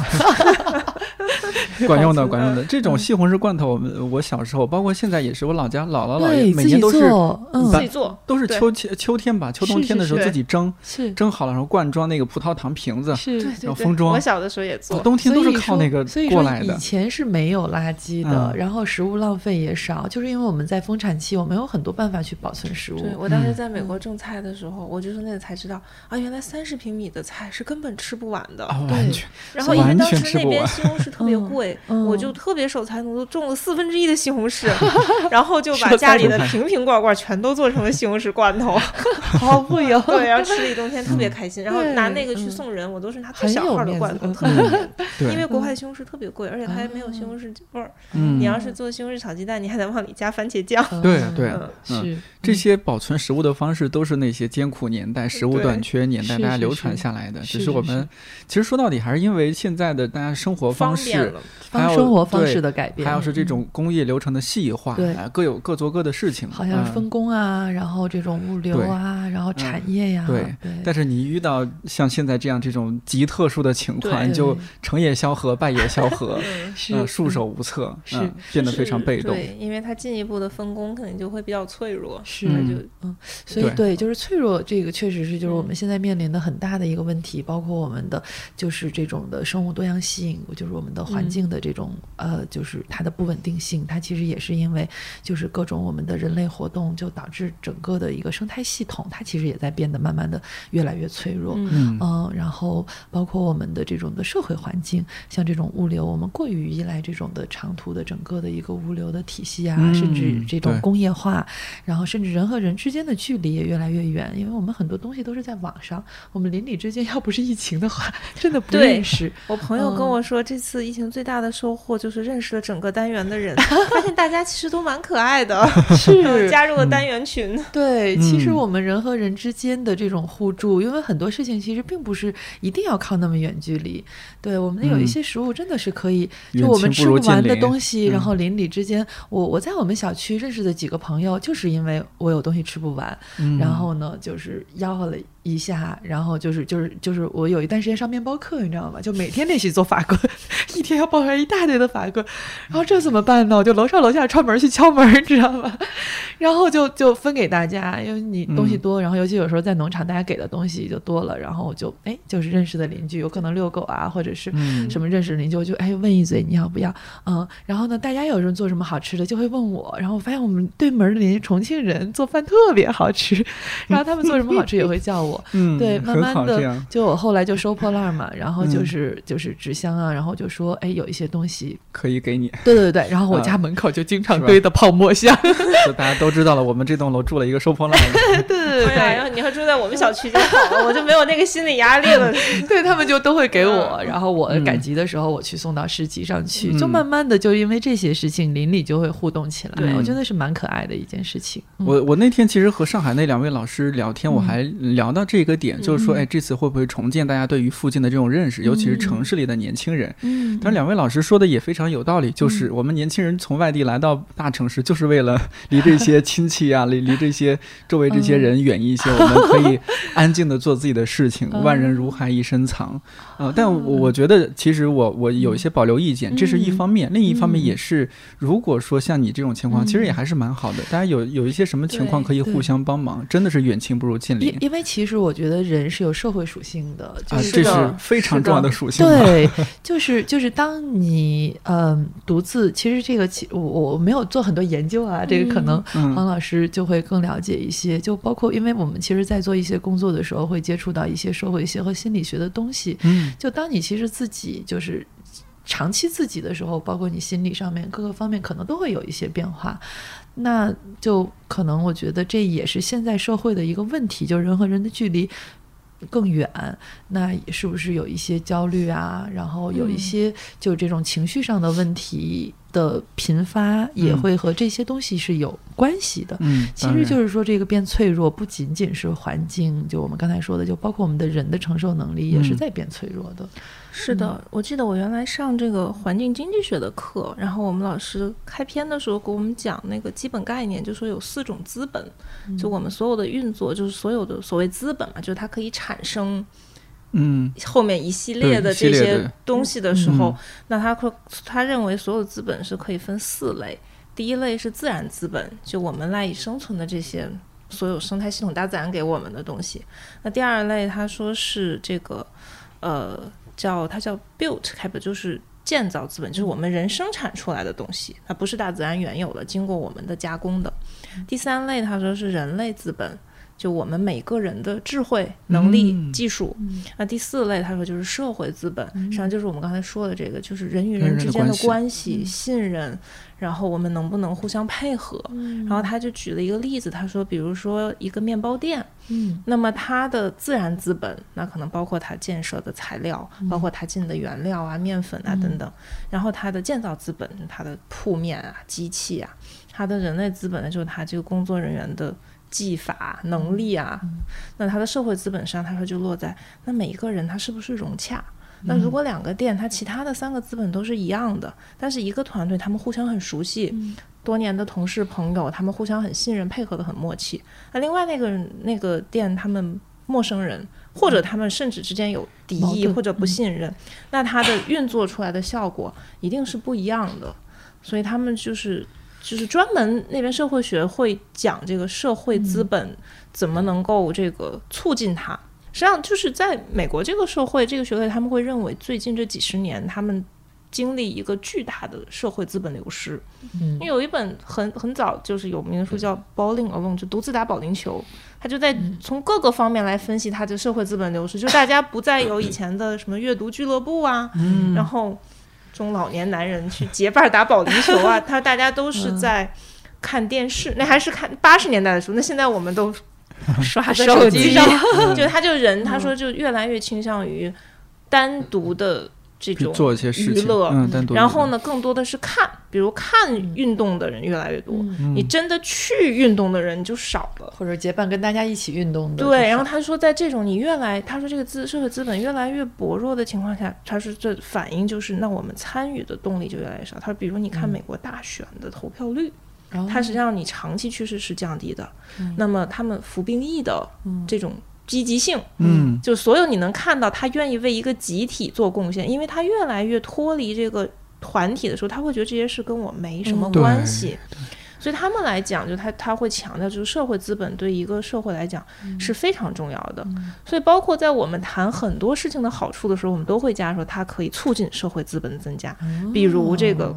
Speaker 1: 管用的，管用的。这种西红柿罐头，我们我小时候，包括现在也是，我老家姥姥姥爷每年都是
Speaker 2: 自己做，
Speaker 1: 都是秋秋秋天吧，秋冬天的时候自己蒸，
Speaker 3: 是
Speaker 1: 蒸好了然后灌装那个葡萄糖瓶子，
Speaker 3: 是，
Speaker 1: 然后封装。
Speaker 2: 我小的时候也做，
Speaker 1: 冬天都是靠那个过来
Speaker 3: 的。以前是没有垃圾的，然后食物浪费也少，就是因为我们在丰产期，我们有很多办法去保存食物。
Speaker 2: 对我当时在美国种菜的时候，我就是那个才知道啊，原来三十平米的菜是根本吃不完的。
Speaker 1: 对，
Speaker 2: 然后因为当时那边西红柿特别 贵，我就特别守财奴，都种了四分之一的西红柿，然后就把家里的瓶瓶罐罐全都做成了西红柿罐头，
Speaker 3: 好富有。
Speaker 2: 对，然后吃了一冬天特别开心，然后拿那个去送人，我都是拿最小号的罐头，特别因为国外西红柿特别贵，而且它还没有西红柿味儿。你要是做西红柿炒鸡蛋，你还得往里加番茄酱。
Speaker 1: 对对，嗯这些保存食物的方式都是那些艰苦年代、食物短缺年代大家流传下来的。只是我们其实说到底还是因为现在的大家生活方式，
Speaker 3: 还有生活方式的改变，
Speaker 1: 还有是这种工业流程的细化，
Speaker 3: 对，
Speaker 1: 各有各做各的事情。
Speaker 3: 好像分工啊，然后这种物流啊，然后产业呀，
Speaker 1: 对。但是你遇到像现在这样这种极特殊的情况，你就成也萧何，败也萧何，
Speaker 3: 嗯
Speaker 1: 束手无策，
Speaker 3: 是
Speaker 1: 变得非常被动。
Speaker 2: 对，因为它进一步的分工可能就会比较脆弱，
Speaker 3: 是
Speaker 2: 就
Speaker 3: 嗯，所以对，就是脆弱，这个确实是就是我们现在面临的很大的一个问题，包括我们的就是这种的生物多样性，就是我们的环境的这种呃，就是它的不稳定性，它其实也是因为就是各种我们的人类活动，就导致整个的一个生态系统，它其实也在变得慢慢的越来越脆弱，
Speaker 1: 嗯，
Speaker 3: 然后包括我们的这种的社会环境，像这种物流，我们过于依赖这种的长途的整个的一个物流的体系啊，甚至这种工业化，然后甚至人和人之间的距离也越来越远，因为我们很多东西都是在网上，我们邻里之间要不是疫情的话，真的不认识。
Speaker 2: 我朋友跟我说，这次疫情最大的收获就是认识了整个单元的人，发现大家其实都蛮可爱的，
Speaker 3: 是
Speaker 2: 加入了单元群。
Speaker 3: 对，其实我们人和人之间的这种互助，因为很多事情其实并不是一定要靠那么远距离。对我们有一些食物真的是可以，就我们吃不完的东西，然后邻里之间，我我在我们小区认识的几个朋友，就是因为我有东西吃不完，然后呢，就是吆喝了。一下，然后就是就是就是我有一段时间上面包课，你知道吗？就每天练习做法棍，一天要包出来一大堆的法棍，然后这怎么办呢？我就楼上楼下串门去敲门，你知道吗？然后就就分给大家，因为你东西多，然后尤其有时候在农场，大家给的东西就多了，然后我就哎，就是认识的邻居，有可能遛狗啊，或者是什么认识的邻居，我就哎问一嘴你要不要？嗯，然后呢，大家有时候做什么好吃的就会问我，然后我发现我们对门的邻居重庆人做饭特别好吃，然后他们做什么好吃也会叫我。
Speaker 1: 嗯，
Speaker 3: 对，慢慢的，就我后来就收破烂嘛，然后就是就是纸箱啊，然后就说，哎，有一些东西
Speaker 1: 可以给你。
Speaker 3: 对对对，然后我 家门口就经常堆的泡沫箱。
Speaker 1: 就大家都知道了，我们这栋楼住了一个收破烂的。
Speaker 3: 对对对，
Speaker 2: 然后你要住在我们小区就好了，我就没有那个心理压力了。
Speaker 3: 对他们就都会给我，然后我赶集的时候我去送到市集上去，就慢慢的就因为这些事情，邻里就会互动起来。我觉得是蛮可爱的一件事情。
Speaker 1: 我我那天其实和上海那两位老师聊天，我还聊到。这个点就是说，哎，这次会不会重建大家对于附近的这种认识，尤其是城市里的年轻人？嗯，但是两位老师说的也非常有道理，就是我们年轻人从外地来到大城市，就是为了 离这些 亲戚啊，离离这些周围这些人远一些，我们可以 安静的做自己的事情。万人如海一身藏，呃，但我觉得其实我我有一些保留意见，这是一方面，另一方面也是，如果说像你这种情况，其实也还是蛮好的。大家有有一些什么情况可以互相帮忙，真的是远亲不如近邻。
Speaker 3: 因为其实。我觉得人是有社会属性的，啊，
Speaker 1: 这是非常重要的属性。
Speaker 3: 对，就是就是当你嗯独自，其实这个其我我没有做很多研究啊，这个可能黄老师就会更了解一些。就包括因为我们其实，在做一些工作的时候，会接触到一些社会学和心理学的东西。
Speaker 1: 嗯，
Speaker 3: 就当你其实自己就是长期自己的时候，包括你心理上面各个方面，可能都会有一些变化。那就可能，我觉得这也是现在社会的一个问题，就人和人的距离更远。那是不是有一些焦虑啊？然后有一些就这种情绪上的问题，的频发也会和这些东西是有关系的。
Speaker 1: 嗯，
Speaker 3: 其实就是说，这个变脆弱不仅仅是环境，就我们刚才说的，就包括我们的人的承受能力也是在变脆弱的。
Speaker 2: 是的，我记得我原来上这个环境经济学的课，然后我们老师开篇的时候给我们讲那个基本概念，就说有四种资本，就我们所有的运作，就是所有的所谓资本嘛，就是它可以产生。
Speaker 1: 嗯，
Speaker 2: 后面一系列的这些东西的时候，那他会他认为所有资本是可以分四类。第一类是自然资本，就我们赖以生存的这些所有生态系统、大自然给我们的东西。那第二类他说是这个，呃，叫它叫 built capital，就是建造资本，就是我们人生产出来的东西，它不是大自然原有的，经过我们的加工的。第三类他说是人类资本。就我们每个人的智慧、能力、技术，那第四类他说就是社会资本，实际上就是我们刚才说的这个，就是人与人之间的关系、信任，然后我们能不能互相配合？然后他就举了一个例子，他说，比如说一个面包店，
Speaker 3: 嗯，
Speaker 2: 那么它的自然资本，那可能包括它建设的材料，包括它进的原料啊、面粉啊等等，然后它的建造资本，它的铺面啊、机器啊，它的人类资本呢，就是它这个工作人员的。技法能力啊，那他的社会资本上，他说就落在那每一个人他是不是融洽？那如果两个店，他其他的三个资本都是一样的，但是一个团队他们互相很熟悉，多年的同事朋友，他们互相很信任，配合的很默契。那另外那个那个店，他们陌生人，或者他们甚至之间有敌意或者不信任，那它的运作出来的效果一定是不一样的。所以他们就是。就是专门那边社会学会讲这个社会资本怎么能够这个促进它。实际上就是在美国这个社会这个学会，他们会认为最近这几十年他们经历一个巨大的社会资本流失。
Speaker 3: 嗯，
Speaker 2: 因为有一本很很早就是有名的书叫《Bowling Alone》，就独自打保龄球，他就在从各个方面来分析他的社会资本流失，就大家不再有以前的什么阅读俱乐部啊，然后。中老年男人去结伴打保龄球啊，他大家都是在看电视，那还是看八十年代的书，那现在我们都刷手机上，就他就人，他说就越来越倾向于单独的。这种
Speaker 1: 做一些
Speaker 2: 娱乐，然后呢，更多的是看，比如看运动的人越来越多，你真的去运动的人就少了，
Speaker 3: 或者结伴跟大家一起运动的。
Speaker 2: 对，然后他说，在这种你越来，他说这个资社会资本越来越薄弱的情况下，他说这反应就是，那我们参与的动力就越来越少。他说，比如你看美国大选的投票率，它实际上你长期趋势是降低的，那么他们服兵役的这种。积极性，
Speaker 1: 嗯，
Speaker 2: 就所有你能看到他愿意为一个集体做贡献，因为他越来越脱离这个团体的时候，他会觉得这些事跟我没什么关系。所以他们来讲，就他他会强调，就是社会资本对一个社会来讲是非常重要的。所以包括在我们谈很多事情的好处的时候，我们都会加说它可以促进社会资本的增加，比如这个。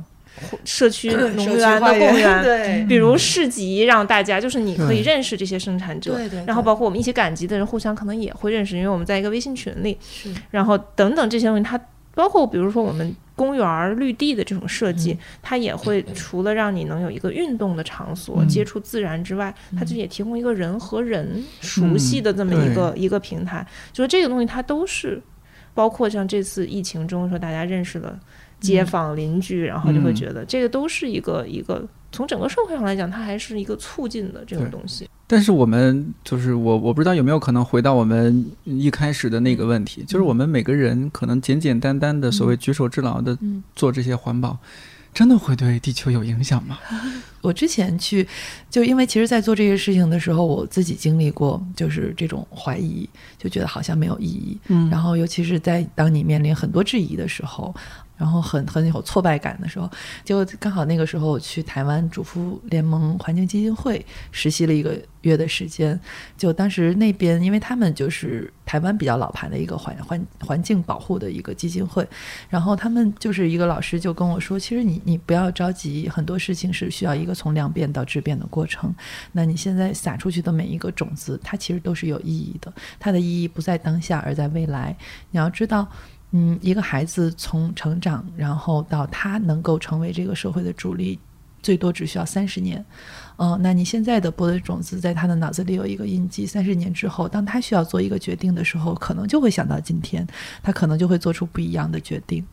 Speaker 2: 社区 农园的公园，
Speaker 3: 对，
Speaker 2: 比如市集，让大家就是你可以认识这些生产者，
Speaker 3: 对对，
Speaker 2: 然后包括我们一起赶集的人，互相可能也会认识，因为我们在一个微信群里，
Speaker 3: 是，
Speaker 2: 然后等等这些东西，它包括比如说我们公园绿地的这种设计，它也会除了让你能有一个运动的场所，接触自然之外，它就也提供一个人和人熟悉的这么一个一个平台，就是这个东西它都是包括像这次疫情中说大家认识了。街坊邻居，然后就会觉得这个都是一个一个从整个社会上来讲，它还是一个促进的这个东西。
Speaker 1: 但是我们就是我，我不知道有没有可能回到我们一开始的那个问题，就是我们每个人可能简简单单的所谓举手之劳的做这些环保，真的会对地球有影响吗？
Speaker 3: 我之前去，就因为其实，在做这些事情的时候，我自己经历过，就是这种怀疑，就觉得好像没有意义。
Speaker 1: 嗯，
Speaker 3: 然后尤其是在当你面临很多质疑的时候。然后很很有挫败感的时候，就刚好那个时候我去台湾主妇联盟环境基金会实习了一个月的时间。就当时那边，因为他们就是台湾比较老牌的一个环环环境保护的一个基金会，然后他们就是一个老师就跟我说，其实你你不要着急，很多事情是需要一个从量变到质变的过程。那你现在撒出去的每一个种子，它其实都是有意义的，它的意义不在当下，而在未来。你要知道。嗯，一个孩子从成长，然后到他能够成为这个社会的主力，最多只需要三十年。嗯，那你现在的播的种子在他的脑子里有一个印记，三十年之后，当他需要做一个决定的时候，可能就会想到今天，他可能就会做出不一样的决定。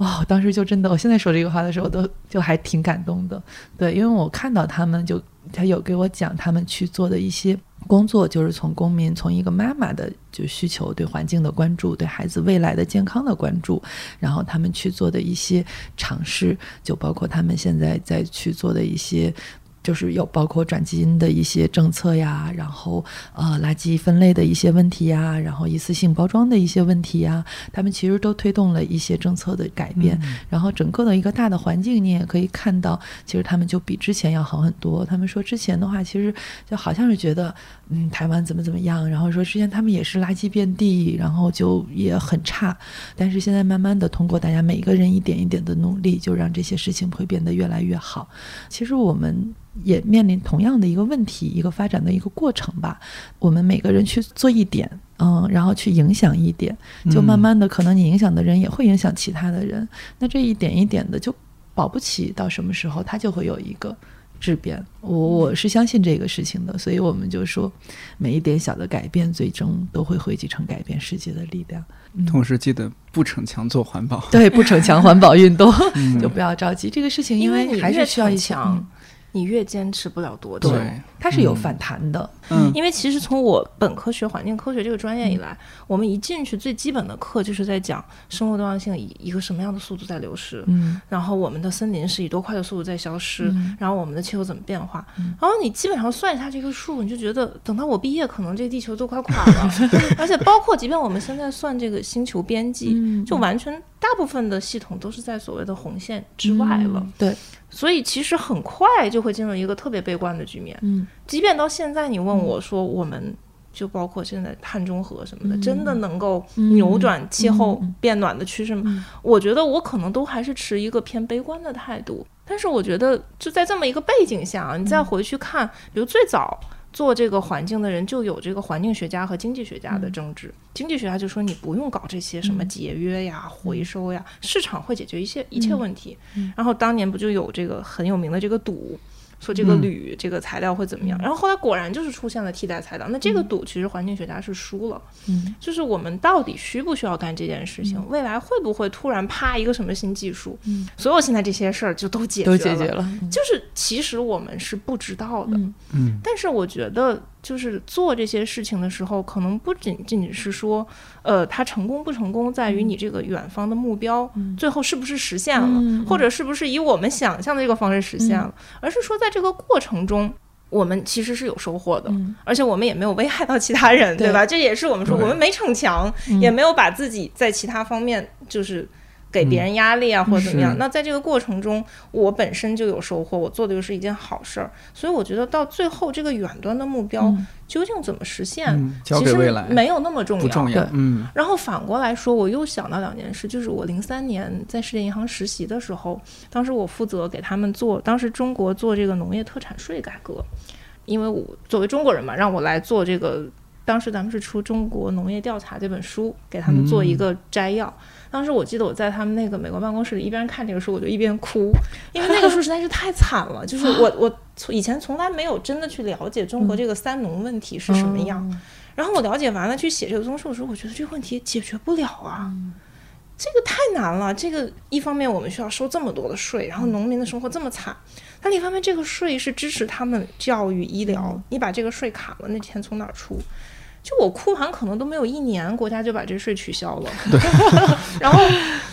Speaker 3: 哇，当时就真的，我现在说这个话的时候我都就还挺感动的。对，因为我看到他们就他有给我讲他们去做的一些工作，就是从公民从一个妈妈的就需求，对环境的关注，对孩子未来的健康的关注，然后他们去做的一些尝试，就包括他们现在在去做的一些。就是有包括转基因的一些政策呀，然后呃垃圾分类的一些问题呀，然后一次性包装的一些问题呀，他们其实都推动了一些政策的改变。然后整个的一个大的环境，你也可以看到，其实他们就比之前要好很多。他们说之前的话，其实就好像是觉得，嗯，台湾怎么怎么样，然后说之前他们也是垃圾遍地，然后就也很差。但是现在慢慢的通过大家每一个人一点一点的努力，就让这些事情会变得越来越好。其实我们。也面临同样的一个问题，一个发展的一个过程吧。我们每个人去做一点，嗯，然后去影响一点，就慢慢的，可能你影响的人也会影响其他的人。那这一点一点的，就保不齐到什么时候，它就会有一个质变。我我是相信这个事情的，所以我们就说，每一点小的改变，最终都会汇集成改变世界的力量。
Speaker 1: 同时记得不逞强做环保，
Speaker 3: 对，不逞强环保运动，就不要着急这个事情，因为还是需要一
Speaker 2: 强。你越坚持不了多久，
Speaker 1: 对，
Speaker 3: 它是有反弹的。
Speaker 1: 嗯，
Speaker 2: 因为其实从我本科学环境科学这个专业以来，我们一进去最基本的课就是在讲生物多样性以一个什么样的速度在流失，
Speaker 3: 嗯，
Speaker 2: 然后我们的森林是以多快的速度在消失，然后我们的气候怎么变化，然后你基本上算一下这个数，你就觉得等到我毕业，可能这个地球都快垮了。而且包括即便我们现在算这个星球边际，就完全大部分的系统都是在所谓的红线之外了。
Speaker 3: 对。
Speaker 2: 所以其实很快就会进入一个特别悲观的局面。
Speaker 3: 嗯，
Speaker 2: 即便到现在，你问我说，我们就包括现在碳中和什么的，真的能够扭转气候变暖的趋势吗？我觉得我可能都还是持一个偏悲观的态度。但是我觉得就在这么一个背景下，你再回去看，比如最早。做这个环境的人就有这个环境学家和经济学家的争执。经济学家就说你不用搞这些什么节约呀、回收呀，市场会解决一切一切问题。然后当年不就有这个很有名的这个赌。说这个铝这个材料会怎么样？然后后来果然就是出现了替代材料。那这个赌其实环境学家是输了。
Speaker 3: 嗯，
Speaker 2: 就是我们到底需不需要干这件事情？未来会不会突然啪一个什么新技术？
Speaker 3: 嗯，
Speaker 2: 所有现在这些事儿就都解
Speaker 3: 决了。都解决了。
Speaker 2: 就是其实我们是不知道的。
Speaker 1: 嗯，
Speaker 2: 但是我觉得。就是做这些事情的时候，可能不仅仅仅是说，呃，它成功不成功，在于你这个远方的目标最后是不是实现了，或者是不是以我们想象的这个方式实现了，而是说在这个过程中，我们其实是有收获的，而且我们也没有危害到其他人，对。吧？这也是我们说，我们没逞强，也没有把自己在其他方面就是。给别人压力啊，或者怎么样？那在这个过程中，我本身就有收获，我做的又是一件好事儿，所以我觉得到最后这个远端的目标究竟怎么实现，
Speaker 1: 其实
Speaker 2: 没有那么重
Speaker 1: 要。不重要。嗯。
Speaker 2: 然后反过来说，我又想到两件事，就是我零三年在世界银行实习的时候，当时我负责给他们做，当时中国做这个农业特产税改革，因为我作为中国人嘛，让我来做这个。当时咱们是出《中国农业调查》这本书，给他们做一个摘要。当时我记得我在他们那个美国办公室里一边看这个书，我就一边哭，因为那个书实在是太惨了。就是我 我从以前从来没有真的去了解中国这个三农问题是什么样。然后我了解完了去写这个综述的时候，我觉得这个问题解决不了啊，这个太难了。这个一方面我们需要收这么多的税，然后农民的生活这么惨；但另一方面，这个税是支持他们教育医疗，你把这个税砍了，那钱从哪儿出？就我哭完可能都没有一年，国家就把这税取消了。然后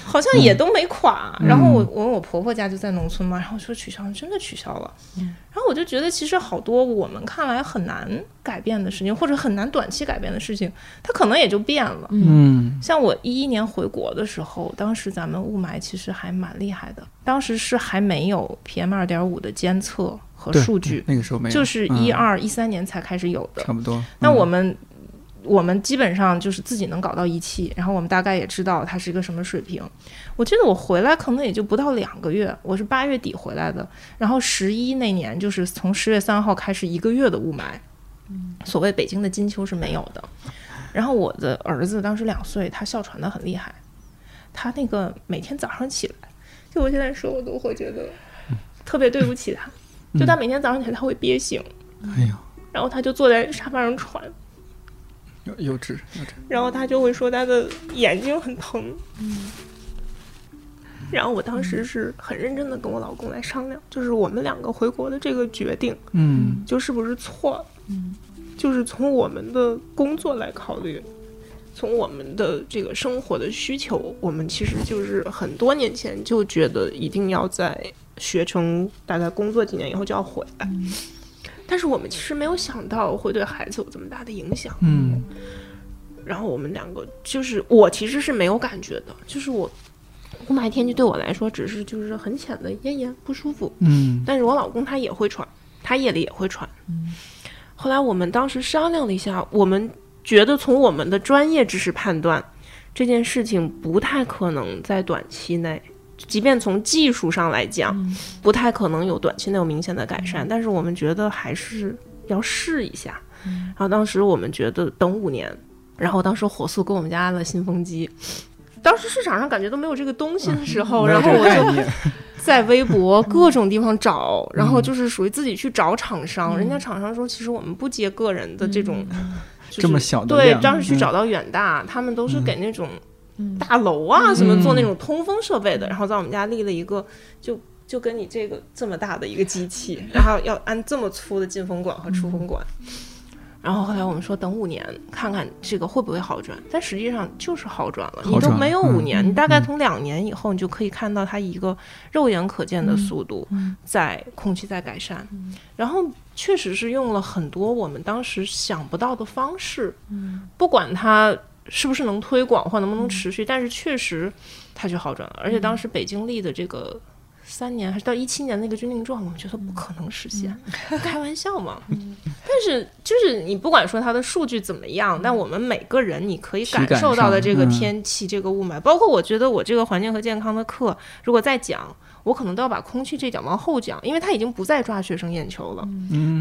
Speaker 2: 好像也都没垮。然后我我问我婆婆家就在农村嘛，然后说取消，真的取消了。然后我就觉得其实好多我们看来很难改变的事情，或者很难短期改变的事情，它可能也就变了。
Speaker 1: 嗯，
Speaker 2: 像我一一年回国的时候，当时咱们雾霾其实还蛮厉害的，当时是还没有 PM 二点五的监测和数据，
Speaker 1: 那个时候没有，
Speaker 2: 就是一二一三年才开始有的，
Speaker 1: 差不多。
Speaker 2: 那我们。我们基本上就是自己能搞到仪器，然后我们大概也知道它是一个什么水平。我记得我回来可能也就不到两个月，我是八月底回来的，然后十一那年就是从十月三号开始一个月的雾霾，所谓北京的金秋是没有的。然后我的儿子当时两岁，他哮喘的很厉害，他那个每天早上起来，就我现在说我都会觉得。特别对不起他。就他每天早上起来他会憋醒，
Speaker 1: 哎呀，
Speaker 2: 然后他就坐在沙发上喘，
Speaker 1: 幼幼稚幼稚，
Speaker 2: 然后他就会说他的眼睛很疼。嗯。然后我当时是很认真的跟我老公来商量，就是我们两个回国的这个决定，
Speaker 1: 嗯，
Speaker 2: 就是不是错，嗯，就是从我们的工作来考虑，从我们的这个生活的需求，我们其实就是很多年前就觉得一定要在学成，大概工作几年以后就要回来，但是我们其实没有想到会对孩子有这么大的影响，
Speaker 1: 嗯，
Speaker 2: 然后我们两个就是我其实是没有感觉的，就是我。雾霾天气对我来说只是就是很浅的咽炎不舒服，
Speaker 1: 嗯，
Speaker 2: 但是我老公他也会喘，他夜里也会喘，嗯。后来我们当时商量了一下，我们觉得从我们的专业知识判断，这件事情不太可能在短期内，即便从技术上来讲，不太可能有短期内有明显的改善，但是我们觉得还是要试一下。然后当时我们觉得等五年，然后当时火速给我们家安了新风机。当时市场上感觉都没有这个东西的时候，然后我就 在微博各种地方找，然后就是属于自己去找厂商。人家厂商说，其实我们不接个人的这种
Speaker 1: 这么小的
Speaker 2: 对，当时去找到远大，他们都是给那种大楼啊什么做那种通风设备的。然后在我们家立了一个，就就跟你这个这么大的一个机器，然后要安这么粗的进风管和出风管。然后后来我们说等五年看看这个会不会好转，但实际上就是好转了。你都没有五年，你大概从两年以后，你就可以看到它一个肉眼可见的速度在空气在改善。然后确实是用了很多我们当时想不到的方式，不管它是不是能推广或能不能持续，但是确实它就好转了。而且当时北京立的这个。三年还是到一七年那个军令状，我们觉得不可能实现，开玩笑嘛。但是就是你不管说它的数据怎么样，但我们每个人你可以感受到的这个天气、这个雾霾，包括我觉得我这个环境和健康的课，如果再讲，我可能都要把空气这讲往后讲，因为他已经不再抓学生眼球了。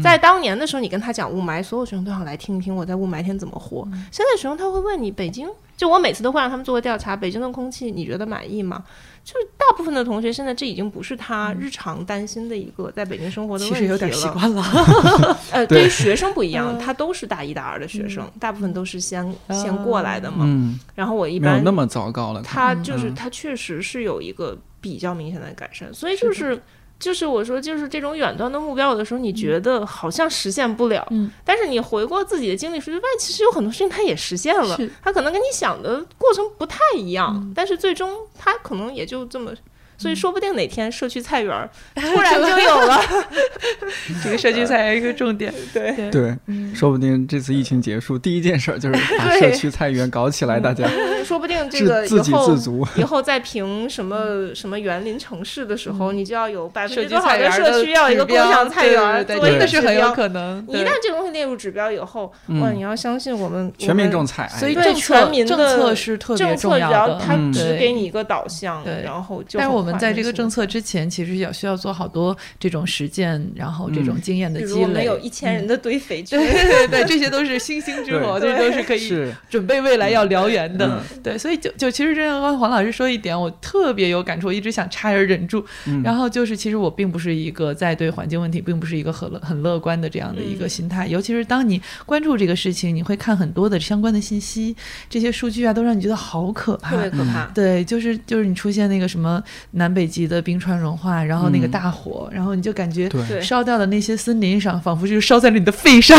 Speaker 2: 在当年的时候，你跟他讲雾霾，所有学生都想来听一听我在雾霾天怎么活。现在学生他会问你，北京就我每次都会让他们做个调查，北京的空气你觉得满意吗？就是大部分的同学现在这已经不是他日常担心的一个在北京生活的问题了。
Speaker 3: 其实有点习惯了。
Speaker 2: 呃，对于学生不一样，他都是大一、大二的学生，大部分都是先先过来的嘛。
Speaker 1: 嗯。
Speaker 2: 然后我一般
Speaker 1: 没有那么糟糕了。
Speaker 2: 他就是他确实是有一个比较明显的改善，所以就是。就是我说，就是这种远端的目标，有的时候你觉得好像实现不了，
Speaker 3: 嗯，
Speaker 2: 但是你回过自己的经历数据，发现其实有很多事情它也实现了，它可能跟你想的过程不太一样，但是最终它可能也就这么。所以说不定哪天社区菜园 突然就有了，
Speaker 3: 这个社区菜园一个重点，
Speaker 2: 对
Speaker 1: 对，说不定这次疫情结束第一件事就是把社区菜园搞起来，大家
Speaker 2: 说不定这个
Speaker 1: 自给自足，
Speaker 2: 以后再评什么什么园林城市的时候，你就要有百分之多少的社区要一个共享菜园，
Speaker 3: 真的是很有可能。
Speaker 2: 一旦这东西列入指标以后，哇，你要相信我们
Speaker 1: 全民种菜，
Speaker 3: 所以
Speaker 2: 对全民
Speaker 3: 的政策是特别重要的，
Speaker 2: 它只给你一个导向，然后就。
Speaker 3: 但是我们在这个政策。之前其实要需要做好多这种实践，然后这种经验的积累。我
Speaker 2: 们有一千人的堆肥区，
Speaker 3: 对对对，这些都是星星之火，这都是可以准备未来要燎原的。对，所以就就其实这刚黄老师说一点，我特别有感触，一直想插而忍住。然后就是，其实我并不是一个在对环境问题并不是一个很乐很乐观的这样的一个心态，尤其是当你关注这个事情，你会看很多的相关的信息，这些数据啊，都让你觉得好可怕，
Speaker 2: 特别可怕。
Speaker 3: 对，就是就是你出现那个什么南北极的冰。川融化，然后那个大火，然后你就感觉烧掉的那些森林上，仿佛就是烧在了你的肺上。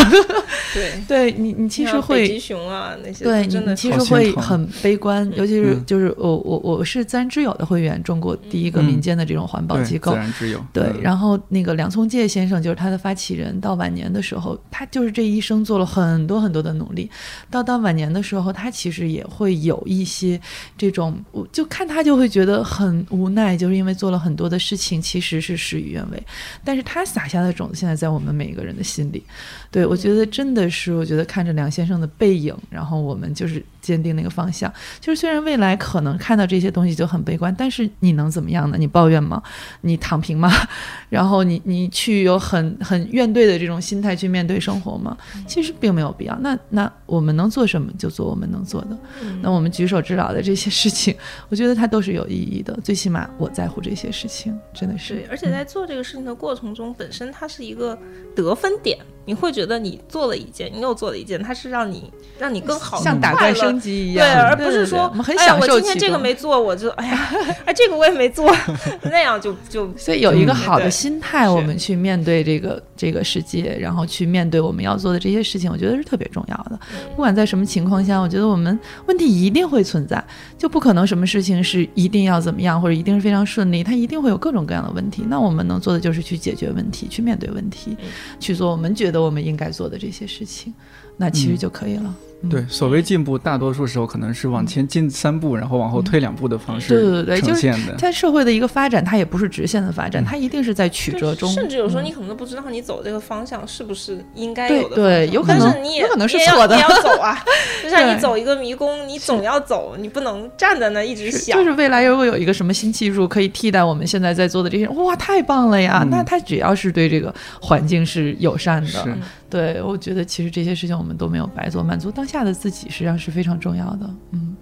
Speaker 2: 对，
Speaker 3: 对你，你其实会北，
Speaker 2: 极熊啊那些，
Speaker 3: 对你其实会很悲观，尤其是就是我我我是自然之友的会员，中国第一个民间的这种环保机构，
Speaker 1: 自然之友。
Speaker 3: 对，然后那个梁从诫先生就是他的发起人，到晚年的时候，他就是这一生做了很多很多的努力，到到晚年的时候，他其实也会有一些这种，我就看他就会觉得很无奈，就是因为做了。很多的事情其实是事与愿违，但是他撒下的种子现在在我们每一个人的心里。对我觉得真的是，我觉得看着梁先生的背影，然后我们就是坚定那个方向。就是虽然未来可能看到这些东西就很悲观，但是你能怎么样呢？你抱怨吗？你躺平吗？然后你你去有很很怨怼的这种心态去面对生活吗？其实并没有必要。那那我们能做什么就做我们能做的。那我们举手之劳的这些事情，我觉得它都是有意义的。最起码我在乎这些事情，真的是。
Speaker 2: 对，而且在做这个事情的过程中，本身它是一个得分点，你会觉得你做了一件，你又做了一件，它是让你让你更好，
Speaker 3: 像打怪升级一样，
Speaker 2: 对，而不是说
Speaker 3: 我们很
Speaker 2: 哎呀，
Speaker 3: 享受
Speaker 2: 我今天这个没做，我就哎呀，哎，这个我也没做，那样就就
Speaker 3: 所以有一个
Speaker 2: 嗯
Speaker 3: 好的心态，我们去面对这个这个世界，然后去面对我们要做的这些事情，我觉得是特别重要的。不管在什么情况下，我觉得我们问题一定会存在，就不可能什么事情是一定要怎么样，或者一定是非常顺利，它一定会有各种各样的问题。那我们能做的就是去解决问题，去面对问题，
Speaker 2: 嗯
Speaker 3: 去做我们觉得我们应该做的这些事情，那其实
Speaker 1: 嗯
Speaker 3: 就可以了。嗯
Speaker 1: 对，所谓进步，大多数时候可能是往前进三步，然后往后退两步的方式
Speaker 3: 对对对就是
Speaker 1: 呈现的。
Speaker 3: 在社会的一个发展，它也不是直线的发展，它一定是在曲折中，
Speaker 2: 甚至有时候
Speaker 3: 嗯
Speaker 2: 你可能都不知道你走这个方向是不是应该有的
Speaker 3: 对有可能
Speaker 2: 但是你也
Speaker 3: 有可能是
Speaker 2: 你也要
Speaker 3: 错的
Speaker 2: 你也要走啊，就像你走一个迷宫，你总要走，你不能站在那一直想。
Speaker 3: 就是未来如果有一个什么新技术可以替代我们现在在做的这些，哇，太棒了呀！
Speaker 1: 嗯
Speaker 3: 那它只要是对这个环境是友善的，
Speaker 1: 是
Speaker 3: 对我觉得其实这些事情我们都没有白做，满足当下的自己实际上是非常重要的。嗯，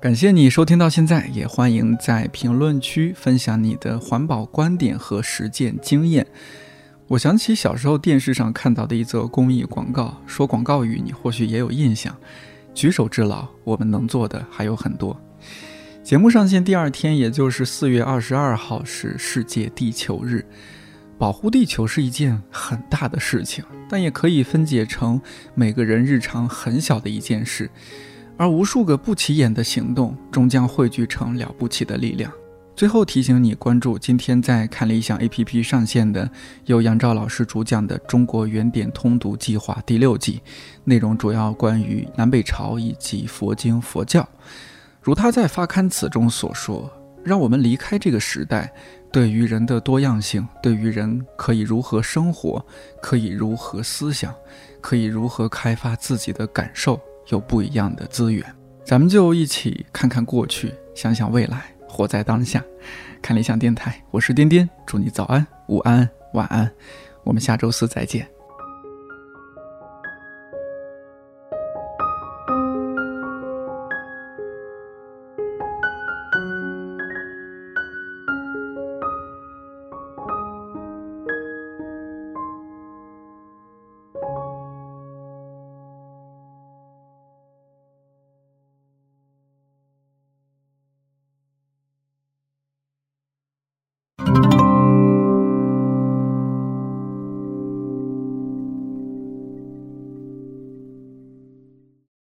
Speaker 1: 感谢你收听到现在，也欢迎在评论区分享你的环保观点和实践经验。我想起小时候电视上看到的一则公益广告，说广告语你或许也有印象：举手之劳，我们能做的还有很多。节目上线第二天，也就是四月二十二号，是世界地球日。保护地球是一件很大的事情，但也可以分解成每个人日常很小的一件事。而无数个不起眼的行动，终将汇聚成了不起的力量。最后提醒你关注今天在看理想 APP 上线的由杨照老师主讲的《中国原点通读计划》第六季，内容主要关于南北朝以及佛经佛教。如他在发刊词中所说，让我们离开这个时代，对于人的多样性，对于人可以如何生活，可以如何思想，可以如何开发自己的感受。有不一样的资源，咱们就一起看看过去，想想未来，活在当下。看理想电台，我是颠颠，祝你早安、午安、晚安，我们下周四再见。